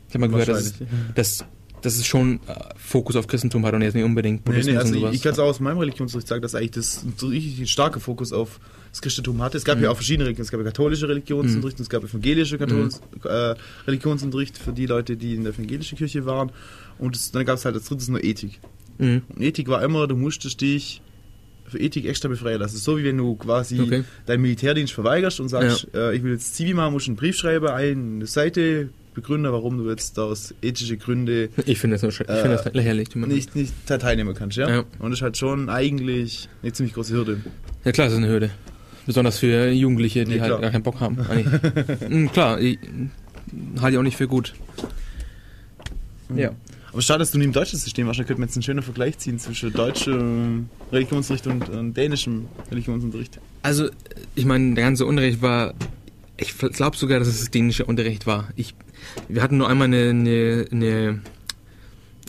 Ich habe mal gehört, dass, dass, dass es schon äh, Fokus auf Christentum hat und jetzt nicht unbedingt Nee, Buddhismus nee, also und ich, sowas. ich kann es auch aus meinem Religionsunterricht sagen, dass eigentlich das ein richtig starker Fokus auf das Christentum hatte. Es gab Mhm. ja auch verschiedene Religionen. Es gab ja katholische Religionsunterricht, und es gab evangelische Katholisch, äh, Religionsunterricht für die Leute, die in der evangelischen Kirche waren. Und es, dann gab es halt als drittes nur Ethik. Mhm. Und Ethik war immer, du musstest dich für Ethik extra befreien lassen. So wie wenn du quasi Okay. deinen Militärdienst verweigerst und sagst, äh, ich will jetzt Zivi machen, musst du einen Brief schreiben, eine Seite begründen, warum du jetzt aus ethischen Gründen Ich finde das, nur ich finde das Äh, lächerlich. nicht, nicht teilnehmen kannst, ja? Ja. Und das ist halt schon eigentlich eine ziemlich große Hürde. Ja klar, das ist eine Hürde. Besonders für Jugendliche, die Ja, halt gar keinen Bock haben. Mhm, klar, ich, halte ich auch nicht für gut. Ja. Aber schade, dass du nie im deutschen System warst. Da könnte man jetzt einen schönen Vergleich ziehen zwischen deutschem Religionsunterricht und, und dänischem Religionsunterricht. Also, ich meine, der ganze Unterricht war. Ich glaube sogar, dass es das dänische Unterricht war. Ich, wir hatten nur einmal eine, eine, eine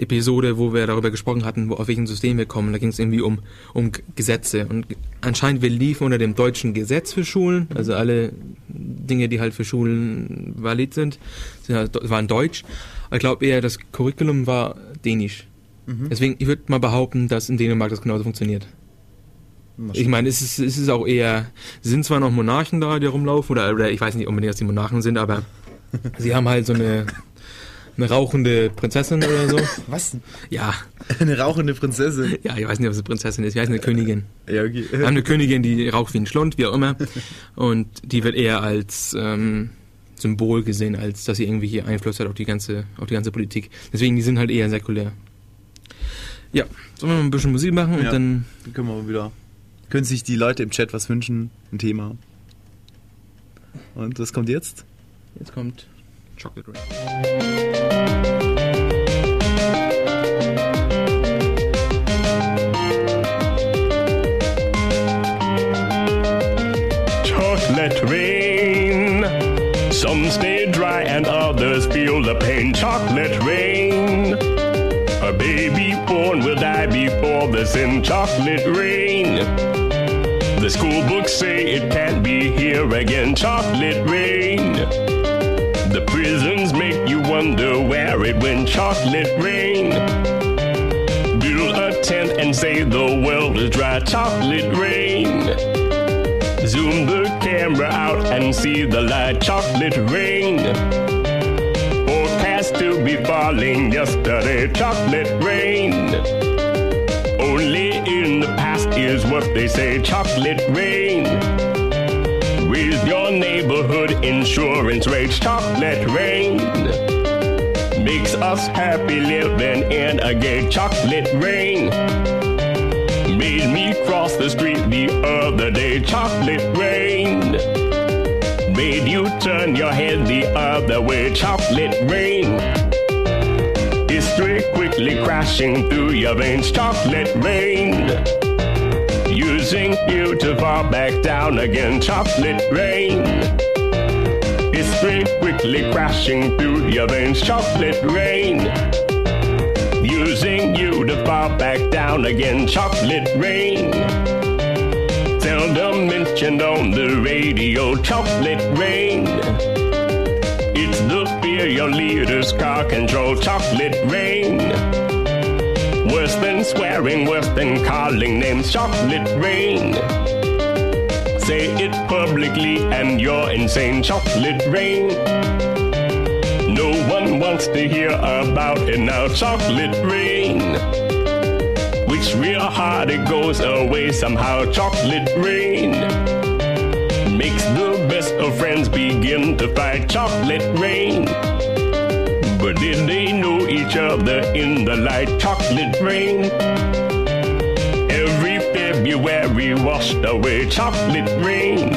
Episode, wo wir darüber gesprochen hatten, wo, auf welchem System wir kommen. Da ging es irgendwie um, um Gesetze. Und anscheinend, wir liefen unter dem deutschen Gesetz für Schulen. Also alle Dinge, die halt für Schulen valid sind, sind halt, waren deutsch. Aber ich glaube eher, das Curriculum war dänisch. Deswegen, ich würde mal behaupten, dass in Dänemark das genauso funktioniert. Ich meine, es ist, es ist auch eher, sind zwar noch Monarchen da, die rumlaufen, oder, oder ich weiß nicht unbedingt, dass die Monarchen sind, aber sie haben halt so eine, eine rauchende Prinzessin oder so. Was? Ja, Eine rauchende Prinzessin. ja, ich weiß nicht, ob sie Prinzessin ist, ich weiß eine Königin. Ja, okay. Wir haben eine Königin, die raucht wie ein Schlund, wie auch immer. Und die wird eher als ähm, Symbol gesehen, als dass sie irgendwie hier Einfluss hat auf die ganze, auf die ganze Politik. Deswegen, die sind halt eher säkulär. Ja, sollen wir mal ein bisschen Musik machen und Ja. dann Dann können wir mal wieder. Können sich die Leute im Chat was wünschen? Ein Thema. Und was kommt jetzt? Jetzt kommt Chocolate Rain. Chocolate rain. Some stay dry and others feel the pain. Chocolate rain. A baby born will die before the sin. Chocolate rain. The school books say it can't be here again. Chocolate rain. The prisons make you wonder where it went. Chocolate rain. Build a tent and say the world is dry. Chocolate rain. Zoom the camera out and see the light. Chocolate rain. Forecast to be falling yesterday. Chocolate rain. Only in the past is what they say. Chocolate rain. Neighborhood insurance rates. Chocolate rain. Makes us happy living in a gay chocolate rain made me cross the street the other day. Chocolate rain made you turn your head the other way. Chocolate rain. History quickly crashing through your veins. Chocolate rain. Using you to fall back down again. Chocolate rain. Quickly crashing through your veins. Chocolate rain using you to fall back down again. Chocolate rain. Seldom mentioned on the radio. Chocolate rain. It's the fear your leaders car control. Chocolate rain. Worse than swearing, worse than calling names. Chocolate rain. Say it publicly and you're insane. Chocolate rain. No one wants to hear about it now. Chocolate rain. Which real hard it goes away somehow. Chocolate rain. Makes the best of friends begin to fight. Chocolate rain. But did they know each other in the light? Chocolate rain. February washed away. Chocolate rain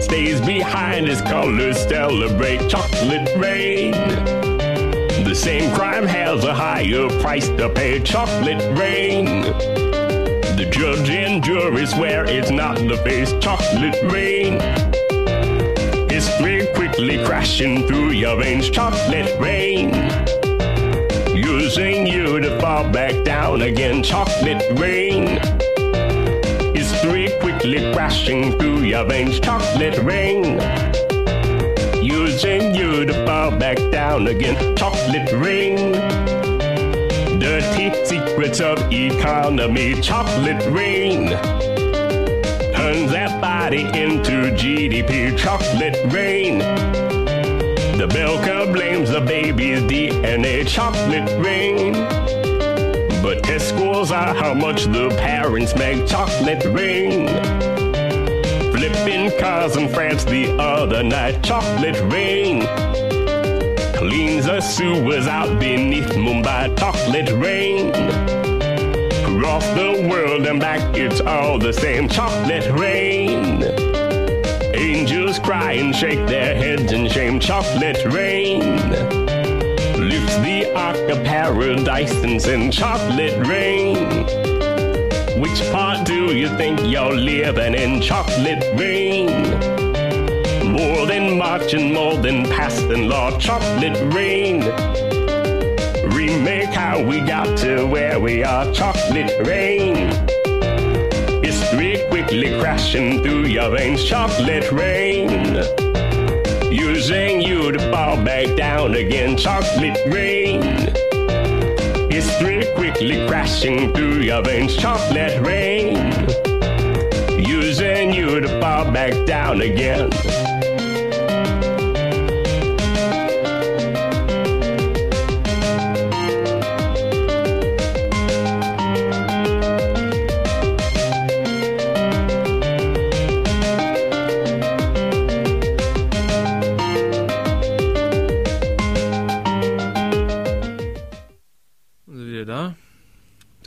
stays behind his colors celebrate chocolate rain. The same crime has a higher price to pay chocolate rain. The judge and jury swear it's not the face chocolate rain. History quickly crashing through your veins chocolate rain. Using you to fall back down again chocolate rain crashing through your veins. Chocolate rain. Using you to fall back down again. Chocolate rain. Dirty secrets of economy. Chocolate rain. Turns that body into GDP. Chocolate rain. The Belka blames the baby's DNA. Chocolate rain. But test scores are how much the parents make chocolate rain. In France the other night, chocolate rain. Cleans the sewers out beneath Mumbai, chocolate rain. Across the world and back, it's all the same, chocolate rain. Angels cry and shake their heads in shame, chocolate rain. Pollutes the ark of paradise and sends chocolate rain. Which part do you think you're living in? Chocolate rain. More than marching, more than passing law, chocolate rain. Remake how we got to where we are, chocolate rain. History quickly crashing through your veins, chocolate rain. Using you to fall back down again, chocolate rain. History quickly crashing through your veins, chocolate rain. Using you to fall back down again.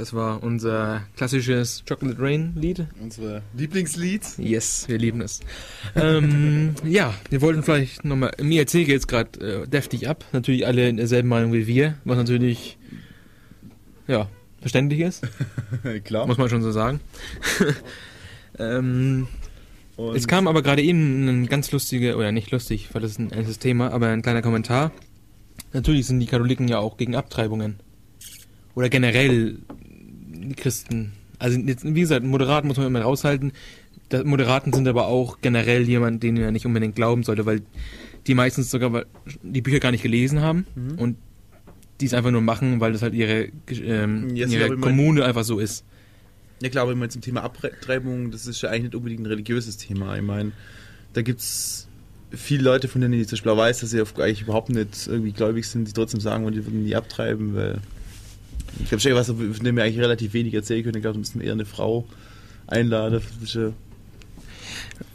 Das war unser klassisches Chocolate Rain Lied. Unsere Lieblingslied. Yes, wir lieben es. ähm, ja, wir wollten vielleicht nochmal, IRC geht es gerade äh, deftig ab. Natürlich alle in derselben Meinung wie wir, was natürlich, ja, verständlich ist, Klar. muss man schon so sagen. ähm, es kam aber gerade eben ein ganz lustiger, oder nicht lustig, weil das ist ein ernstes Thema, aber ein kleiner Kommentar. Natürlich sind die Katholiken ja auch gegen Abtreibungen. Oder generell Christen. Also jetzt, wie gesagt, Moderaten muss man immer raushalten. Moderaten sind aber auch generell jemand, den er nicht unbedingt glauben sollte, weil die meistens sogar die Bücher gar nicht gelesen haben und die es einfach nur machen, weil das halt ihre, ähm, ihre Kommune einfach so ist. Ja klar, aber immer zum Thema Abtreibung, das ist ja eigentlich nicht unbedingt ein religiöses Thema. Ich meine, da gibt's viele Leute, von denen ich zum Beispiel weiß, dass sie auf- eigentlich überhaupt nicht irgendwie gläubig sind, die trotzdem sagen, wollen, die würden nie abtreiben, weil ich glaube, schon was, von dem wir eigentlich relativ wenig erzählen können. Ich glaube, da müssen wir eher eine Frau einladen.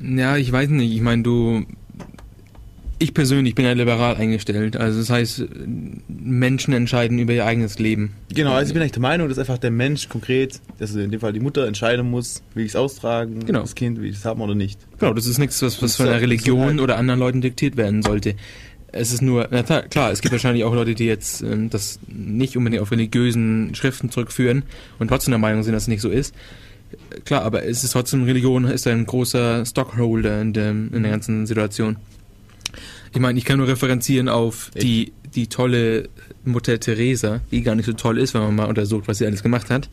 Ja- ich weiß nicht. Ich meine, du. Ich persönlich bin ja liberal eingestellt. Also das heißt, Menschen entscheiden über ihr eigenes Leben. Genau, also ich bin eigentlich der Meinung, dass einfach der Mensch konkret, also in dem Fall die Mutter, entscheiden muss, will ich es austragen, Genau. das Kind, will ich es haben oder nicht. Genau, das ist nichts, was, was von der Religion halt- oder anderen Leuten diktiert werden sollte. Es ist nur, na klar, es gibt wahrscheinlich auch Leute, die jetzt ähm, das nicht unbedingt auf religiösen Schriften zurückführen und trotzdem der Meinung sind, dass es nicht so ist. Klar, aber es ist trotzdem, Religion ist ein großer Stockholder in, dem, in der ganzen Situation. Ich meine, ich kann nur referenzieren auf die, die tolle Mutter Teresa, die gar nicht so toll ist, wenn man mal untersucht, was sie alles gemacht hat.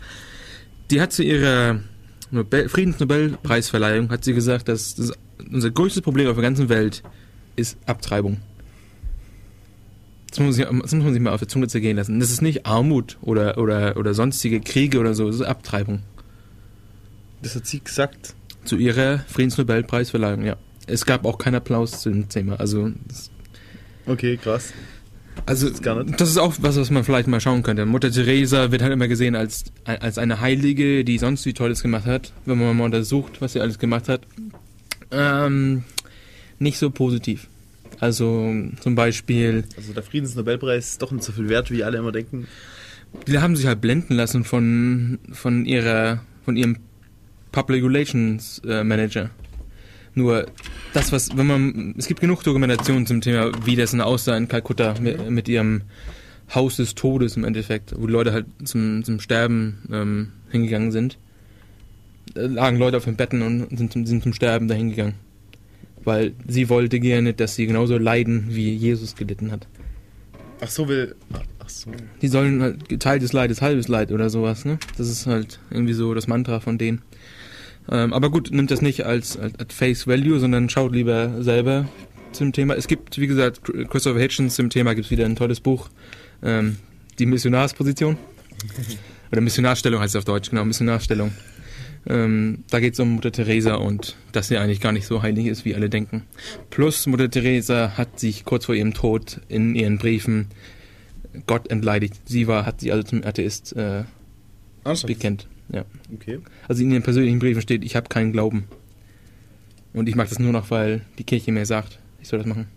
Die hat zu ihrer Nobel Friedensnobelpreisverleihung hat sie gesagt, dass das unser größtes Problem auf der ganzen Welt ist Abtreibung. Das muss, man sich, das muss man sich mal auf der Zunge zergehen lassen. Das ist nicht Armut oder, oder, oder sonstige Kriege oder so, das ist Abtreibung. Das hat sie gesagt. Zu ihrer Friedensnobelpreisverleihung, ja. Es gab auch keinen Applaus zu dem Thema. Also, Okay, krass. also das ist auch was, was man vielleicht mal schauen könnte. Mutter Teresa wird halt immer gesehen als, als eine Heilige, die sonst wie Tolles gemacht hat. Wenn man mal untersucht, was sie alles gemacht hat. Ähm, nicht so positiv. Also zum Beispiel, Also der Friedensnobelpreis ist doch nicht so viel wert, wie alle immer denken. die haben sich halt blenden lassen von, von ihrer, von ihrem Public Relations äh, Manager. Nur das, was, wenn man, es gibt genug Dokumentationen zum Thema, wie das denn aussah in Kalkutta mit, mit ihrem Haus des Todes im Endeffekt, wo die Leute halt zum, zum Sterben ähm, hingegangen sind. Da lagen Leute auf den Betten und sind, zum- sind zum Sterben dahin gegangen. Weil sie wollte gerne, dass sie genauso leiden, wie Jesus gelitten hat. Ach so, will. Ach so. Die sollen halt geteiltes Leid ist halbes Leid oder sowas, ne? Das ist halt irgendwie so das Mantra von denen. Ähm, aber gut, nimmt das nicht als, als, als Face Value, sondern schaut lieber selber zum Thema. Es gibt, wie gesagt, Christopher Hitchens zum Thema gibt es wieder ein tolles Buch. Ähm, die Missionarsposition. Oder Missionarstellung heißt es auf Deutsch, genau, Missionarstellung. Ähm, da geht es um Mutter Teresa und dass sie eigentlich gar nicht so heilig ist, wie alle denken. Plus Mutter Teresa hat sich kurz vor ihrem Tod in ihren Briefen Gott entleidigt. Sie war, hat sie also zum Atheist äh, bekennt. Ja. Okay. Also in ihren persönlichen Briefen steht, ich habe keinen Glauben. Und ich mache das nur noch, weil die Kirche mir sagt, ich soll das machen.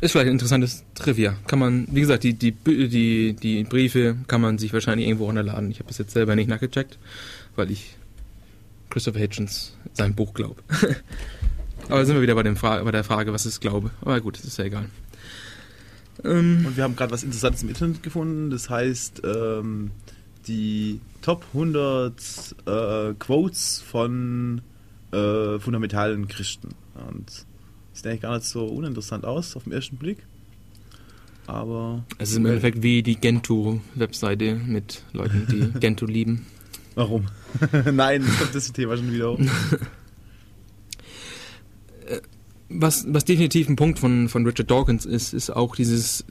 Ist vielleicht ein interessantes Trivia. Kann man, wie gesagt, die, die, die, die Briefe kann man sich wahrscheinlich irgendwo runterladen. Ich habe das jetzt selber nicht nachgecheckt, weil ich Christopher Hitchens sein Buch glaube. Aber sind wir wieder bei, dem Fra bei der Frage, was ist Glaube. Aber gut, das ist ja egal. Ähm, Und wir haben gerade was Interessantes im Internet gefunden. Das heißt, ähm, die Top 100 äh, Quotes von äh, fundamentalen Christen. Und sieht eigentlich gar nicht so uninteressant aus auf den ersten Blick. Aber es ist im Endeffekt wie die Gentoo-Webseite mit Leuten, die Gentoo lieben. warum? Nein, jetzt kommt das Thema schon wieder hoch. Was, was definitiv ein Punkt von, von Richard Dawkins ist, ist auch dieses,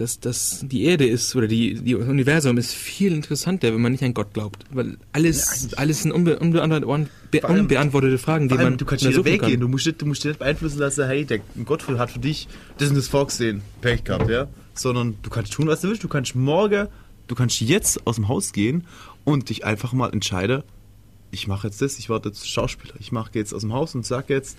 dass, dass die Erde ist oder die, die Universum ist viel interessanter, wenn man nicht an Gott glaubt. Weil alles, alles sind unbe, unbeantwortete, Vor allem- unbeantwortete Fragen, die allem, man du kannst untersuchen weggehen. Du musst, nicht, du musst dich nicht beeinflussen lassen, hey, der Gott hat für dich das und das vorgesehen. Pech gehabt, ja. Sondern du kannst tun, was du willst. Du kannst morgen, du kannst jetzt aus dem Haus gehen und dich einfach mal entscheiden, ich mache jetzt das, ich werde jetzt Schauspieler. Ich mache jetzt aus dem Haus und sag jetzt,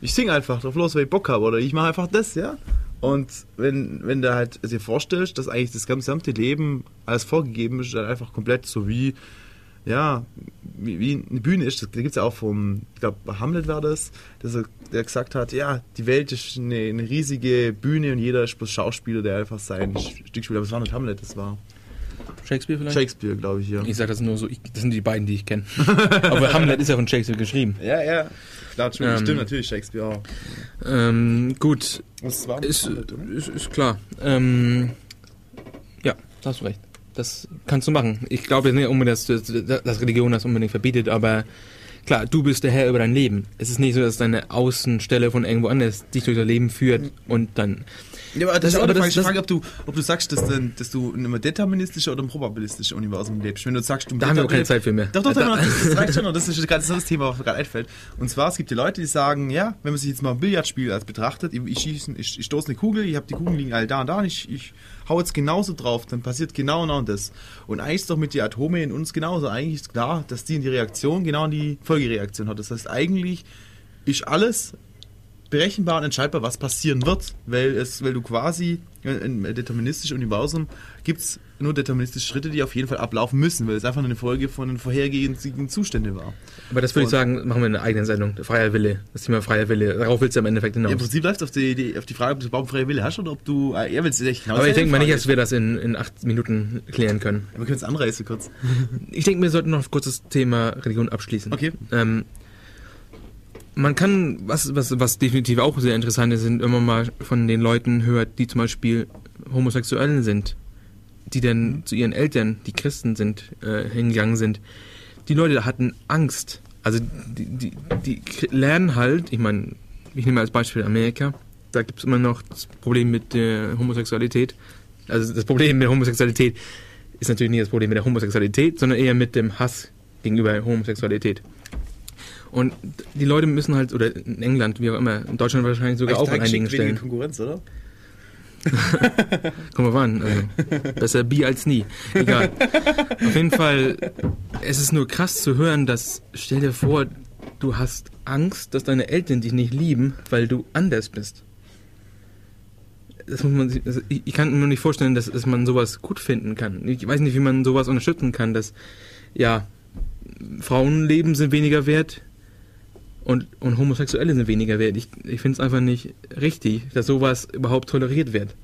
ich sing einfach drauf los, weil ich Bock habe. Oder ich mache einfach das, ja. Und wenn, wenn du halt dir vorstellst, dass eigentlich das gesamte Leben alles vorgegeben ist, dann einfach komplett so wie, ja, wie, wie eine Bühne ist. Da gibt es ja auch vom, ich glaube, Hamlet war das, dass er, der gesagt hat, ja, die Welt ist eine, eine riesige Bühne und jeder ist bloß Schauspieler, der einfach sein Stück spielt. Aber es war nicht Hamlet, das war Shakespeare vielleicht? Shakespeare, glaube ich, ja. Ich sage das nur so, ich, das sind die beiden, die ich kenne. Aber Hamlet ist ja von Shakespeare geschrieben. Ja, ja. Klar, Ähm, stimmt natürlich, Shakespeare auch. Ähm, gut, Was war ist, Hamlet, ist, ist klar. Ähm, ja, da hast du recht. Das kannst du machen. Ich glaube jetzt nicht unbedingt, dass, dass, dass Religion das unbedingt verbietet, aber klar, du bist der Herr über dein Leben. Es ist nicht so, dass deine Außenstelle von irgendwo anders dich durch dein Leben führt und dann. Ja, aber das, Das- ist auch eine falsche das- Frage, ob du, ob du sagst, dass, dass du in einem deterministischen oder einem probabilistischen Universum lebst. Wenn du sagst, du Da haben wir auch keine Zeit für mehr. Doch, doch, doch, Da- doch, das, reicht schon noch. Das ist gerade das Thema, was mir gerade einfällt. Und zwar, es gibt die Leute, die sagen, ja, wenn man sich jetzt mal ein Billardspiel als betrachtet, ich, schieße, ich, ich stoße eine Kugel, ich habe die Kugeln liegen alle da und da und ich, ich hau jetzt genauso drauf, dann passiert genau genau das. Und eigentlich ist doch mit den Atomen in uns genauso. Eigentlich ist klar, dass die in die Reaktion genau in die Folgereaktion hat. Das heißt, eigentlich ist alles berechenbar und entscheidbar, was passieren wird, weil es, weil du quasi im deterministischen Universum gibt es nur deterministische Schritte, die auf jeden Fall ablaufen müssen, weil es einfach nur eine Folge von den vorhergehenden Zuständen war. Aber das würde ich sagen, machen wir in einer eigenen Sendung. Freier Wille. Das Thema freier Wille. Darauf willst du am Endeffekt Ja, Im hinaus. Prinzip läuft es auf die, die, auf die Frage, ob du überhaupt freie Wille hast oder ob du. Äh, er will es echt Aber ich denke mal nicht, dass wir das in, in acht Minuten klären können. wir können es anreißen kurz. Ich denke, wir sollten noch kurz das Thema Religion abschließen. Okay. Ähm, man kann, was, was, was definitiv auch sehr interessant ist, sind, wenn man mal von den Leuten hört, die zum Beispiel Homosexuellen sind, die dann zu ihren Eltern, die Christen sind, äh, hingegangen sind. Die Leute hatten Angst. Also die, die, die lernen halt, ich meine, ich nehme als Beispiel Amerika, da gibt es immer noch das Problem mit der Homosexualität. Also das Problem mit der Homosexualität ist natürlich nicht das Problem mit der Homosexualität, sondern eher mit dem Hass gegenüber Homosexualität. Und die Leute müssen halt, oder in England, wie auch immer, in Deutschland wahrscheinlich sogar auch an einigen Stellen. Konkurrenz, oder? Kommen wir an. Also, besser Bi als nie. Egal. Auf jeden Fall, es ist nur krass zu hören, dass, stell dir vor, du hast Angst, dass deine Eltern dich nicht lieben, weil du anders bist. Das muss man, also ich, kann mir nur nicht vorstellen, dass, dass man sowas gut finden kann. Ich weiß nicht, wie man sowas unterstützen kann, dass, ja, Frauenleben sind weniger wert und, und Homosexuelle sind weniger wert. Ich, ich finde es einfach nicht richtig, dass sowas überhaupt toleriert wird.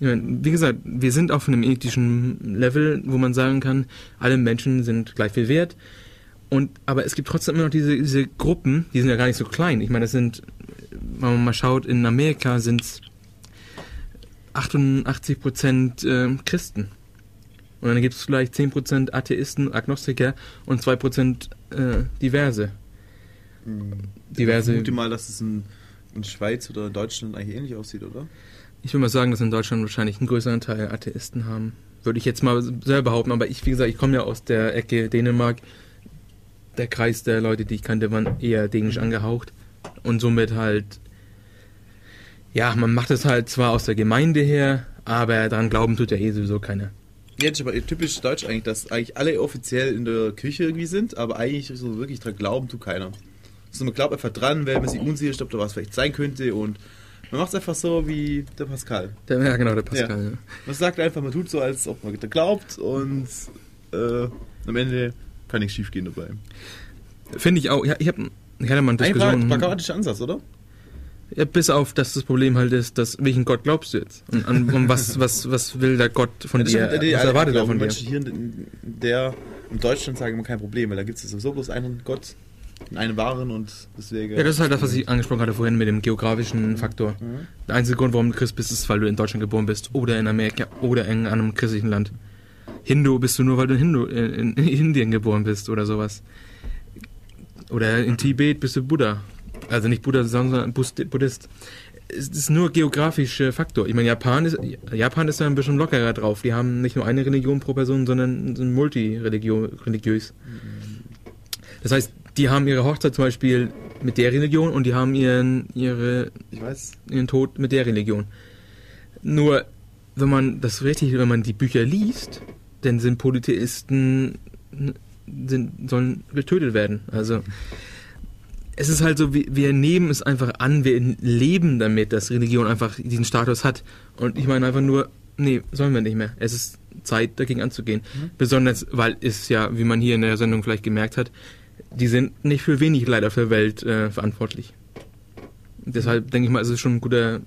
Wie gesagt, wir sind auf einem ethischen Level, wo man sagen kann, alle Menschen sind gleich viel wert. Und, aber es gibt trotzdem immer noch diese, diese Gruppen, die sind ja gar nicht so klein. Ich meine, das sind, wenn man mal schaut, in Amerika sind es 88 Prozent äh, Christen. Und dann gibt es vielleicht 10 Prozent Atheisten, Agnostiker und 2 Prozent äh, Diverse. Ich Diverse. vermute mal, dass es in, in Schweiz oder in Deutschland eigentlich ähnlich aussieht, oder? Ich würde mal sagen, dass in Deutschland wahrscheinlich einen größeren Teil Atheisten haben. Würde ich jetzt mal selber behaupten, aber ich, wie gesagt, ich komme ja aus der Ecke Dänemark. Der Kreis der Leute, die ich kannte, waren eher dänisch angehaucht. Und somit halt, ja, man macht es halt zwar aus der Gemeinde her, aber daran glauben tut ja eh sowieso keiner. Jetzt aber typisch deutsch eigentlich, dass eigentlich alle offiziell in der Kirche irgendwie sind, aber eigentlich so wirklich dran glauben tut keiner. So, man glaubt einfach dran, weil man sich unsicher ist, ob da was vielleicht sein könnte und man macht es einfach so wie der Pascal. Der, ja, genau, der Pascal. Ja. Man sagt einfach, man tut so, als ob man da glaubt und äh, am Ende kann nichts schief gehen dabei. Finde ich auch. Ja, ich, hab, ich hatte mal eine Ein Diskussion. pragmatischer Ansatz, oder? Ja, bis auf, dass das Problem halt ist, dass welchen Gott glaubst du jetzt? Und, an, und was, was, was will der Gott von Das dir? stimmt, Was erwartet er von dir? Hier in der in Deutschland sagen immer kein Problem, weil da gibt es sowieso bloß einen Gott, einen wahren und deswegen. Ja, das ist halt das, was ich angesprochen hatte vorhin mit dem geografischen Faktor. Der einzige Grund, warum du Christ bist, ist, weil du in Deutschland geboren bist oder in Amerika oder in einem christlichen Land. Hindu bist du nur, weil du in, Hindu, in, in Indien geboren bist oder sowas. Oder in Tibet bist du Buddha. Also nicht Buddha, sondern Buddhist. Es ist nur geografischer Faktor. Ich meine, Japan ist, Japan ist da ein bisschen lockerer drauf. Die haben nicht nur eine Religion pro Person, sondern sind multireligiös. Das heißt, die haben ihre Hochzeit zum Beispiel mit der Religion und die haben ihren, ihre, ihren Tod mit der Religion. Nur, wenn man das richtig, wenn man die Bücher liest, dann sind Polytheisten, sind, sollen getötet werden. Also, es ist halt so, wir, wir nehmen es einfach an, wir leben damit, dass Religion einfach diesen Status hat. Und ich meine einfach nur, nee, sollen wir nicht mehr. Es ist Zeit, dagegen anzugehen. Besonders, weil es ja, wie man hier in der Sendung vielleicht gemerkt hat, die sind nicht für wenig leider für Welt äh, verantwortlich. Deshalb denke ich mal, es ist schon ein guter,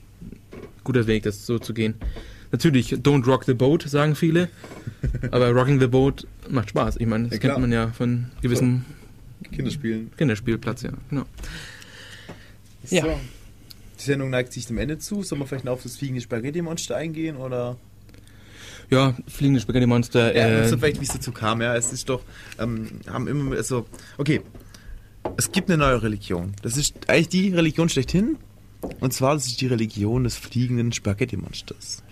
guter Weg, das so zu gehen. Natürlich, don't rock the boat, sagen viele. aber rocking the boat macht Spaß. Ich meine, das Ja, kennt man ja von gewissen Kinderspielen. Kinderspielplatz, ja. Genau. So. Ja. Die Sendung neigt sich dem Ende zu. Sollen wir vielleicht noch auf das fliegende Spaghetti-Monster eingehen? Oder? Ja, fliegende Spaghetti-Monster. Ja, Äh, so vielleicht, wie es dazu kam. Ja, es ist doch, ähm, haben immer, also, okay. Es gibt eine neue Religion. Das ist eigentlich die Religion schlechthin. Und zwar, das ist die Religion des fliegenden Spaghetti-Monsters.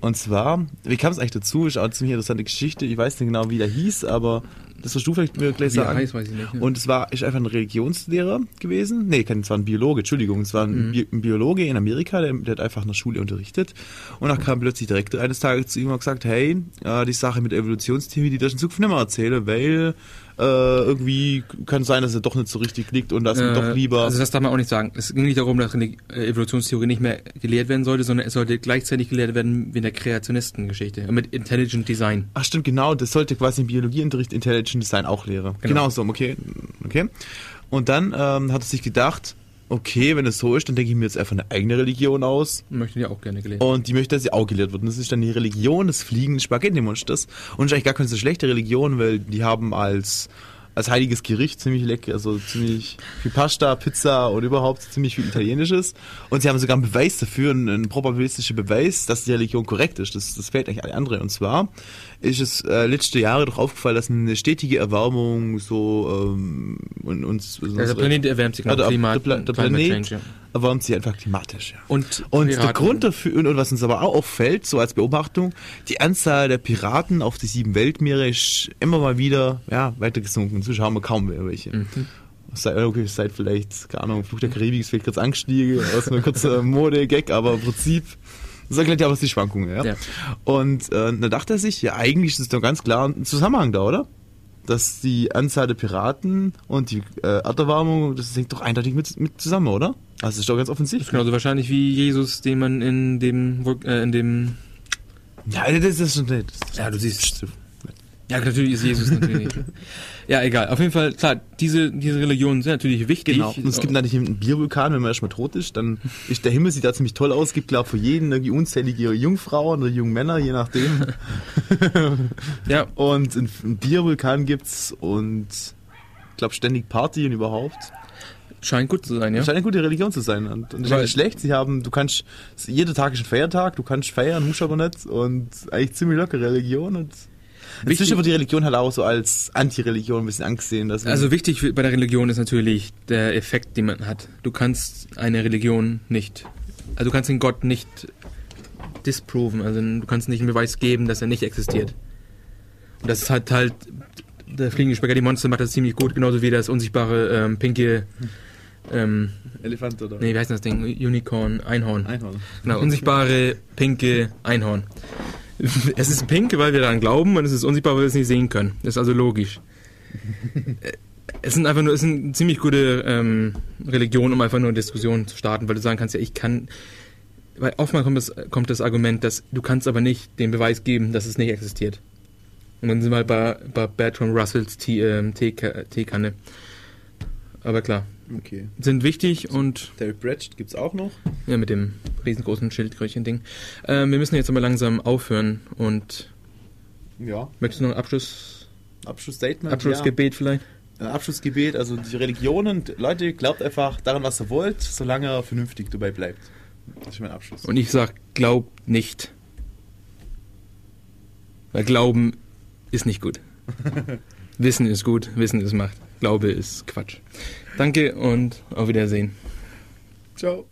Und zwar, wie kam es eigentlich dazu? Ist auch eine ziemlich interessante Geschichte. Ich weiß nicht genau, wie der hieß, aber das wirst du vielleicht mir gleich sagen. heißt, weiß ich nicht. ne? Und es war ist einfach ein Religionslehrer gewesen. Nee, kein, es war ein Biologe, Entschuldigung. Es war Mhm. ein, Bi ein Biologe in Amerika, der, der hat einfach in der Schule unterrichtet. Und dann kam plötzlich direkt eines Tages zu ihm und gesagt, hey, äh, die Sache mit Evolutionstheorie, die darfst du in Zukunft nicht mehr erzählen, weil äh, irgendwie kann sein, dass er doch nicht so richtig liegt und dass man doch lieber... Also das darf man auch nicht sagen. Es ging nicht darum, dass die äh, Evolutionstheorie nicht mehr gelehrt werden sollte, sondern es sollte gleichzeitig gelehrt werden wie in der Kreationistengeschichte, mit Intelligent Design. Ach stimmt, genau, das sollte quasi im Biologieunterricht Intelligent Design auch lehren. Genau, Genau. so, okay. okay. Und dann ähm, hat er sich gedacht, okay, wenn es so ist, dann denke ich mir jetzt einfach eine eigene Religion aus. Möchten ja auch gerne gelehrt. Und die möchte, dass sie auch gelehrt wird. Und das ist dann die Religion des fliegenden Spaghetti-Monsters. Und ist eigentlich gar keine so schlechte Religion, weil die haben als, als heiliges Gericht ziemlich lecker, also ziemlich viel Pasta, Pizza und überhaupt ziemlich viel Italienisches. Und sie haben sogar einen Beweis dafür, einen, einen probabilistischen Beweis, dass die Religion korrekt ist. Das, das fehlt eigentlich alle andere. Und zwar ist es äh, letzte Jahre doch aufgefallen, dass eine stetige Erwärmung so ähm, und, uns Also der Planet erwärmt sich genau. also, Klima, der, Pla der Planet Change, ja. erwärmt sich einfach klimatisch. Ja. Und, Und der. Grund dafür, und, und was uns aber auch auffällt, so als Beobachtung, die Anzahl der Piraten auf die sieben Weltmeere ist immer mal wieder ja, weiter gesunken. Inzwischen haben wir kaum mehr welche. Mhm. Seit, okay, seit vielleicht, keine Ahnung, Flug der Karibik ist vielleicht kurz angestiegen, aus einem kurzen Mode-Gag, aber im Prinzip, das erklärt ja was die Schwankungen, ja. Ja. Und äh, da dachte er sich, ja, eigentlich ist es doch ganz klar ein Zusammenhang da, oder? Dass die Anzahl der Piraten und die äh, Erderwärmung, das hängt doch eindeutig mit, mit zusammen, oder? Also das ist doch ganz offensichtlich. Genauso wahrscheinlich wie Jesus, den man in dem, äh, in dem, Ja, das ist schon nett. Ja, du siehst- ja natürlich ist Jesus natürlich. ja, egal. Auf jeden Fall, klar, diese, diese Religionen sind natürlich wichtig. Genau. Und es gibt natürlich einen Biervulkan, wenn man erstmal tot ist, dann ist der Himmel sieht da ziemlich toll aus. Es gibt, glaube ich, für jeden irgendwie unzählige Jungfrauen oder jungen Männer, je nachdem. ja, Und einen Biervulkan gibt's und ich glaube ständig Party und überhaupt. scheint gut zu sein, ja. Scheint eine gute Religion zu sein. Und, und das ist schlecht. Sie haben, du kannst, jeder Tag ist ein Feiertag, du kannst feiern, musst aber nicht. Und eigentlich ziemlich lockere Religion. Und inzwischen wird die Religion halt auch so als Anti-Religion ein bisschen angesehen. Man- Also wichtig bei der Religion ist natürlich der Effekt, den man hat. Du kannst eine Religion nicht, also du kannst den Gott nicht disproven, also du kannst nicht einen Beweis geben, dass er nicht existiert. Und das hat halt, der fliegende Spaghetti-Monster macht das ziemlich gut, genauso wie das unsichtbare ähm, pinke, ähm, Elefant oder nee, wie heißt das Ding? Unicorn, Einhorn. Einhorn. Genau, unsichtbare pinke Einhorn. Es ist pink, weil wir daran glauben, und es ist unsichtbar, weil wir es nicht sehen können. Das ist also logisch. Es sind einfach nur, es sind ziemlich gute ähm, Religionen, um einfach nur eine Diskussion zu starten, weil du sagen kannst, ja, ich kann, weil oftmals kommt das, kommt das Argument, dass du kannst aber nicht den Beweis geben, dass es nicht existiert. Und dann sind wir halt bei, bei Bertrand Russells Tee- ähm, Teeka- Teekanne. Aber klar, Okay. sind wichtig und Terry Pratchett gibt's auch noch. ja, mit dem riesengroßen Schildkrötchen-Ding. Ähm, wir müssen jetzt aber langsam aufhören und Ja. möchtest du noch ein Abschluss, Abschlussstatement. Abschlussgebet vielleicht? Ja. Ein Abschlussgebet, also die Religionen, Leute, glaubt einfach daran, was ihr wollt, solange ihr vernünftig dabei bleibt. Das ist mein Abschluss. Und ich sag, glaubt nicht. Weil Glauben ist nicht gut. Wissen ist gut, Wissen ist Macht. Glaube ist Quatsch. Danke und auf Wiedersehen. Ciao.